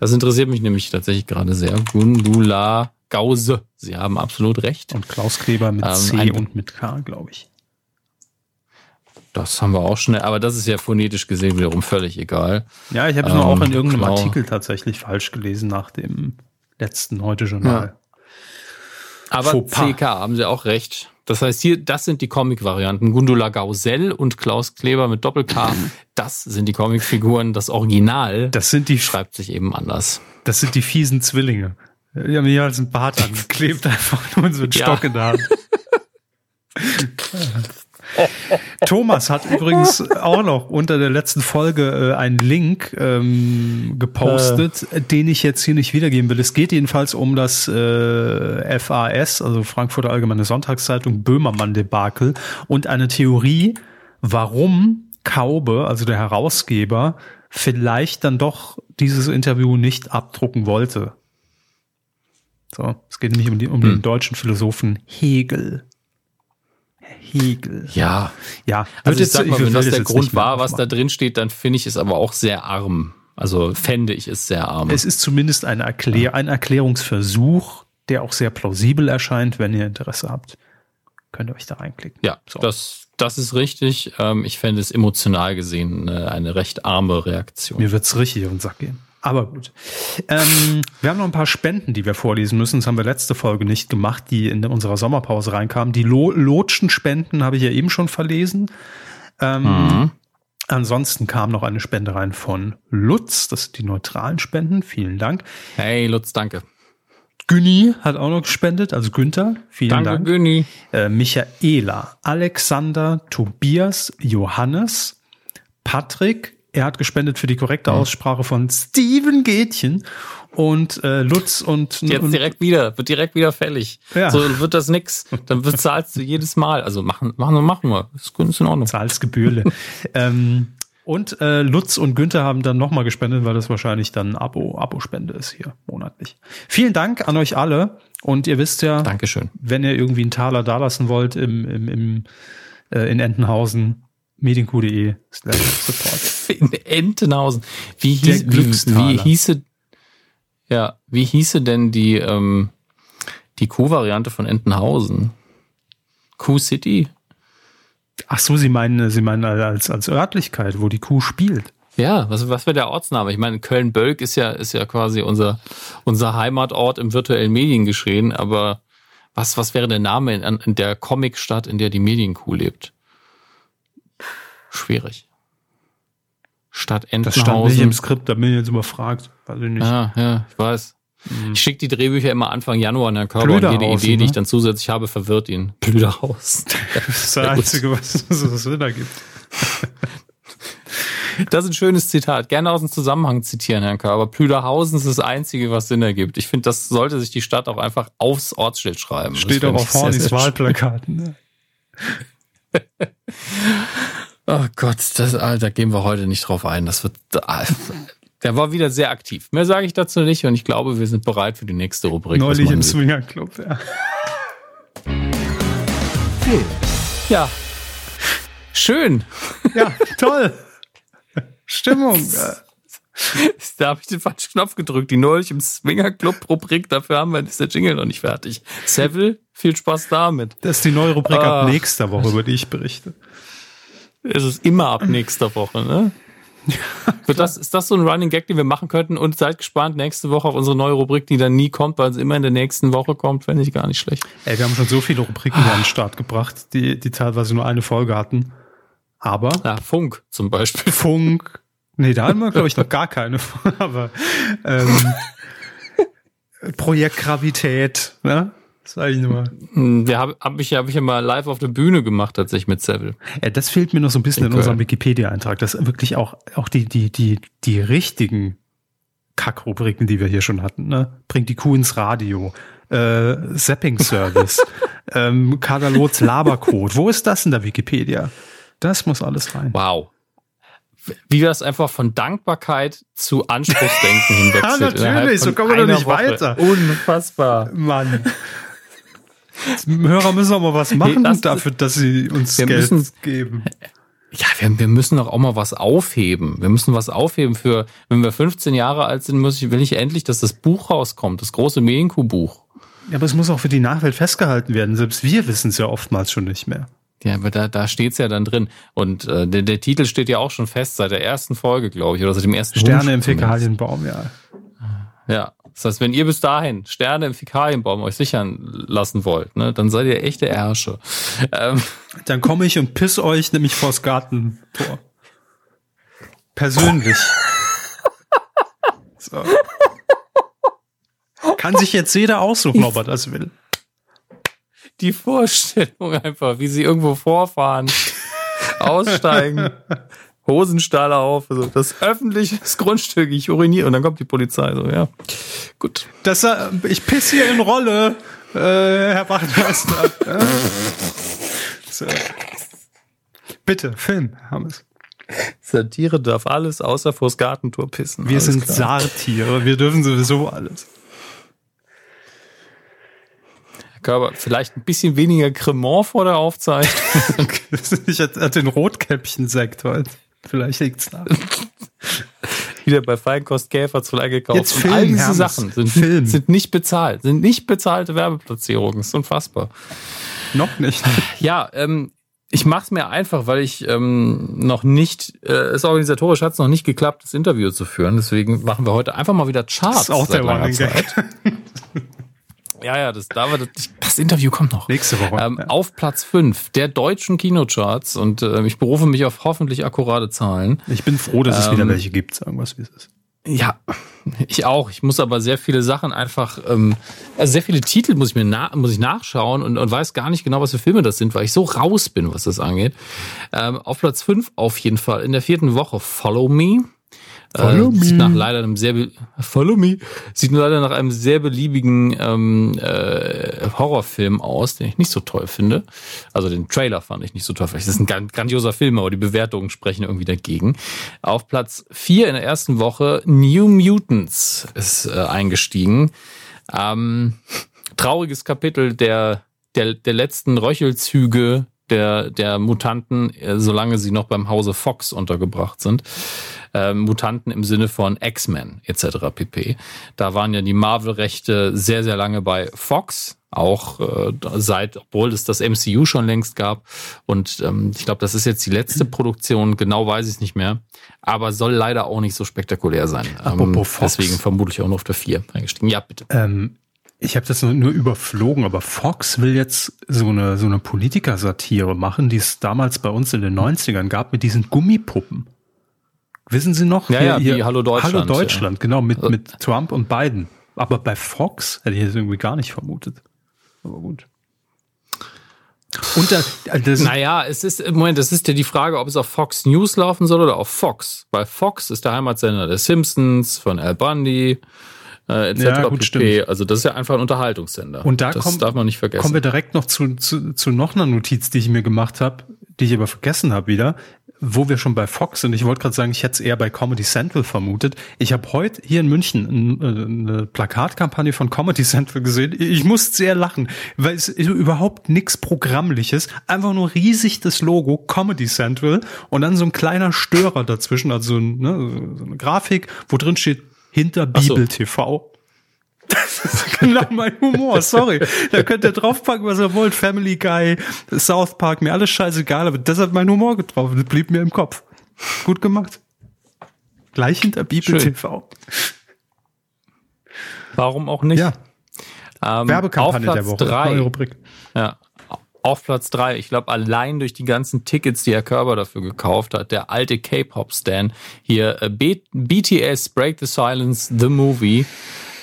Das interessiert mich nämlich tatsächlich gerade sehr. Gundula Gause. Sie haben absolut recht. Und Klaus Kleber mit ähm, C und mit K, glaube ich. Das haben wir auch schnell, aber das ist ja phonetisch gesehen wiederum völlig egal. Ja, ich habe es ähm, auch in irgendeinem genau. Artikel tatsächlich falsch gelesen nach dem letzten Heute-Journal. Ja. Aber CK haben sie auch recht. Das heißt hier, das sind die Comic-Varianten. Gundula Gausel und Klaus Kleber mit Doppel-K. Das sind die Comic-Figuren. Das Original das sind die, schreibt sich eben anders. Das sind die fiesen Zwillinge. Die haben jeweils einen Bart angeklebt, einfach nur so einen ja. Stock in der Hand. Thomas hat übrigens auch noch unter der letzten Folge äh, einen Link ähm, gepostet, äh. den ich jetzt hier nicht wiedergeben will. Es geht jedenfalls um das äh, FAS, also Frankfurter Allgemeine Sonntagszeitung, Böhmermann-Debakel und eine Theorie, warum Kaube, also der Herausgeber, vielleicht dann doch dieses Interview nicht abdrucken wollte. So, es geht nämlich um, die, um hm. den deutschen Philosophen Hegel. Hegel. Ja. Ja. Also ich sag mal, wenn das der Grund war, was da drin steht, dann finde ich es aber auch sehr arm. Also fände ich es sehr arm. Es ist zumindest eine Erklär ja. ein Erklärungsversuch, der auch sehr plausibel erscheint, wenn ihr Interesse habt. Könnt ihr euch da reinklicken. Ja, so. das, das ist richtig. Ähm, ich fände es emotional gesehen eine recht arme Reaktion. Mir wird's richtig auf den Sack gehen. Aber gut. Ähm, wir haben noch ein paar Spenden, die wir vorlesen müssen. Das haben wir letzte Folge nicht gemacht, die in unserer Sommerpause reinkamen. Die Lo Lotschen Spenden habe ich ja eben schon verlesen. Ähm, mhm. Ansonsten kam noch eine Spende rein von Lutz. Das sind die neutralen Spenden. Vielen Dank. Hey Lutz, danke. Günni hat auch noch gespendet, also Günther. Vielen danke, Dank. Günni. Äh, Michaela, Alexander, Tobias, Johannes, Patrick, er hat gespendet für die korrekte Aussprache von Steven Gätchen und äh, Lutz und jetzt und, direkt wieder wird direkt wieder fällig. Ja. So wird das nix. Dann bezahlst du jedes Mal. Also machen machen wir machen wir. Das ist in Ordnung. Zahlst Gebührle. ähm, und äh, Lutz und Günther haben dann nochmal gespendet, weil das wahrscheinlich dann Abo Abo-Spende ist hier monatlich. Vielen Dank an euch alle und ihr wisst ja, Dankeschön. wenn ihr irgendwie einen Taler dalassen wollt im, im, im äh, in Entenhausen, medienq.de support. In Entenhausen. Wie, hieß, wie, wie hieße, ja, wie hieße denn die, ähm, die Q-Variante von Entenhausen? Q-City? Ach so, Sie meinen, Sie meinen als, als Örtlichkeit, wo die Kuh spielt. Ja, was, was wäre der Ortsname? Ich meine, Köln-Bölk ist ja, ist ja quasi unser, unser Heimatort im virtuellen Mediengeschehen, aber was, was wäre der Name in, in der Comicstadt, in der die Medienkuh lebt? Schwierig. Stadt Entenhausen. Das stand nicht im Skript, da bin ich jetzt überfragt. Weiß ich nicht. Ja, ja, ich weiß. Mhm. Ich schicke die Drehbücher immer Anfang Januar an Herrn Körber und jede Idee, ne? die ich dann zusätzlich habe, verwirrt ihn. Blüderhaus. Das ist das Einzige, was, was Sinn ergibt. Das ist ein schönes Zitat. Gerne aus dem Zusammenhang zitieren, Herrn Körber. Plüderhausen ist das Einzige, was Sinn ergibt. Ich finde, das sollte sich die Stadt auch einfach aufs Ortsschild schreiben. Steht auch auf Hornys Wahlplakaten. Ne? Oh Gott, das, ah, da gehen wir heute nicht drauf ein. Das wird. Der war wieder sehr aktiv. Mehr sage ich dazu nicht und ich glaube, wir sind bereit für die nächste Rubrik. Neulich im Swinger Club, ja. Ja. Schön. Ja, toll. Stimmung. Da habe ich den falschen Knopf gedrückt. Die neulich im Swinger Club Rubrik. Dafür haben wir ist der Jingle noch nicht fertig. Seville, viel Spaß damit. Das ist die neue Rubrik ah. ab nächster Woche, über die ich berichte. Es ist immer ab nächster Woche, ne? Wird das, ist das so ein Running Gag, den wir machen könnten? Und seid gespannt nächste Woche auf unsere neue Rubrik, die dann nie kommt, weil sie immer in der nächsten Woche kommt, fände ich gar nicht schlecht. Ey, wir haben schon so viele Rubriken an den Start gebracht, die, die teilweise nur eine Folge hatten. Aber. Ja, Funk zum Beispiel. Funk. Nee, da hatten wir, glaube ich, noch gar keine. Aber ähm, Projekt Gravität, ne? Sag ich nur. Hm, wir habe hab ich, hab ich ja mal live auf der Bühne gemacht, tatsächlich mit Seville. Ja, das fehlt mir noch so ein bisschen in, in unserem Wikipedia-Eintrag, dass wirklich auch, auch die, die, die, die richtigen Kackrubriken, die wir hier schon hatten, ne? Bringt die Kuh ins Radio, äh, Zapping-Service, ähm, Kadalots Labercode. Wo ist das in der Wikipedia? Das muss alles rein. Wow. Wie wir das einfach von Dankbarkeit zu Anspruchsdenken hinwechselt. ja, natürlich, so kommen wir doch nicht Woche. weiter. Unfassbar. Mann. Hörer müssen auch mal was machen das, dafür, dass sie uns Geld müssen, geben. Ja, wir, wir müssen doch auch mal was aufheben. Wir müssen was aufheben für, wenn wir 15 Jahre alt sind, muss ich, will ich endlich, dass das Buch rauskommt, das große Medienkuh-Buch. Ja, aber es muss auch für die Nachwelt festgehalten werden. Selbst wir wissen es ja oftmals schon nicht mehr. Ja, aber da, da steht's ja dann drin. Und äh, der, der Titel steht ja auch schon fest seit der ersten Folge, glaube ich, oder seit dem ersten Sterne im Fäkalienbaum, ja. Ja, das heißt, wenn ihr bis dahin Sterne im Fäkalienbaum euch sichern lassen wollt, ne, dann seid ihr echte Ärsche. Ähm. Dann komme ich und piss euch nämlich vors Gartentor. Persönlich. So. Kann sich jetzt jeder aussuchen, ob er das will die Vorstellung einfach, wie sie irgendwo vorfahren, aussteigen, Hosenstalle auf, also das öffentliche Grundstück, ich uriniere und dann kommt die Polizei. So, ja, gut. Das, äh, ich piss hier in Rolle, äh, Herr Wachtmeister. so. Bitte, Film, haben es. Satire darf alles außer vors Gartentor pissen. Wir sind klar. Saartiere, wir dürfen sowieso alles. Körper vielleicht ein bisschen weniger Cremant vor der Aufzeichnung. ich hatte den Rotkäppchen-Sekt heute. Vielleicht liegt's da. Wieder bei Feinkost Käfer zu gekauft. Jetzt Film, all diese Hermes. Sachen sind, Film. sind nicht bezahlt, sind nicht bezahlte Werbeplatzierungen. Ist unfassbar. Noch nicht. Ja, ähm, ich mache es mir einfach, weil ich ähm, noch nicht, äh, es organisatorisch hat es noch nicht geklappt, das Interview zu führen. Deswegen machen wir heute einfach mal wieder Charts. Das ist auch der Zeit. ja, ja, das, da war das, das Interview kommt noch. Nächste Woche. Ähm, ja. Auf Platz 5 der deutschen Kinocharts und äh, ich berufe mich auf hoffentlich akkurate Zahlen. Ich bin froh, dass es ähm, wieder welche gibt, sagen wir es wie es ist. Ja, ich auch. Ich muss aber sehr viele Sachen einfach, ähm, also sehr viele Titel muss ich mir na, muss ich nachschauen und, und weiß gar nicht genau, was für Filme das sind, weil ich so raus bin, was das angeht. Ähm, auf Platz 5 auf jeden Fall in der vierten Woche Follow Me. Follow äh, sieht nach leider einem sehr Follow me sieht leider nach einem sehr beliebigen ähm, äh, Horrorfilm aus, den ich nicht so toll finde. Also den Trailer fand ich nicht so toll. Vielleicht ist es ein grandioser Film, aber die Bewertungen sprechen irgendwie dagegen. Auf Platz vier in der ersten Woche New Mutants ist äh, eingestiegen. Ähm, trauriges Kapitel der der, der letzten Röchelzüge der, der Mutanten, äh, solange sie noch beim Hause Fox untergebracht sind. Ähm, Mutanten im Sinne von X-Men etc. pp. Da waren ja die Marvel-Rechte sehr, sehr lange bei Fox, auch äh, seit, obwohl es das MCU schon längst gab. Und ähm, ich glaube, das ist jetzt die letzte Produktion, genau weiß ich es nicht mehr. Aber soll leider auch nicht so spektakulär sein. Ähm, Fox. Deswegen vermutlich auch nur auf der 4 eingestiegen. Ja, bitte. Ähm, ich habe das nur überflogen, aber Fox will jetzt so eine, so eine Politikersatire machen, die es damals bei uns in den 90ern gab mit diesen Gummipuppen. Wissen Sie noch? Ja, hier, ja, hier, Hallo Deutschland. Hallo Deutschland, ja. genau, mit, mit Trump und Biden. Aber bei Fox hätte ich das irgendwie gar nicht vermutet. Aber gut. Und da, das naja, es ist, Moment, das ist ja die Frage, ob es auf Fox News laufen soll oder auf Fox. Weil Fox ist der Heimatsender der Simpsons, von Al Bundy, äh, etc. Ja, gut, pp. Also das ist ja einfach ein Unterhaltungssender. Und da das kommt, darf man nicht vergessen. Kommen wir direkt noch zu, zu, zu noch einer Notiz, die ich mir gemacht habe, die ich aber vergessen habe wieder wo wir schon bei Fox sind, ich wollte gerade sagen, ich hätte es eher bei Comedy Central vermutet. Ich habe heute hier in München äh, eine Plakatkampagne von Comedy Central gesehen. Ich muss sehr lachen, weil es überhaupt nichts Programmliches, einfach nur riesig das Logo Comedy Central und dann so ein kleiner Störer dazwischen, also ne, so eine Grafik, wo drin steht hinter Bibel TV. Das ist genau mein Humor, sorry. Da könnt ihr draufpacken, was ihr wollt. Family Guy, South Park, mir alles scheißegal, aber das hat mein Humor getroffen. Das blieb mir im Kopf. Gut gemacht. Gleich hinter Bibel Schön. TV. Warum auch nicht? Ja. Ähm, Werbekampagne der Woche. Drei, Rubrik. Ja. Auf Platz drei, ich glaube, allein durch die ganzen Tickets, die Herr Körber dafür gekauft hat, der alte K-Pop-Stan hier, äh, BTS Break the Silence, The Movie.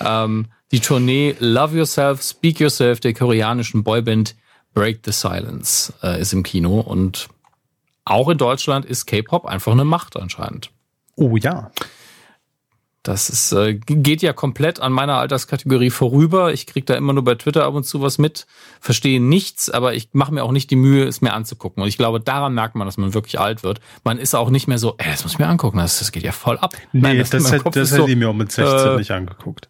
Ähm, die Tournee Love Yourself, Speak Yourself der koreanischen Boyband Break the Silence äh, ist im Kino und auch in Deutschland ist K-Pop einfach eine Macht anscheinend. Oh ja. Das ist, äh, geht ja komplett an meiner Alterskategorie vorüber. Ich kriege da immer nur bei Twitter ab und zu was mit, verstehe nichts, aber ich mache mir auch nicht die Mühe, es mir anzugucken. Und ich glaube, daran merkt man, dass man wirklich alt wird. Man ist auch nicht mehr so, ey, das muss ich mir angucken, das, das geht ja voll ab. Nee, Nein, das, das, hätte, das hätte so, ich mir auch mit 16 äh, nicht angeguckt.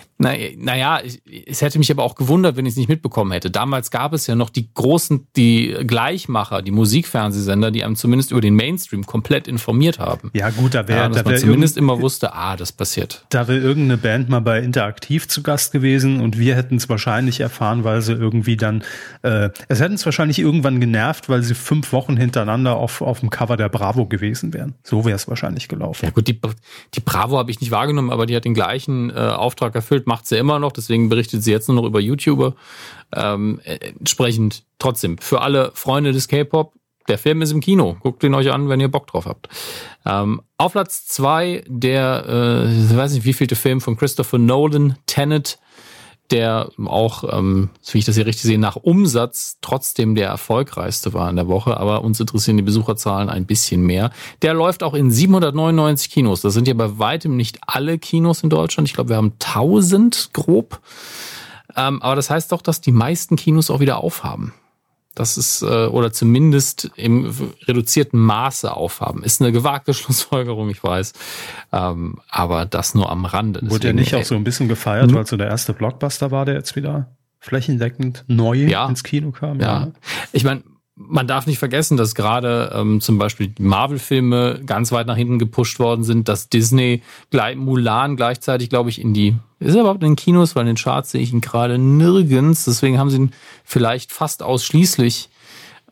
Naja, es hätte mich aber auch gewundert, wenn ich es nicht mitbekommen hätte. Damals gab es ja noch die großen, die Gleichmacher, die Musikfernsehsender, die einem zumindest über den Mainstream komplett informiert haben. Ja gut, da wäre, ja, dass da man zumindest immer wusste, ah, das passiert. Da wäre irgendeine Band mal bei Interaktiv zu Gast gewesen und wir hätten es wahrscheinlich erfahren, weil sie irgendwie dann, äh, es hätten es wahrscheinlich irgendwann genervt, weil sie fünf Wochen hintereinander auf, auf dem Cover der Bravo gewesen wären. So wäre es wahrscheinlich gelaufen. Ja gut, die, die Bravo habe ich nicht wahrgenommen, aber die hat den gleichen äh, Auftrag erfüllt macht sie immer noch, deswegen berichtet sie jetzt nur noch über YouTuber. Ähm, äh, entsprechend trotzdem, für alle Freunde des K-Pop, der Film ist im Kino. Guckt ihn euch an, wenn ihr Bock drauf habt. Ähm, auf Platz zwei der, äh, ich weiß nicht, wie vielte Film von Christopher Nolan, Tenet, der auch, ähm, wie ich das hier richtig sehe, nach Umsatz trotzdem der erfolgreichste war in der Woche, aber uns interessieren die Besucherzahlen ein bisschen mehr. Der läuft auch in 799 Kinos. Das sind ja bei weitem nicht alle Kinos in Deutschland. Ich glaube, wir haben 1000 grob. Ähm, aber das heißt doch, dass die meisten Kinos auch wieder aufhaben. Das ist, äh, oder zumindest im reduzierten Maße aufhaben. Ist eine gewagte Schlussfolgerung, ich weiß. Ähm, aber das nur am Rande. Deswegen, Wurde ja nicht auch so ein bisschen gefeiert, hm? weil so der erste Blockbuster war, der jetzt wieder flächendeckend neu ja, ins Kino kam? Ja. ja. Ich meine, man darf nicht vergessen, dass gerade ähm, zum Beispiel Marvel-Filme ganz weit nach hinten gepusht worden sind, dass Disney gleich, Mulan gleichzeitig, glaube ich, in die ist er überhaupt in den Kinos, weil in den Charts sehe ich ihn gerade nirgends. Deswegen haben sie ihn vielleicht fast ausschließlich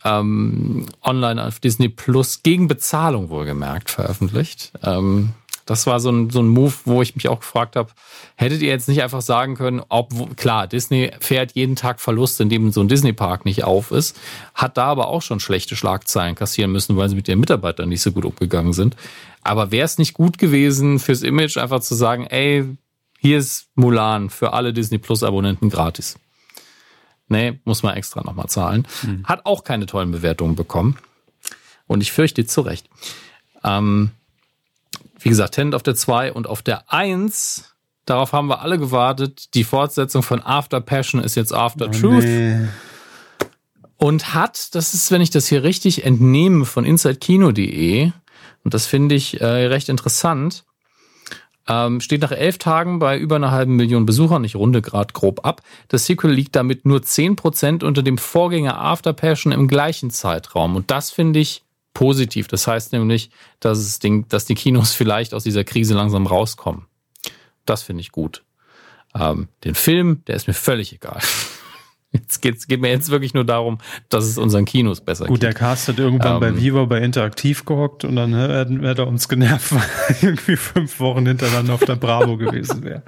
ähm, online auf Disney Plus gegen Bezahlung wohlgemerkt veröffentlicht. Ähm, das war so ein, so ein Move, wo ich mich auch gefragt habe, hättet ihr jetzt nicht einfach sagen können, ob, klar, Disney fährt jeden Tag Verlust, indem so ein Disney-Park nicht auf ist, hat da aber auch schon schlechte Schlagzeilen kassieren müssen, weil sie mit ihren Mitarbeitern nicht so gut umgegangen sind. Aber wäre es nicht gut gewesen fürs Image, einfach zu sagen, ey, hier ist Mulan für alle Disney Plus-Abonnenten gratis. Nee, muss man extra nochmal zahlen. Hm. Hat auch keine tollen Bewertungen bekommen. Und ich fürchte zu Recht. Ähm, wie gesagt, Tenant auf der 2 und auf der 1, darauf haben wir alle gewartet. Die Fortsetzung von After Passion ist jetzt After oh, Truth. Nee. Und hat, das ist, wenn ich das hier richtig entnehme von InsideKino.de, und das finde ich äh, recht interessant, ähm, steht nach elf Tagen bei über einer halben Million Besuchern, ich runde gerade grob ab. Das Sequel liegt damit nur zehn Prozent unter dem Vorgänger After Passion im gleichen Zeitraum. Und das finde ich positiv. Das heißt nämlich, dass, es Ding, dass die Kinos vielleicht aus dieser Krise langsam rauskommen. Das finde ich gut. Ähm, den Film, der ist mir völlig egal. Jetzt geht's, geht mir jetzt wirklich nur darum, dass es unseren Kinos besser geht. Gut, der Cast hat irgendwann ähm, bei Viva bei Interaktiv gehockt und dann hätte er uns genervt, weil er irgendwie fünf Wochen hintereinander auf der Bravo gewesen wäre.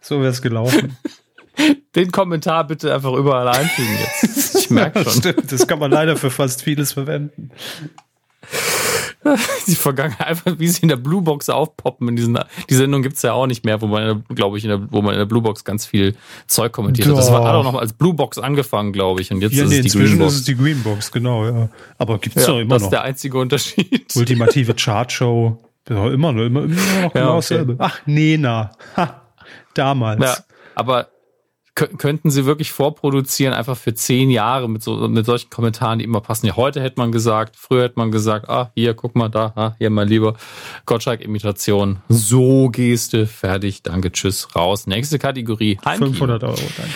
So wäre es gelaufen. Den Kommentar bitte einfach überall einfügen jetzt. Ich merke schon. Stimmt, das kann man leider für fast vieles verwenden. die Vergangenheit, einfach wie sie in der Bluebox aufpoppen. In diesen, die Sendung gibt's ja auch nicht mehr, wo man, glaube ich, in der, wo man in der Bluebox ganz viel Zeug kommentiert hat. Das war auch noch als Bluebox angefannger, glaube ich. Und jetzt ja, ist nee, es die inzwischen Greenbox. ist es die Greenbox, genau, ja. Aber gibt's ja, doch immer das noch. Das ist der einzige Unterschied. Ultimative Chartshow. Immer noch, immer, immer noch genau ja, okay. dasselbe. Ach, Nena. Ha, damals. Ja, aber könnten sie wirklich vorproduzieren, einfach für zehn Jahre mit so mit solchen Kommentaren, die immer passen. Ja, heute hätte man gesagt, früher hätte man gesagt, ah, hier, guck mal da, ah, hier mein lieber Gottschalk-Imitation. So Geste, fertig, danke, tschüss, raus. Nächste Kategorie. Heimkino. 500 Euro, danke.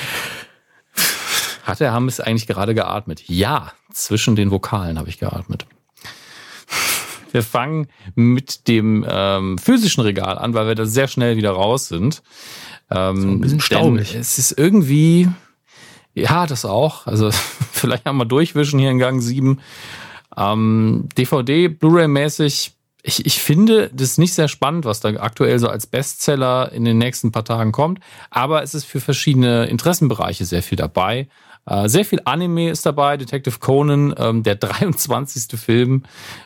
Hat der Hammes eigentlich gerade geatmet? Ja, zwischen den Vokalen habe ich geatmet. Wir fangen mit dem ähm, physischen Regal an, weil wir da sehr schnell wieder raus sind. Ähm, so ein bisschen staubig. Es ist irgendwie, ja, das auch. Also vielleicht einmal durchwischen hier in Gang 7. Ähm, DVD, Blu-ray-mäßig, ich, ich finde das ist nicht sehr spannend, was da aktuell so als Bestseller in den nächsten paar Tagen kommt. Aber es ist für verschiedene Interessenbereiche sehr viel dabei. Äh, sehr viel Anime ist dabei, Detective Conan, ähm, der 23. Film.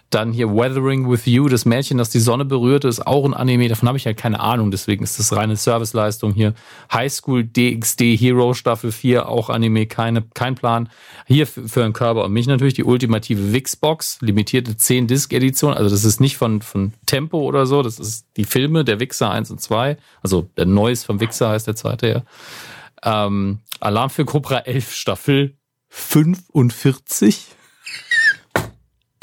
Dann hier Weathering with You, das Mädchen, das die Sonne berührte, ist auch ein Anime. Davon habe ich halt keine Ahnung, deswegen ist das reine Serviceleistung hier. High School DxD Hero Staffel 4, auch Anime, keine, kein Plan. Hier für, einen Körper und mich natürlich die ultimative Wix-Box, limitierte 10-Disc-Edition. Also das ist nicht von, von Tempo oder so, das ist die Filme der Wixer 1 und 2. Also der Neues vom Wixer heißt der zweite ja. Ähm, Alarm für Cobra 11 Staffel 45.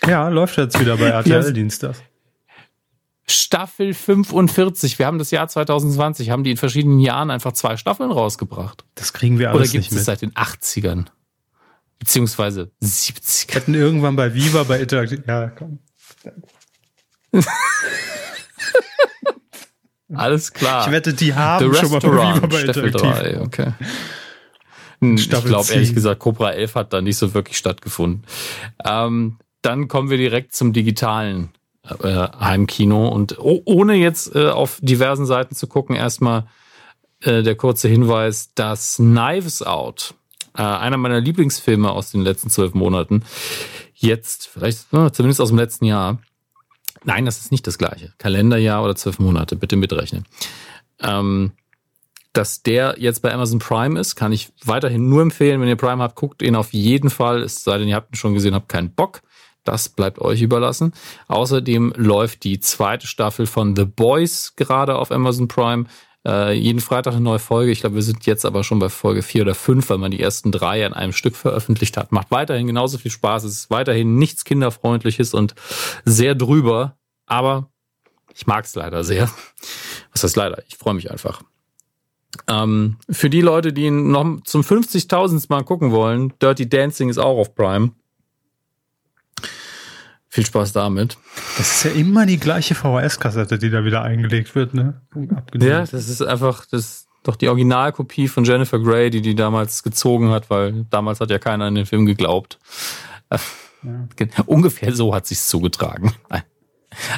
Ja, läuft jetzt wieder bei RTL Dienstag. Staffel 45. Wir haben das Jahr 2020, haben die in verschiedenen Jahren einfach zwei Staffeln rausgebracht. Das kriegen wir alles Oder gibt es seit den 80ern? Beziehungsweise 70 Hätten irgendwann bei Viva bei Interaktiv. Ja, komm. Alles klar. Ich wette, die haben schon mal bei, bei Staffel 3, okay. Hm, ich glaube ehrlich gesagt, Cobra 11 hat da nicht so wirklich stattgefunden. Ähm, dann kommen wir direkt zum digitalen äh, Heimkino und oh, ohne jetzt äh, auf diversen Seiten zu gucken, erstmal äh, der kurze Hinweis, dass Knives Out, äh, einer meiner Lieblingsfilme aus den letzten zwölf Monaten, jetzt, vielleicht zumindest aus dem letzten Jahr, Nein, das ist nicht das gleiche. Kalenderjahr oder zwölf Monate, bitte mitrechnen. Ähm, dass der jetzt bei Amazon Prime ist, kann ich weiterhin nur empfehlen. Wenn ihr Prime habt, guckt ihn auf jeden Fall. Es sei denn, ihr habt ihn schon gesehen, habt keinen Bock. Das bleibt euch überlassen. Außerdem läuft die zweite Staffel von The Boys gerade auf Amazon Prime. Äh, jeden Freitag eine neue Folge. Ich glaube, wir sind jetzt aber schon bei Folge vier oder fünf, weil man die ersten drei an einem Stück veröffentlicht hat. Macht weiterhin genauso viel Spaß. Es ist weiterhin nichts Kinderfreundliches und sehr drüber. Aber ich mag es leider sehr. Was heißt leider? Ich freue mich einfach. Ähm, für die Leute, die ihn noch zum 50.000. Mal gucken wollen, Dirty Dancing ist auch auf Prime. Viel Spaß damit. Das ist ja immer die gleiche VHS-Kassette, die da wieder eingelegt wird, ne? Ja, das ist einfach, das doch die Originalkopie von Jennifer Grey, die die damals gezogen hat, weil damals hat ja keiner in den Film geglaubt. Ja. Ungefähr so hat sich's zugetragen.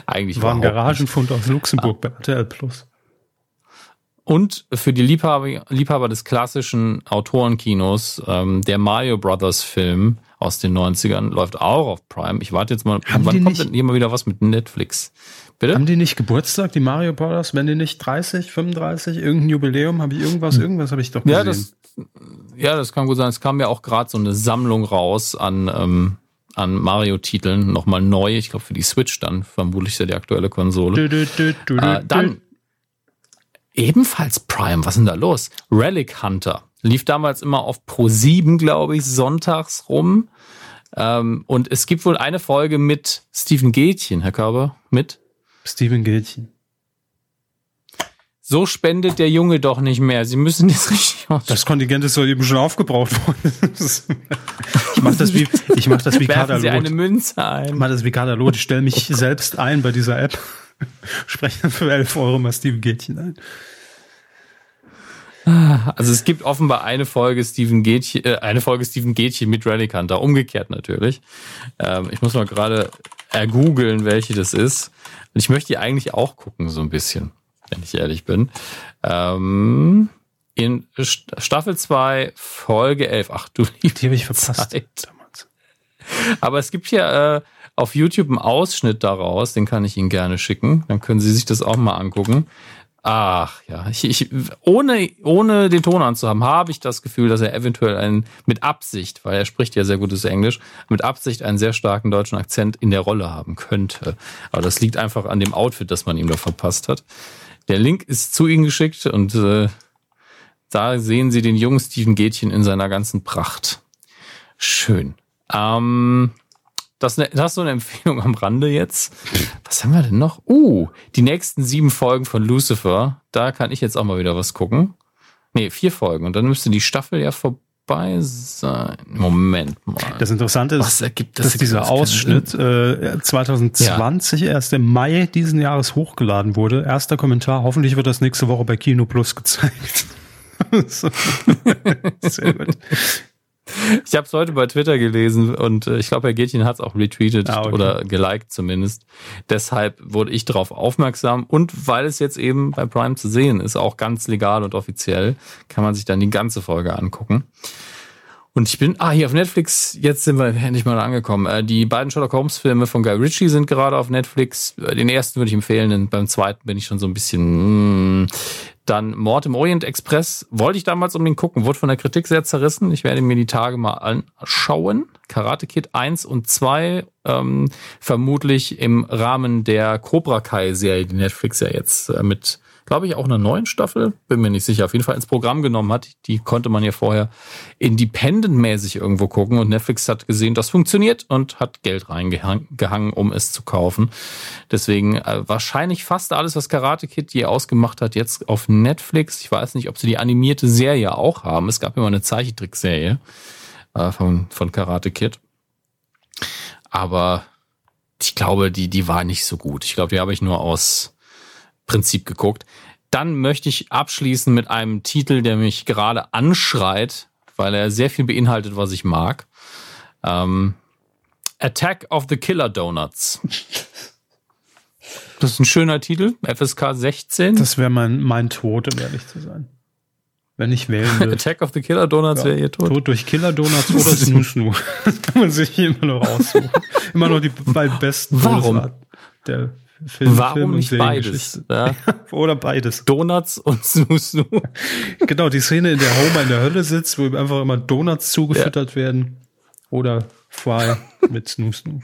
Eigentlich war ein Garagenfund aus Luxemburg ah. bei RTL Plus. Und für die Liebhaber, Liebhaber des klassischen Autorenkinos, ähm, der Mario Brothers Film aus den 90ern läuft auch auf Prime. Ich warte jetzt mal, Haben wann kommt denn hier mal wieder was mit Netflix? Bitte? Haben die nicht Geburtstag, die Mario Brothers? Wenn die nicht 30, 35, irgendein Jubiläum? Habe ich irgendwas, hm. irgendwas habe ich doch gesehen. Ja, das, ja, das kann gut sein. Es kam ja auch gerade so eine Sammlung raus an, ähm, an Mario-Titeln, nochmal neu. Ich glaube für die Switch dann, vermutlich ja die aktuelle Konsole. Du, du, du, äh, dann Ebenfalls Prime, was ist denn da los? Relic Hunter. Lief damals immer auf Pro 7, glaube ich, sonntags rum. Ähm, und es gibt wohl eine Folge mit Steven Gätchen, Herr Körber, mit? Steven Gätchen. So spendet der Junge doch nicht mehr. Sie müssen das richtig aussprechen. Das Kontingent ist doch eben schon aufgebraucht worden. ich mache das wie, ich mach das wie Werfen Sie eine Münze ein. Ich mache das wie Katalog. Ich stelle mich selbst ein bei dieser App. Spreche für 11 Euro mal Steven Gätchen ein. Also es gibt offenbar eine Folge Steven Gätchen, äh, eine Folge Steven Gätchen mit Relic Hunter, umgekehrt natürlich. Ähm, ich muss mal gerade ergoogeln, welche das ist. Und ich möchte die eigentlich auch gucken, so ein bisschen, wenn ich ehrlich bin. Ähm, in Staffel 2, Folge 11. Ach du liebe Die habe ich verpasst. Zeit. Aber es gibt hier äh, auf YouTube einen Ausschnitt daraus, den kann ich Ihnen gerne schicken. Dann können Sie sich das auch mal angucken. Ach ja, ich, ich, ohne, ohne den Ton anzuhaben, habe ich das Gefühl, dass er eventuell einen, mit Absicht, weil er spricht ja sehr gutes Englisch, mit Absicht einen sehr starken deutschen Akzent in der Rolle haben könnte. Aber das liegt einfach an dem Outfit, das man ihm da verpasst hat. Der Link ist zu Ihnen geschickt und äh, da sehen Sie den jungen Steven Gätchen in seiner ganzen Pracht. Schön. Ähm, das, das ist so eine Empfehlung am Rande jetzt. Was haben wir denn noch? Uh, die nächsten sieben Folgen von Lucifer. Da kann ich jetzt auch mal wieder was gucken. Nee, vier Folgen. Und dann müsste die Staffel ja vorbei sein. Moment mal. Das Interessante ist, das dass dieser Ausschnitt äh, 2020 ja. erst im Mai diesen Jahres hochgeladen wurde. Erster Kommentar. Hoffentlich wird das nächste Woche bei Kino Plus gezeigt. Sehr gut. Ich habe es heute bei Twitter gelesen und äh, ich glaube, Herr Gätchen hat es auch retweetet ah, okay. oder geliked zumindest. Deshalb wurde ich darauf aufmerksam und weil es jetzt eben bei Prime zu sehen ist, auch ganz legal und offiziell, kann man sich dann die ganze Folge angucken. Und ich bin, ah, hier auf Netflix, jetzt sind wir endlich mal angekommen. Äh, die beiden Sherlock Holmes Filme von Guy Ritchie sind gerade auf Netflix. Äh, den ersten würde ich empfehlen, denn beim zweiten bin ich schon so ein bisschen, mm, dann Mord im Orient Express wollte ich damals um den gucken, wurde von der Kritik sehr zerrissen. Ich werde mir die Tage mal anschauen. Karate Kid 1 und 2, ähm, vermutlich im Rahmen der Cobra Kai Serie, die Netflix ja jetzt äh, mit glaube ich, auch einer neuen Staffel, bin mir nicht sicher, auf jeden Fall ins Programm genommen hat. Die konnte man ja vorher independent-mäßig irgendwo gucken und Netflix hat gesehen, das funktioniert und hat Geld reingehangen, um es zu kaufen. Deswegen äh, wahrscheinlich fast alles, was Karate Kid je ausgemacht hat, jetzt auf Netflix. Ich weiß nicht, ob sie die animierte Serie auch haben. Es gab immer eine Zeichentrickserie äh, von, von Karate Kid. Aber ich glaube, die, die war nicht so gut. Ich glaube, die habe ich nur aus Prinzip geguckt. Dann möchte ich abschließen mit einem Titel, der mich gerade anschreit, weil er sehr viel beinhaltet, was ich mag. Ähm, Attack of the Killer Donuts. Das ist ein schöner Titel, FSK 16. Das wäre mein, mein Tod, um ehrlich zu sein. Wenn ich wählen will. Attack of the Killer Donuts ja, wäre ihr Tod. Tod durch Killer Donuts oder Snoo Snoo. Das kann man sich immer noch aussuchen. immer noch die beiden besten Warum? der Film, Warum Film nicht beides? Ja? Oder beides. Donuts und Snoo Snoo. genau, die Szene, in der Homer in der Hölle sitzt, wo ihm einfach immer Donuts zugefüttert ja. werden. Oder Fry mit Snoo Snoo.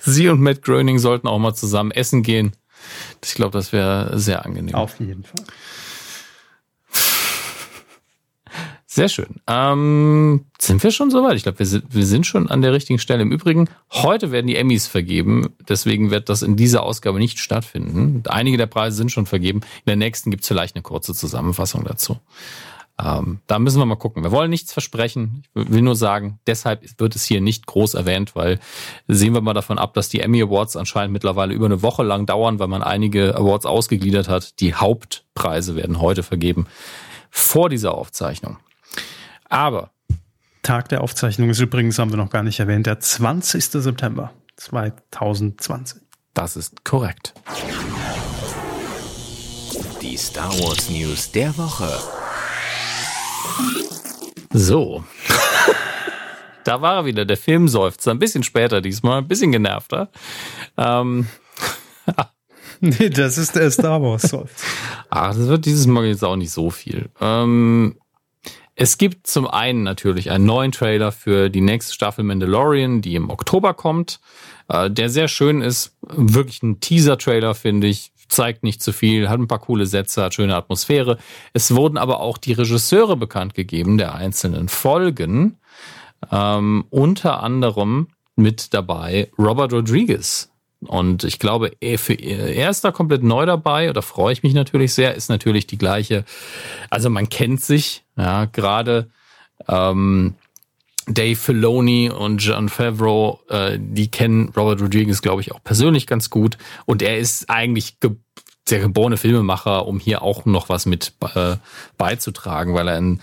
Sie und Matt Groening sollten auch mal zusammen essen gehen. Ich glaube, das wäre sehr angenehm. Auf jeden Fall. Sehr schön. Ähm, sind wir schon soweit? Ich glaube, wir sind, wir sind schon an der richtigen Stelle. Im Übrigen, heute werden die Emmys vergeben. Deswegen wird das in dieser Ausgabe nicht stattfinden. Einige der Preise sind schon vergeben. In der nächsten gibt es vielleicht eine kurze Zusammenfassung dazu. Ähm, da müssen wir mal gucken. Wir wollen nichts versprechen. Ich will nur sagen, deshalb wird es hier nicht groß erwähnt, weil sehen wir mal davon ab, dass die Emmy Awards anscheinend mittlerweile über eine Woche lang dauern, weil man einige Awards ausgegliedert hat. Die Hauptpreise werden heute vergeben vor dieser Aufzeichnung. Aber Tag der Aufzeichnung ist übrigens, haben wir noch gar nicht erwähnt, der 20. September 2020. Das ist korrekt. Die Star Wars News der Woche. So. da war er wieder, der Filmseufzer. Ein bisschen später diesmal, ein bisschen genervter. Ähm, nee, das ist der Star Wars Seufzer. Ach, das wird dieses Mal jetzt auch nicht so viel. Ähm, es gibt zum einen natürlich einen neuen Trailer für die nächste Staffel Mandalorian, die im Oktober kommt, äh, der sehr schön ist. Wirklich ein Teaser-Trailer, finde ich. Zeigt nicht zu viel, hat ein paar coole Sätze, hat schöne Atmosphäre. Es wurden aber auch die Regisseure bekannt gegeben der einzelnen Folgen. Ähm, unter anderem mit dabei Robert Rodriguez, und ich glaube, für, er ist da komplett neu dabei, oder freue ich mich natürlich sehr, ist natürlich die gleiche. Also man kennt sich, ja, gerade ähm, Dave Filoni und John Favreau, äh, die kennen Robert Rodriguez, glaube ich, auch persönlich ganz gut. Und er ist eigentlich ge der geborene Filmemacher, um hier auch noch was mit äh, beizutragen, weil er ein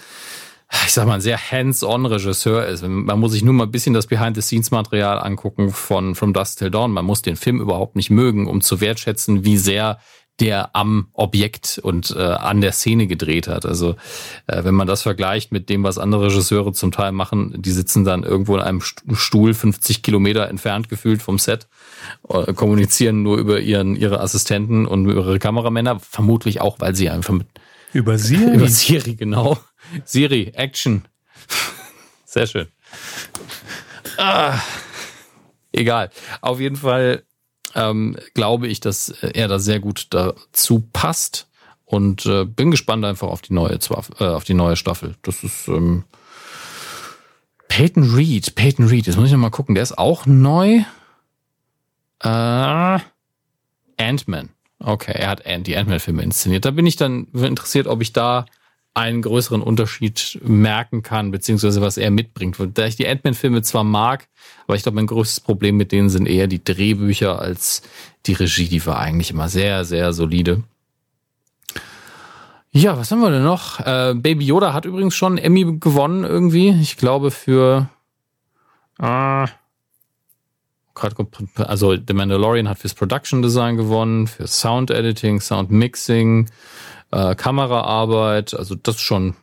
ich sag mal, ein sehr hands-on Regisseur ist. Man muss sich nur mal ein bisschen das Behind-the-Scenes-Material angucken von From Dust Till Dawn. Man muss den Film überhaupt nicht mögen, um zu wertschätzen, wie sehr der am Objekt und äh, an der Szene gedreht hat. Also äh, wenn man das vergleicht mit dem, was andere Regisseure zum Teil machen, die sitzen dann irgendwo in einem Stuhl 50 Kilometer entfernt gefühlt vom Set, äh, kommunizieren nur über ihren ihre Assistenten und über ihre Kameramänner, vermutlich auch, weil sie einfach mit über Siri? Über Siri, genau. Siri, Action. Sehr schön. Ah, egal. Auf jeden Fall ähm, glaube ich, dass er da sehr gut dazu passt und äh, bin gespannt einfach auf die neue äh, auf die neue Staffel. Das ist ähm, Peyton Reed. Peyton Reed. Jetzt muss ich noch mal gucken. Der ist auch neu. Äh, Ant-Man. Okay, er hat die Ant-Man-Filme inszeniert. Da bin ich dann interessiert, ob ich da einen größeren Unterschied merken kann, beziehungsweise was er mitbringt. Da ich die Ant-Man-Filme zwar mag, aber ich glaube, mein größtes Problem mit denen sind eher die Drehbücher als die Regie. Die war eigentlich immer sehr, sehr solide. Ja, was haben wir denn noch? Äh, Baby Yoda hat übrigens schon Emmy gewonnen irgendwie. Ich glaube für äh, also The Mandalorian hat fürs Production Design gewonnen, für Sound Editing, Sound Mixing, äh, Kameraarbeit, also das ist schon,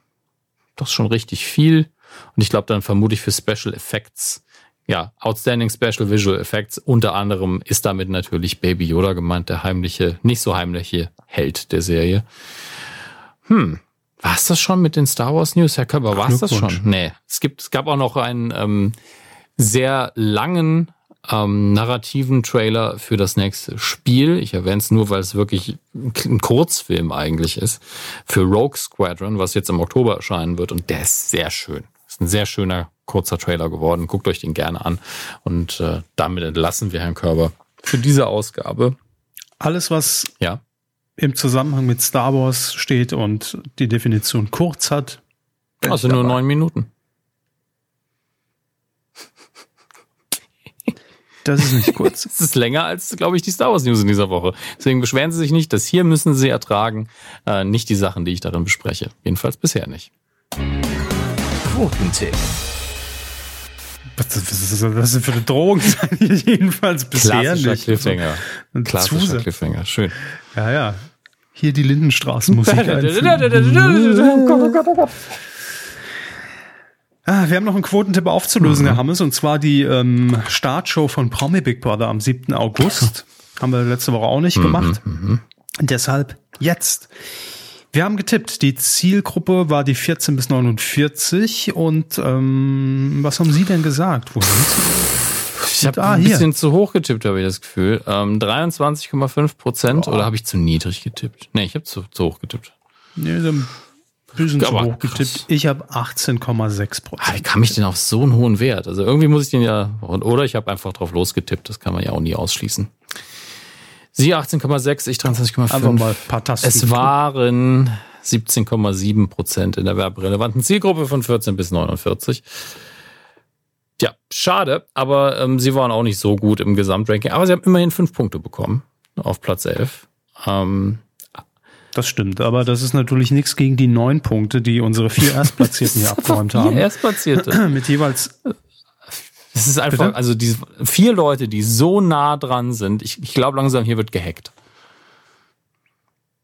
das ist schon richtig viel. Und ich glaube dann vermutlich für Special Effects. Ja, Outstanding Special Visual Effects. Unter anderem ist damit natürlich Baby Yoda gemeint, der heimliche, nicht so heimliche Held der Serie. Hm, war es das schon mit den Star Wars News, Herr Körper? War es das schon? Nee. Es gibt, es gab auch noch einen ähm, sehr langen ähm, narrativen Trailer für das nächste Spiel. Ich erwähne es nur, weil es wirklich ein Kurzfilm eigentlich ist. Für Rogue Squadron, was jetzt im Oktober erscheinen wird. Und der ist sehr schön. Ist ein sehr schöner kurzer Trailer geworden. Guckt euch den gerne an. Und äh, damit entlassen wir Herrn Körber für diese Ausgabe. Alles, was ja. im Zusammenhang mit Star Wars steht und die Definition kurz hat. Also nur neun Minuten. Das ist nicht kurz. Es ist länger als, glaube ich, die Star Wars News in dieser Woche. Deswegen beschweren Sie sich nicht. Das hier müssen Sie ertragen. Äh, nicht die Sachen, die ich darin bespreche. Jedenfalls bisher nicht. Quotentipp. Was, was, was, was für eine Drohung jedenfalls bisher Klassischer nicht. Cliffhanger. Ein Klassischer Zusatz. Cliffhanger. Schön. Ja, ja. Hier die Lindenstraßenmusik. Ah, wir haben noch einen Quotentipp aufzulösen, Herr Hammes, und zwar die ähm, Startshow von Promi Big Brother am 7. August. haben wir letzte Woche auch nicht gemacht. Deshalb jetzt. Wir haben getippt. Die Zielgruppe war die 14 bis 49 und ähm, was haben Sie denn gesagt? Wo sind Sie? Ich habe Ah, ein hier. bisschen zu hoch getippt, habe ich das Gefühl. Ähm, 23,5 Prozent oder habe ich zu niedrig getippt? Nee, ich habe zu, zu hoch getippt. Nee, so ein bisschen zu hoch getippt. Ich habe 18,6 Ah, wie Prozent. kam ich denn auf so einen hohen Wert? Also irgendwie muss ich den ja, oder ich habe einfach drauf losgetippt, das kann man ja auch nie ausschließen. Sie 18,6, ich 23,5. Einfach mal ein paar Tasten. Es waren 17,7 Prozent in der werberelevanten Zielgruppe von 14 bis 49. Tja, schade, aber ähm, sie waren auch nicht so gut im Gesamtranking. Aber sie haben immerhin fünf Punkte bekommen auf Platz 11. Ähm, Das stimmt, aber das ist natürlich nichts gegen die neun Punkte, die unsere vier Erstplatzierten hier abgeräumt Vier haben. Erstplatzierte. Mit jeweils, Es ist einfach, Bitte? also diese vier Leute, die so nah dran sind. Ich, ich glaube langsam, hier wird gehackt.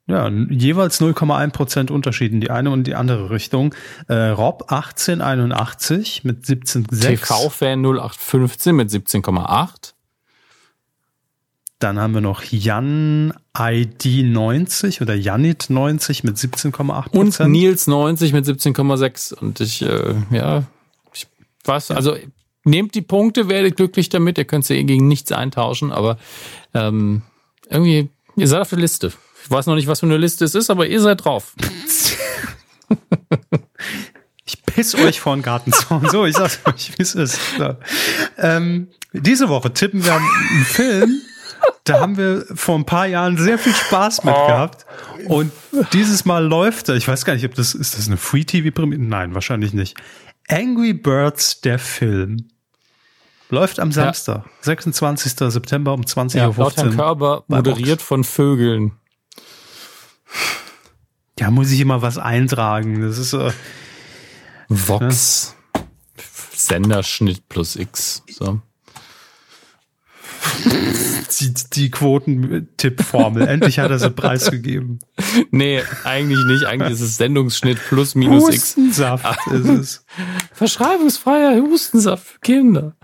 ja, jeweils 0,1 Prozent Unterschied in die eine und die andere Richtung. Äh, Rob 1881 mit 17,6. TV-Fan 0815 mit 17,8. Dann haben wir noch Jan ID 90 oder Janit 90 mit 17,8 Und Prozent. Nils 90 mit 17,6. Und ich, äh, ja, ich was, also nehmt die Punkte, werdet glücklich damit. Ihr könnt sie eh gegen nichts eintauschen, aber ähm, irgendwie, ihr seid auf der Liste. Ich weiß noch nicht, was für eine Liste es ist, aber ihr seid drauf. Ich piss euch vor den Gartenzaun. So, ich sag's euch, wie es ist. So. Ähm, diese Woche tippen wir einen Film. Da haben wir vor ein paar Jahren sehr viel Spaß mit gehabt. Und dieses Mal läuft er. Ich weiß gar nicht, ob das, ist das eine Free-TV-Premiere? Nein, wahrscheinlich nicht. Angry Birds, der Film. Läuft am Samstag, 26. September um 20.15 Ja, Uhr. laut Herrn Körber moderiert von Vögeln. Ja, muss ich immer was eintragen. Das ist, äh, Vox. Senderschnitt plus X. So. Die, die Quotentippformel. Endlich hat er sie preisgegeben. Nee, eigentlich nicht. Eigentlich ist es Sendungsschnitt plus minus X. Hustensaft ist es. Verschreibungsfreier Hustensaft für Kinder.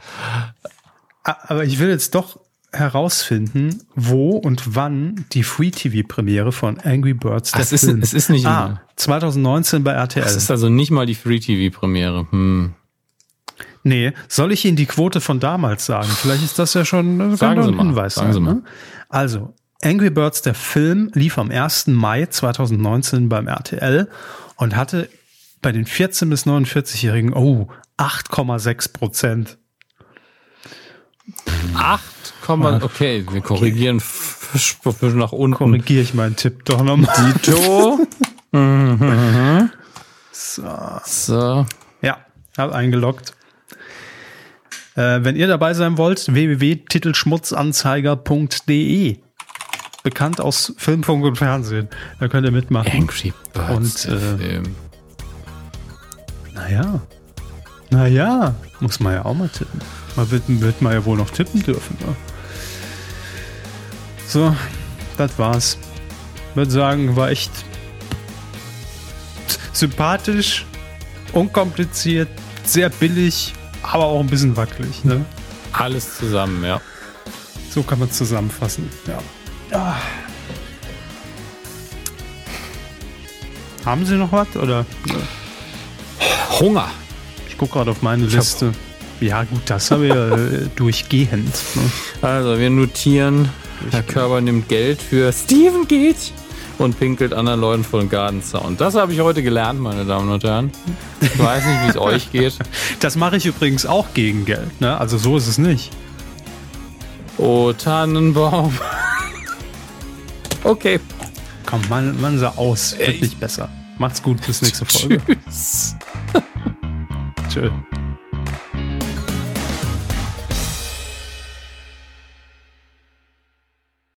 Aber ich will jetzt doch herausfinden, wo und wann die Free-TV-Premiere von Angry Birds der Es ist- Film. es ist nicht Ah, immer. 2019 bei RTL. Das ist also nicht mal die Free-TV-Premiere. Hm. Nee, soll ich Ihnen die Quote von damals sagen? Vielleicht ist das ja schon äh, ein mal, Hinweis sagen. Sie mal. Ne? Also, Angry Birds, der Film, lief am 1. Mai 2019 beim RTL und hatte bei den 14- bis 49-Jährigen, oh, 8,6 Prozent. 8, okay, wir korrigieren f- nach unten. Korrigiere ich meinen Tipp doch nochmal. Dito. So. So. Ja, hab eingeloggt. Äh, wenn ihr dabei sein wollt, www.titelschmutzanzeiger.de. Bekannt aus Film, Funk und Fernsehen. Da könnt ihr mitmachen. Angry Birds. Und, äh. Naja. Naja. Muss man ja auch mal tippen. Man wird, wird man ja wohl noch tippen dürfen. Ne? So, das war's. Würde sagen, war echt sympathisch, unkompliziert, sehr billig, aber auch ein bisschen wackelig. Ne? Alles zusammen, ja. So kann man zusammenfassen. Ja. Ah. Haben Sie noch was? Oder? Hunger. Ich gucke gerade auf meine Liste. Ja, gut, das haben wir äh, durchgehend. Ne? Also, wir notieren, Herr Körber nimmt Geld für Steven geht und pinkelt anderen Leuten vor den Gartenzaun. Das habe ich heute gelernt, meine Damen und Herren. Ich weiß nicht, wie es euch geht. Das mache ich übrigens auch gegen Geld. Ne? Also so ist es nicht. Oh, Tannenbaum. Okay. Komm, man, man sah aus. Wirklich besser. Macht's gut, bis nächste Folge. Tschüss. Tschö.